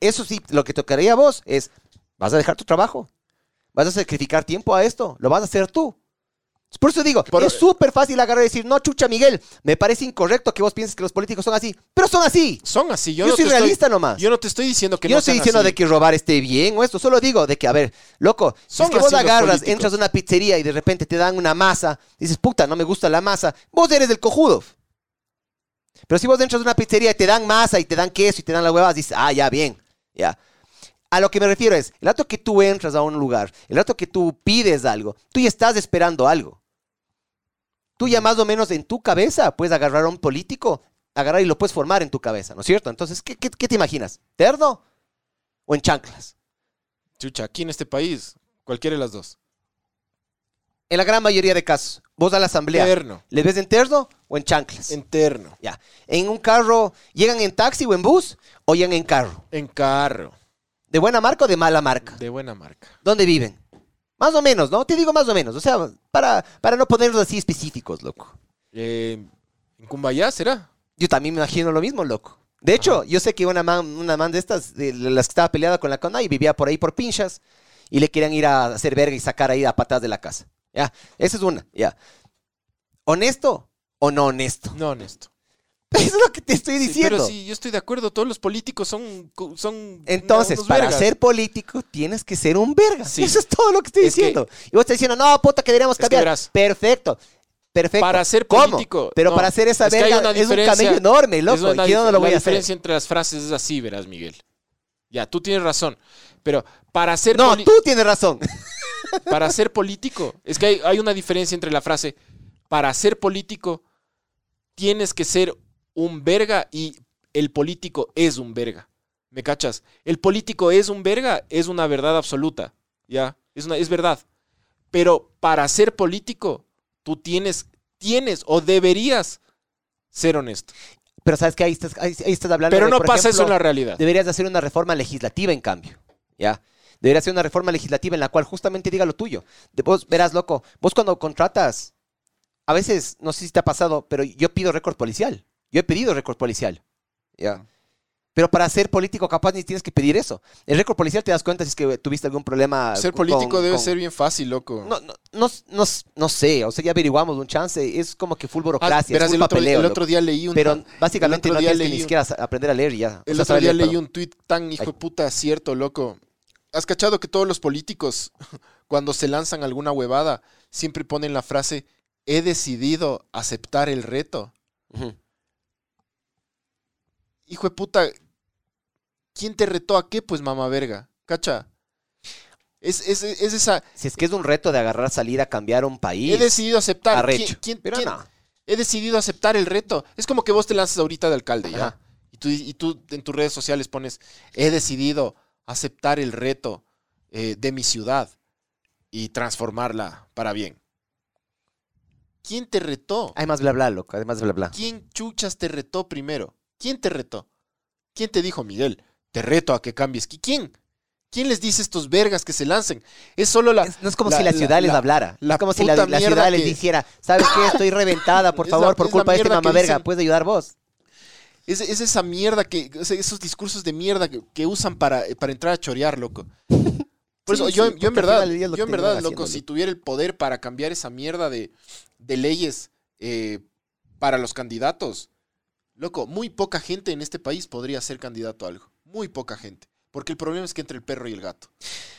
Eso sí, lo que tocaría a vos es, vas a dejar tu trabajo. Vas a sacrificar tiempo a esto. Lo vas a hacer tú. Por eso digo, es súper fácil agarrar y decir, no, chucha, Miguel, me parece incorrecto que vos pienses que los políticos son así. Pero son así. Son así. Yo, Yo, no soy te estoy- realista nomás. Yo no te estoy diciendo que Yo no estoy diciendo así. de que robar esté bien o esto, solo digo de que, a ver, loco, si Son es que vos agarras, entras a una pizzería y de repente te dan una masa, dices, puta, no me gusta la masa, vos eres el cojudo. Pero si vos entras a una pizzería y te dan masa y te dan queso y te dan las huevas, dices, ah, ya, bien, ya. A lo que me refiero es, el rato que tú entras a un lugar, el rato que tú pides algo, tú ya estás esperando algo. Tú ya más o menos en tu cabeza puedes agarrar a un político, agarrar y lo puedes formar en tu cabeza, ¿no es cierto? Entonces, ¿qué, qué- qué te imaginas? ¿Terno o en chanclas? Chucha, aquí en este país, cualquiera de las dos. En la gran mayoría de casos, vos a la asamblea, Interno. ¿les ves en terno o en chanclas? Interno. Ya. En un carro, ¿llegan en taxi o en bus o llegan en carro? En carro. ¿De buena marca o de mala marca? De buena marca. ¿Dónde viven? Más o menos, ¿no? Te digo más o menos. O sea, para, para no ponerlos así específicos, loco. Eh, ¿En Cumbayá será? Yo también me imagino lo mismo, loco. De hecho, Ajá. yo sé que una man, una man de estas, de las que estaba peleada con la CONAI, vivía por ahí por pinchas y le querían ir a hacer verga y sacar ahí a patas de la casa. Ya, esa es una, ya. ¿Honesto o no honesto? No, honesto. Eso es lo que te estoy Sí, diciendo. pero sí, yo estoy de acuerdo. Todos los políticos son. son Entonces, para vergas. ser político tienes que ser un verga. Sí. Eso es todo lo que estoy Es que- diciendo. y vos estás diciendo, no, puta, que deberíamos cambiar. Perfecto. Perfecto. Para ser ¿Cómo? político, Pero no. para hacer esa Es verga es un camello enorme, loco. ¿Y yo no lo voy la a hacer? diferencia entre las frases es así, verás, Miguel. Ya, tú tienes razón. Pero para ser, No, tú tienes razón. para ser político, es que hay, hay una diferencia entre la frase para ser político tienes que ser un verga y el político es un verga. ¿Me cachas? El político es un verga, es una verdad absoluta. ¿Ya? Es, una, es verdad. Pero para ser político, tú tienes, tienes o deberías ser honesto. Pero sabes que ahí estás, ahí, estás hablando Pero de, no por pasa eso en la realidad. Deberías de hacer una reforma legislativa, en cambio. ¿Ya? Debería ser una reforma legislativa en la cual justamente diga lo tuyo. De vos, verás, loco, vos cuando contratas, a veces, no sé si te ha pasado, pero yo pido récord policial. Yo he pedido récord policial. ¿Ya? Pero para ser político capaz ni tienes que pedir eso. El récord policial te das cuenta si es que tuviste algún problema. Ser con- político debe con- ser bien fácil, loco. No, no, no, no, no sé, o sea, ya averiguamos un chance. Es como que full Ah, burocracia, verás, es full el otro, papeleo. el loco. otro día leí un Pero básicamente el no otro tienes que ni un- siquiera aprender a leer y ya. El O sea, otro día leer, leí un tuit tan hijo Ay. de puta cierto, loco. ¿Has cachado que todos los políticos, cuando se lanzan alguna huevada, siempre ponen la frase, he decidido aceptar el reto? Ujú. Hijo de puta, ¿quién te retó a qué, pues, mamá verga? ¿Cacha? Es, es, es esa, Si es que es un reto de agarrar, salir a cambiar un país. he decidido aceptar. arrecho. ¿Quién- quién- Pero quién- no. He decidido aceptar el reto. Es como que vos te lanzas ahorita de alcalde, ¿ya? Y tú, y tú en tus redes sociales pones, he decidido aceptar el reto eh, de mi ciudad y transformarla para bien. ¿Quién te retó? Hay más bla bla, loco. Hay más bla bla. ¿Quién chuchas te retó primero? ¿Quién te retó? ¿Quién te dijo, Miguel? Te reto a que cambies. ¿Qui- ¿Quién? ¿Quién les dice estos vergas que se lancen? Es solo la... Es- no es como la- si la la- ciudad les la- hablara. la es como si la, ciudad les dijera, ¿sabes qué? Estoy reventada, por favor, por culpa de este mierda que mamá verga. dicen. ¿Puedes ayudar vos? Es, es esa mierda que... esos discursos de mierda que, que usan para, para entrar a chorear, loco. Por eso, Sí, yo, en verdad, yo en verdad, loco, si tuviera el poder para cambiar esa mierda de, de leyes eh, para los candidatos, loco, muy poca gente en este país podría ser candidato a algo. Muy poca gente. Porque el problema es que entre el perro y el gato.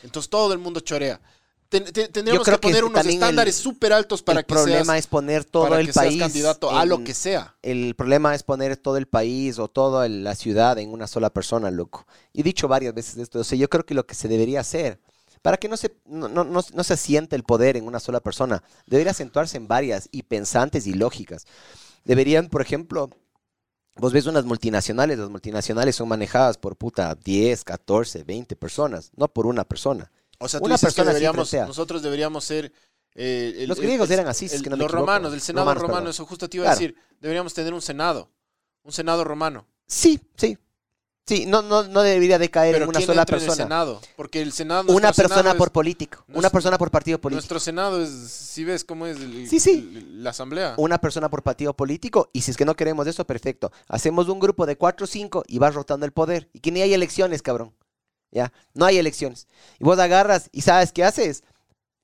Entonces todo el mundo chorea. ten- te- tendríamos que poner que unos estándares súper altos para el que problema seas, es poner todo para el que seas país. candidato a lo que sea. El problema es poner todo el país o toda la ciudad en una sola persona, loco. Y he dicho varias veces esto. O sea, yo creo que lo que se debería hacer, para que no se, no, no- no- no se asiente el poder en una sola persona, debería acentuarse en varias y pensantes y lógicas. Deberían, por ejemplo, vos ves unas multinacionales, las multinacionales son manejadas por puta 10, 14, 20 personas, no por una persona. O sea, tú Una dices que persona sí deberíamos, nosotros deberíamos ser... eh, el- Los griegos el- eran así, es que no los romanos, el senado Romanos, romano, perdón. eso justo te iba Claro. a decir. Deberíamos tener un senado. Un senado romano. Sí, sí. Sí, no, no, no debería de caer Pero en una ¿quién sola entra en el persona. senado? Porque el senado... Una persona senado por es- político. Una persona por partido político. Nuestro senado es... Si ves cómo es el- Sí, sí. el- la asamblea. Una persona por partido político. Y si es que no queremos eso, perfecto. Hacemos un grupo de cuatro o cinco y vas rotando el poder. Y que ni hay elecciones, cabrón. Ya, no hay elecciones. Y vos agarras y sabes qué haces.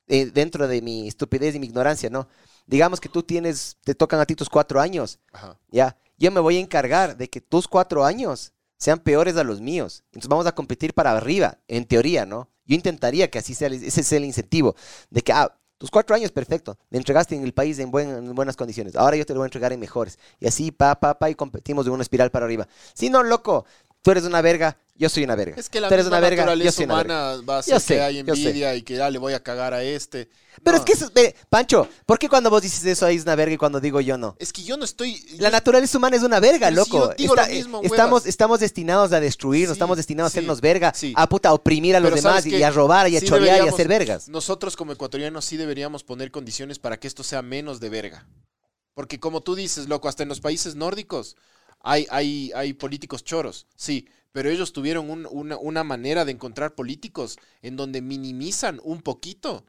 Eh, dentro de mi estupidez y mi ignorancia, ¿no? Digamos que tú tienes, te tocan a ti tus cuatro años. Ajá. Ya, yo me voy a encargar de que tus cuatro años sean peores a los míos. Entonces vamos a competir para arriba, en teoría, ¿no? Yo intentaría que así sea, ese sea el incentivo, de que, ah, tus cuatro años, perfecto, me entregaste en el país en, buen- en buenas condiciones, ahora yo te lo voy a entregar en mejores. Y así, pa, pa, pa, y competimos de una espiral para arriba. Si no, loco, tú eres una verga, yo soy una verga. Es que la tú eres misma una verga, yo soy una verga. humana va a hacer Yo sé, que hay yo sé. envidia y que ya le voy a cagar a este. Pero No, es que eso, ve, Pancho, ¿por qué cuando vos dices eso ahí es una verga y cuando digo yo no? Es que yo no estoy... La yo- naturaleza humana es una verga, Pero si loco. yo digo lo mismo, eh, estamos, estamos destinados a destruirnos, Sí, estamos destinados sí, a hacernos verga, sí. a puta oprimir a los Pero demás ¿sabes y, qué? y a robar y a Sí chorear y a deberíamos- hacer vergas. Nosotros como ecuatorianos sí deberíamos poner condiciones para que esto sea menos de verga. Porque como tú dices, loco, hasta en los países nórdicos hay, hay, hay políticos choros, sí, pero ellos tuvieron un- una, una manera de encontrar políticos en donde minimizan un poquito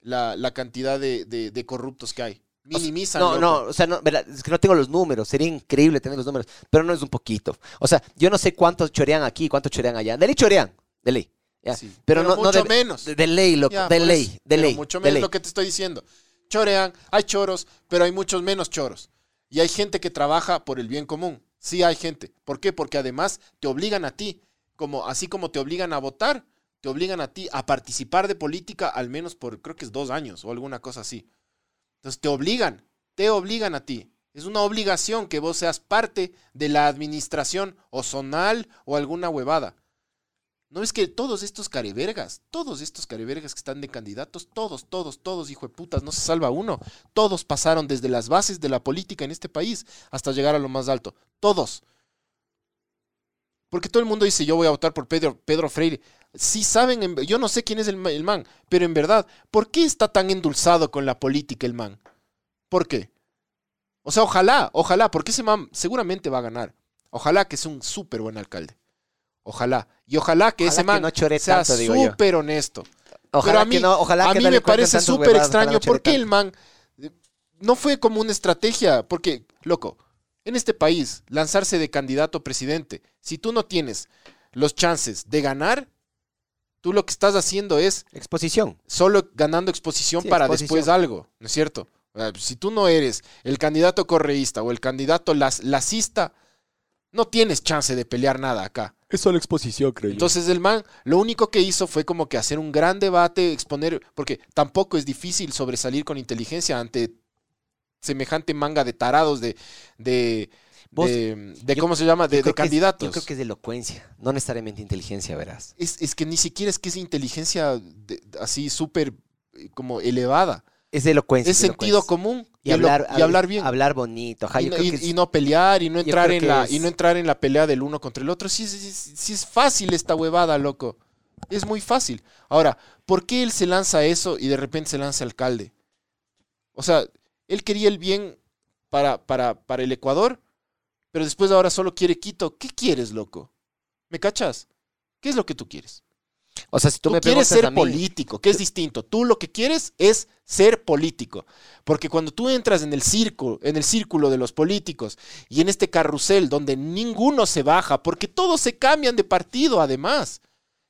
la, la cantidad de, de- de corruptos que hay. Minimizan. No, loco. no, o sea, no, verdad, es que no tengo los números, sería increíble tener los números, pero no es un poquito. O sea, yo no sé cuántos chorean aquí, cuántos chorean allá. De ley chorean, de ley. Sí, Pero, no, no mucho de, menos. de, de ley, loco, Ya, de ley, de ley. Mucho menos ley. lo que te estoy diciendo. Chorean, hay choros, pero hay muchos menos choros. Y hay gente que trabaja por el bien común. Sí hay gente. ¿Por qué? Porque además te obligan a ti, como, así como te obligan a votar, te obligan a ti a participar de política al menos por, creo que es dos años o alguna cosa así. Entonces te obligan, te obligan a ti. Es una obligación que vos seas parte de la administración o zonal o alguna huevada. ¿No es que todos estos carevergas, todos estos carevergas que están de candidatos, todos, todos, todos, hijo de putas, no se salva uno. Todos pasaron desde las bases de la política en este país hasta llegar a lo más alto. Todos. Porque todo el mundo dice, yo voy a votar por Pedro, Pedro Freire. Sí saben, en- yo no sé quién es el, el man, pero en verdad, ¿por qué está tan endulzado con la política el man? ¿Por qué? O sea, ojalá, ojalá, porque ese man seguramente va a ganar. Ojalá que sea un súper buen alcalde. Ojalá. Y ojalá que Ojalá ese que man no sea súper honesto. Ojalá Pero a que mí, no, ojalá a que mí no me parece súper extraño. ¿Por qué el man eh, no fue como una estrategia? Porque, loco, en este país, lanzarse de candidato a presidente, si tú no tienes los chances de ganar, tú lo que estás haciendo es Exposición. solo ganando exposición Sí, para exposición. después algo, ¿no es cierto? Si tú no eres el candidato correísta o el candidato las, lacista, no tienes chance de pelear nada acá. Es solo exposición, creo yo. Entonces el man lo único que hizo fue como que hacer un gran debate, exponer, porque tampoco es difícil sobresalir con inteligencia ante semejante manga de tarados de, de, Vos- de, de yo- ¿cómo se llama? De, Yo de es- candidatos. yo creo que es de elocuencia, no necesariamente inteligencia, verás. es, es que ni siquiera es que es inteligencia de- así súper eh, como elevada. Es elocuencia. Es sentido elocuencia. común y, Y hablar, y hablar bien. Hablar bonito. Ajá, y, no, es- y pelear y no entrar en la es- y no entrar en la pelea del uno contra el otro. Sí, sí, sí, sí es fácil esta huevada, loco. Es muy fácil. Ahora, ¿por qué él se lanza a eso y de repente se lanza alcalde? O sea, él quería el bien para, para, para el Ecuador, pero después ahora solo quiere Quito. ¿Qué quieres, loco? ¿Me cachas? ¿Qué es lo que tú quieres? O sea, si tú, Tú, me quieres ser político, que es distinto. Tú lo que quieres es ser político. Porque cuando tú entras en el círculo, en el círculo de los políticos y en este carrusel donde ninguno se baja, porque todos se cambian de partido además.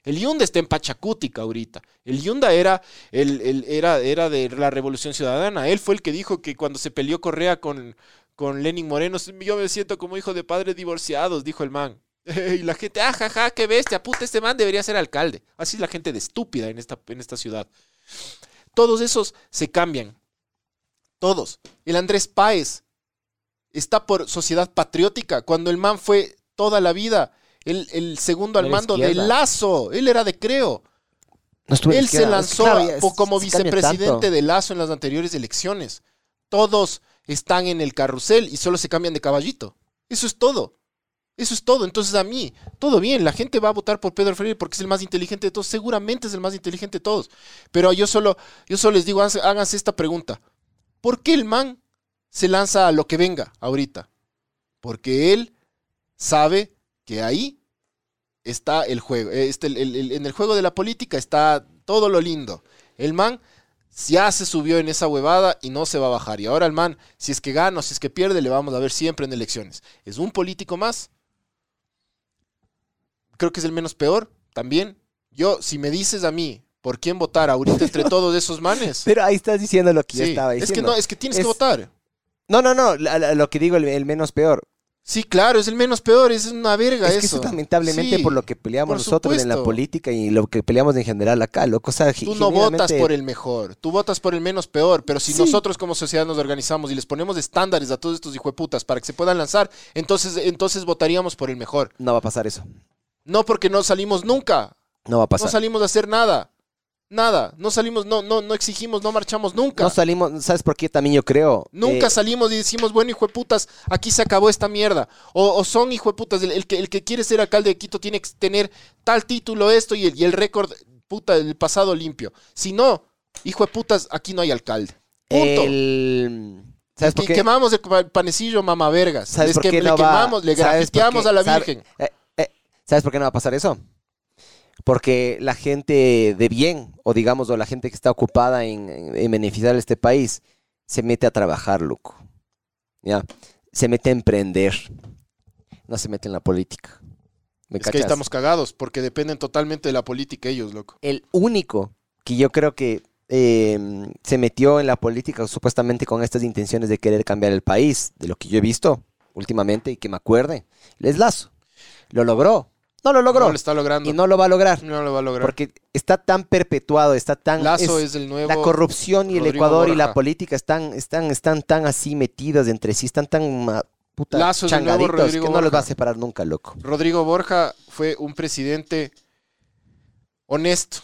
El Yunda está en Pachacútica ahorita. El Yunda era, el, el- era, era de la Revolución Ciudadana. Él fue el que dijo que cuando se peleó Correa con, con Lenin Moreno, yo me siento como hijo de padres divorciados, dijo el man. Y la gente, ah, jaja, qué bestia, puta, este man debería ser alcalde. Así es la gente de estúpida en esta, en esta ciudad. Todos esos se cambian. Todos. El Andrés Páez está por sociedad patriótica, cuando el man fue toda la vida el, el segundo al mando de. Lazo. Él era de Creo. No Él se lanzó po- como se vicepresidente de Lazo en las anteriores elecciones. Todos están en el carrusel y solo se cambian de caballito. Eso es todo. Eso es todo. Entonces a mí, todo bien, la gente va a votar por Pedro Freire porque es el más inteligente de todos. Seguramente es el más inteligente de todos. Pero yo solo, yo solo les digo, háganse, esta pregunta. ¿Por qué el man se lanza a lo que venga ahorita? Porque él sabe que ahí está el juego. eh, este, el- el- en el juego de la política está todo lo lindo. El man ya se subió en esa huevada y no se va a bajar. Y ahora el man, si es que gana o si es que pierde, le vamos a ver siempre en elecciones. Es un político más. Creo que es el menos peor también. Yo, si me dices a mí por quién votar ahorita entre todos esos manes. Pero ahí estás diciendo lo que yo sí, estaba es que diciendo. no, es que tienes Es- que votar. No, no, no, lo que digo, el, el menos peor. Sí, claro, es el menos peor, es una verga Es que eso. eso lamentablemente Sí, por lo que peleamos nosotros en la política y lo que peleamos en general acá, loco. O sea, Tú no votas por el mejor, tú votas por el menos peor, pero si Sí. nosotros como sociedad nos organizamos y les ponemos estándares a todos estos hijueputas para que se puedan lanzar, entonces, entonces votaríamos por el mejor. No va a pasar eso. No porque no salimos nunca, No va a no pasar. salimos a hacer nada, nada, no salimos, no, no, no exigimos, no marchamos nunca. No salimos, ¿sabes por qué también yo creo? Nunca Eh, salimos y decimos, bueno, hijo de putas, aquí se acabó esta mierda. O, o son hijo de putas, el, el que, el que quiere ser alcalde de Quito tiene que tener tal título, esto y el, y el récord, puta, el pasado limpio. Si no, hijo de putas, aquí no hay alcalde. Punto. el- ¿Sabes por qué? Quemamos el pa- panecillo mamavergas. ¿Sabes por que- qué le no va- quemamos, le ¿sabes por grafiteamos a la ¿Sabe- Virgen. eh, ¿Sabes por qué no va a pasar eso? Porque la gente de bien, o digamos, o la gente que está ocupada en, en- en beneficiar a este país, se mete a trabajar, loco. ¿Ya? Se mete a emprender. No se mete en la política. ¿Me Es que ahí estamos cagados, porque dependen totalmente de la política ellos, loco. el único que yo creo que eh, se metió en la política supuestamente con estas intenciones de querer cambiar el país, de lo que yo he visto últimamente y que me acuerde, es Lazo. Lo logró. No lo logró. No lo está logrando. y no lo va a lograr. No lo va a lograr. Porque está tan perpetuado, está tan... Lazo es- es, el nuevo. la corrupción y el Ecuador y la política están, están, están tan así metidos entre sí, están tan puta, Lazo el nuevo changaditos que no los va a separar nunca, loco. Rodrigo Borja fue un presidente honesto,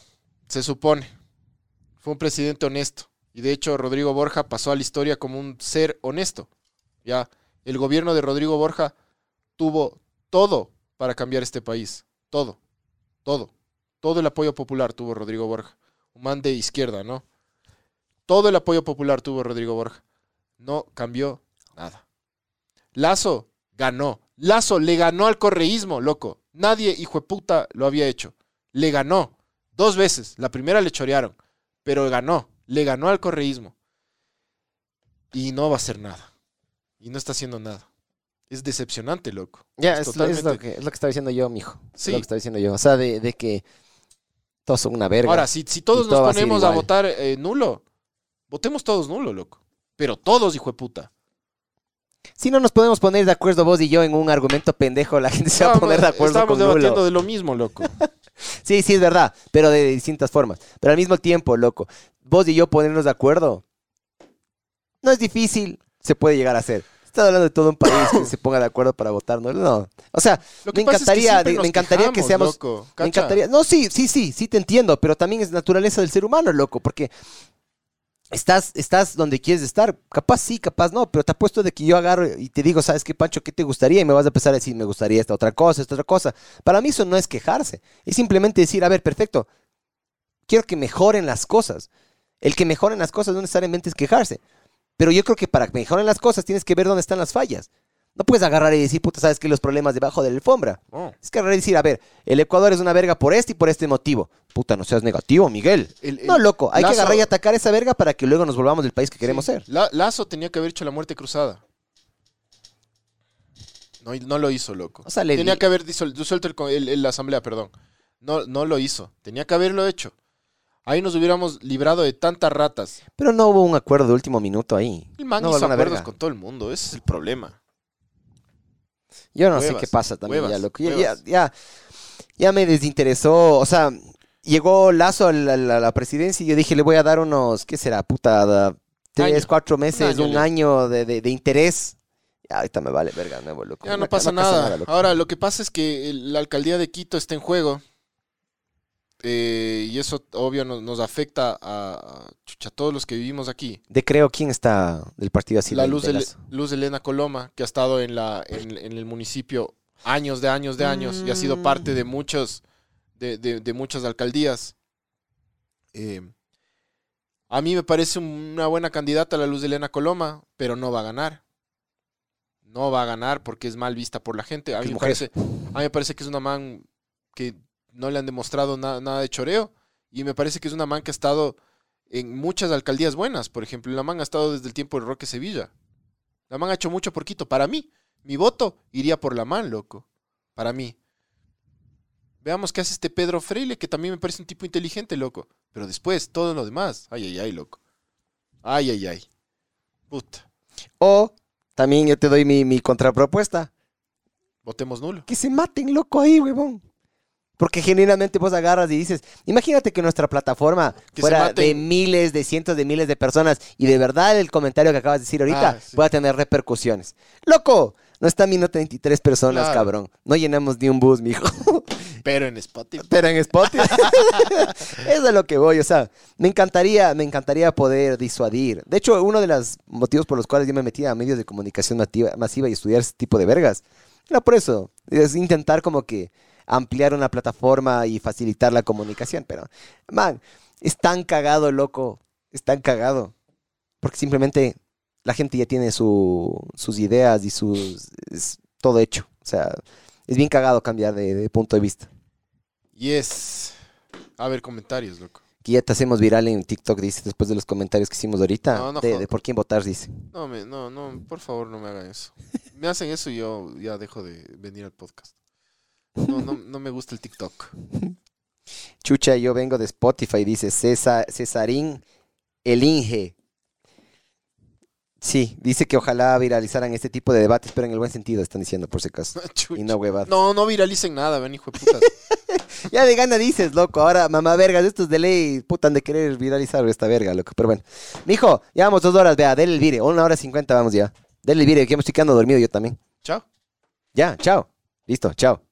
se supone. Fue un presidente honesto. Y de hecho, Rodrigo Borja pasó a la historia como un ser honesto. Ya, el gobierno de Rodrigo Borja tuvo todo para cambiar este país. Todo. Todo. Todo el apoyo popular tuvo Rodrigo Borja. Un de izquierda, ¿no? Todo el apoyo popular tuvo Rodrigo Borja. No cambió nada. Lazo ganó. Lazo le ganó al correísmo, loco. Nadie, hijo de puta, lo había hecho. Le ganó. Dos veces. La primera le chorearon. Pero ganó. Le ganó al correísmo. Y no va a hacer nada. Y no está haciendo nada. Es decepcionante, loco. Ya, Es es, lo, es lo totalmente- que, es lo que estaba diciendo yo, mijo. Es Sí. lo que estaba diciendo yo. O sea, de, de que todos son una verga. Ahora, si, si todos todo nos a ponemos a votar eh, nulo, votemos todos nulo, loco. Pero todos, hijo de puta. Si no nos podemos poner de acuerdo vos y yo en un argumento pendejo, la gente se va a poner de acuerdo Estamos con debatiendo nulo. de lo mismo, loco. Sí, sí, es verdad, pero de distintas formas. Pero al mismo tiempo, loco, vos y yo ponernos de acuerdo no es difícil, se puede llegar a hacer. Estás hablando de todo un país que se ponga de acuerdo para votar, ¿no? No. O sea, que me es que encantaría, nos me encantaría que seamos loco, Me encantaría. No, sí, sí, sí, sí te entiendo, pero también es naturaleza del ser humano, loco, porque estás, estás donde quieres estar. Capaz sí, capaz no, pero te apuesto de que yo agarro y te digo, ¿sabes qué, Pancho? ¿Qué te gustaría? Y me vas a empezar a decir, me gustaría esta otra cosa, esta otra cosa. Para mí eso no es quejarse, es simplemente decir, a ver, perfecto, quiero que mejoren las cosas. El que mejoren las cosas no necesariamente es quejarse, pero yo creo que para que mejoren las cosas tienes que ver dónde están las fallas. No puedes agarrar y decir, puta, ¿sabes qué? Los problemas debajo de la alfombra. No. Es que agarrar y decir, a ver, el Ecuador es una verga por este y por este motivo. Puta, no seas negativo, Miguel. El- el- No, loco, hay que agarrar y atacar esa verga para que luego nos volvamos del país que queremos Sí. ser. La- Lazo tenía que haber hecho la muerte cruzada. No, no lo hizo, loco. O sea, le tenía di- que haber disuelto el- la asamblea, perdón. No, no lo hizo. Tenía que haberlo hecho. Ahí nos hubiéramos librado de tantas ratas. Pero no hubo un acuerdo de último minuto ahí. El man No, hizo acuerdos verga. con todo el mundo. Ese es el problema. Yo no sé qué pasa también ya, loco. Ya, ya, huevas. ya, ya me desinteresó. O sea, llegó Lazo a la, la- la presidencia y yo dije, le voy a dar unos, ¿qué será? Puta, tres, Año. cuatro meses, año, un año de, de- de interés. Ya, ahorita me vale verga, nuevo loco. Ya no pasa nada. loco. Ahora, lo que pasa es que la alcaldía de Quito está en juego. Eh, y eso, obvio, nos, nos afecta a, todos los que vivimos aquí. De creo, ¿quién está del partido así? la Luz, de de, Lazo? Luz Elena Coloma, que ha estado en, la, en, en el municipio años de años de años y ha sido Mm. parte de muchos de, de- de muchas alcaldías. Eh, a mí me parece una buena candidata la Luz de Elena Coloma, pero no va a ganar. No va a ganar porque es mal vista por la gente. A mí, me parece, a mí me parece que es una man que no le han demostrado na- nada de choreo. Y me parece que es una man que ha estado en muchas alcaldías buenas. Por ejemplo, la man ha estado desde el tiempo de Roque Sevilla. La man ha hecho mucho por Quito. Para mí, mi voto iría por la man, loco. Para mí. Veamos qué hace este Pedro Freile, que también me parece un tipo inteligente, loco. Pero después, todo lo demás. Ay, ay, ay, loco. Ay, ay, ay. Puta. O también yo te doy mi, mi contrapropuesta. Votemos nulo. Que se maten, loco, ahí, huevón. Porque genuinamente vos agarras y dices, imagínate que nuestra plataforma Que fuera de miles, de cientos de miles de personas y de verdad el comentario que acabas de decir ahorita Ah, sí. pueda tener repercusiones. Loco, no están viendo 33 personas, Claro. cabrón. No llenamos ni un bus, mijo. Pero en Spotify. Pero en Spotify. Eso es lo que voy, o sea, me encantaría, me encantaría poder disuadir. De hecho, uno de los motivos por los cuales yo me metí a medios de comunicación masiva y estudiar ese tipo de vergas, era por eso, es intentar como que ampliar una plataforma y facilitar la comunicación, pero, man, es tan cagado, loco, es tan cagado, porque simplemente la gente ya tiene su- sus ideas y sus, es todo hecho, o sea, es bien cagado cambiar de- de punto de vista. Yes. A ver, comentarios, loco. Que ya te hacemos viral en TikTok, dice, después de los comentarios que hicimos ahorita. No, no de, de por quién votar, dice. No, me, no, no, por favor, no me hagan eso. Me hacen eso y yo ya dejo de venir al podcast. No, no, no me gusta el TikTok. Chucha, yo vengo de Spotify, dice César, Cesarín Elinge. Sí, dice que ojalá viralizaran este tipo de debates, pero en el buen sentido, están diciendo, por si acaso. Chucha. Y no huevadas. No, no viralicen nada, ven, hijo de putas. Ya de gana dices, loco. Ahora, mamá vergas, estos de ley, puta, han de querer viralizar esta verga, loco. Pero bueno. Mijo, llevamos dos horas, vea, dele el vire. Una hora cincuenta, vamos ya. Dele el vire, que me estoy quedando dormido yo también. Chao. Ya, chao. Listo, chao.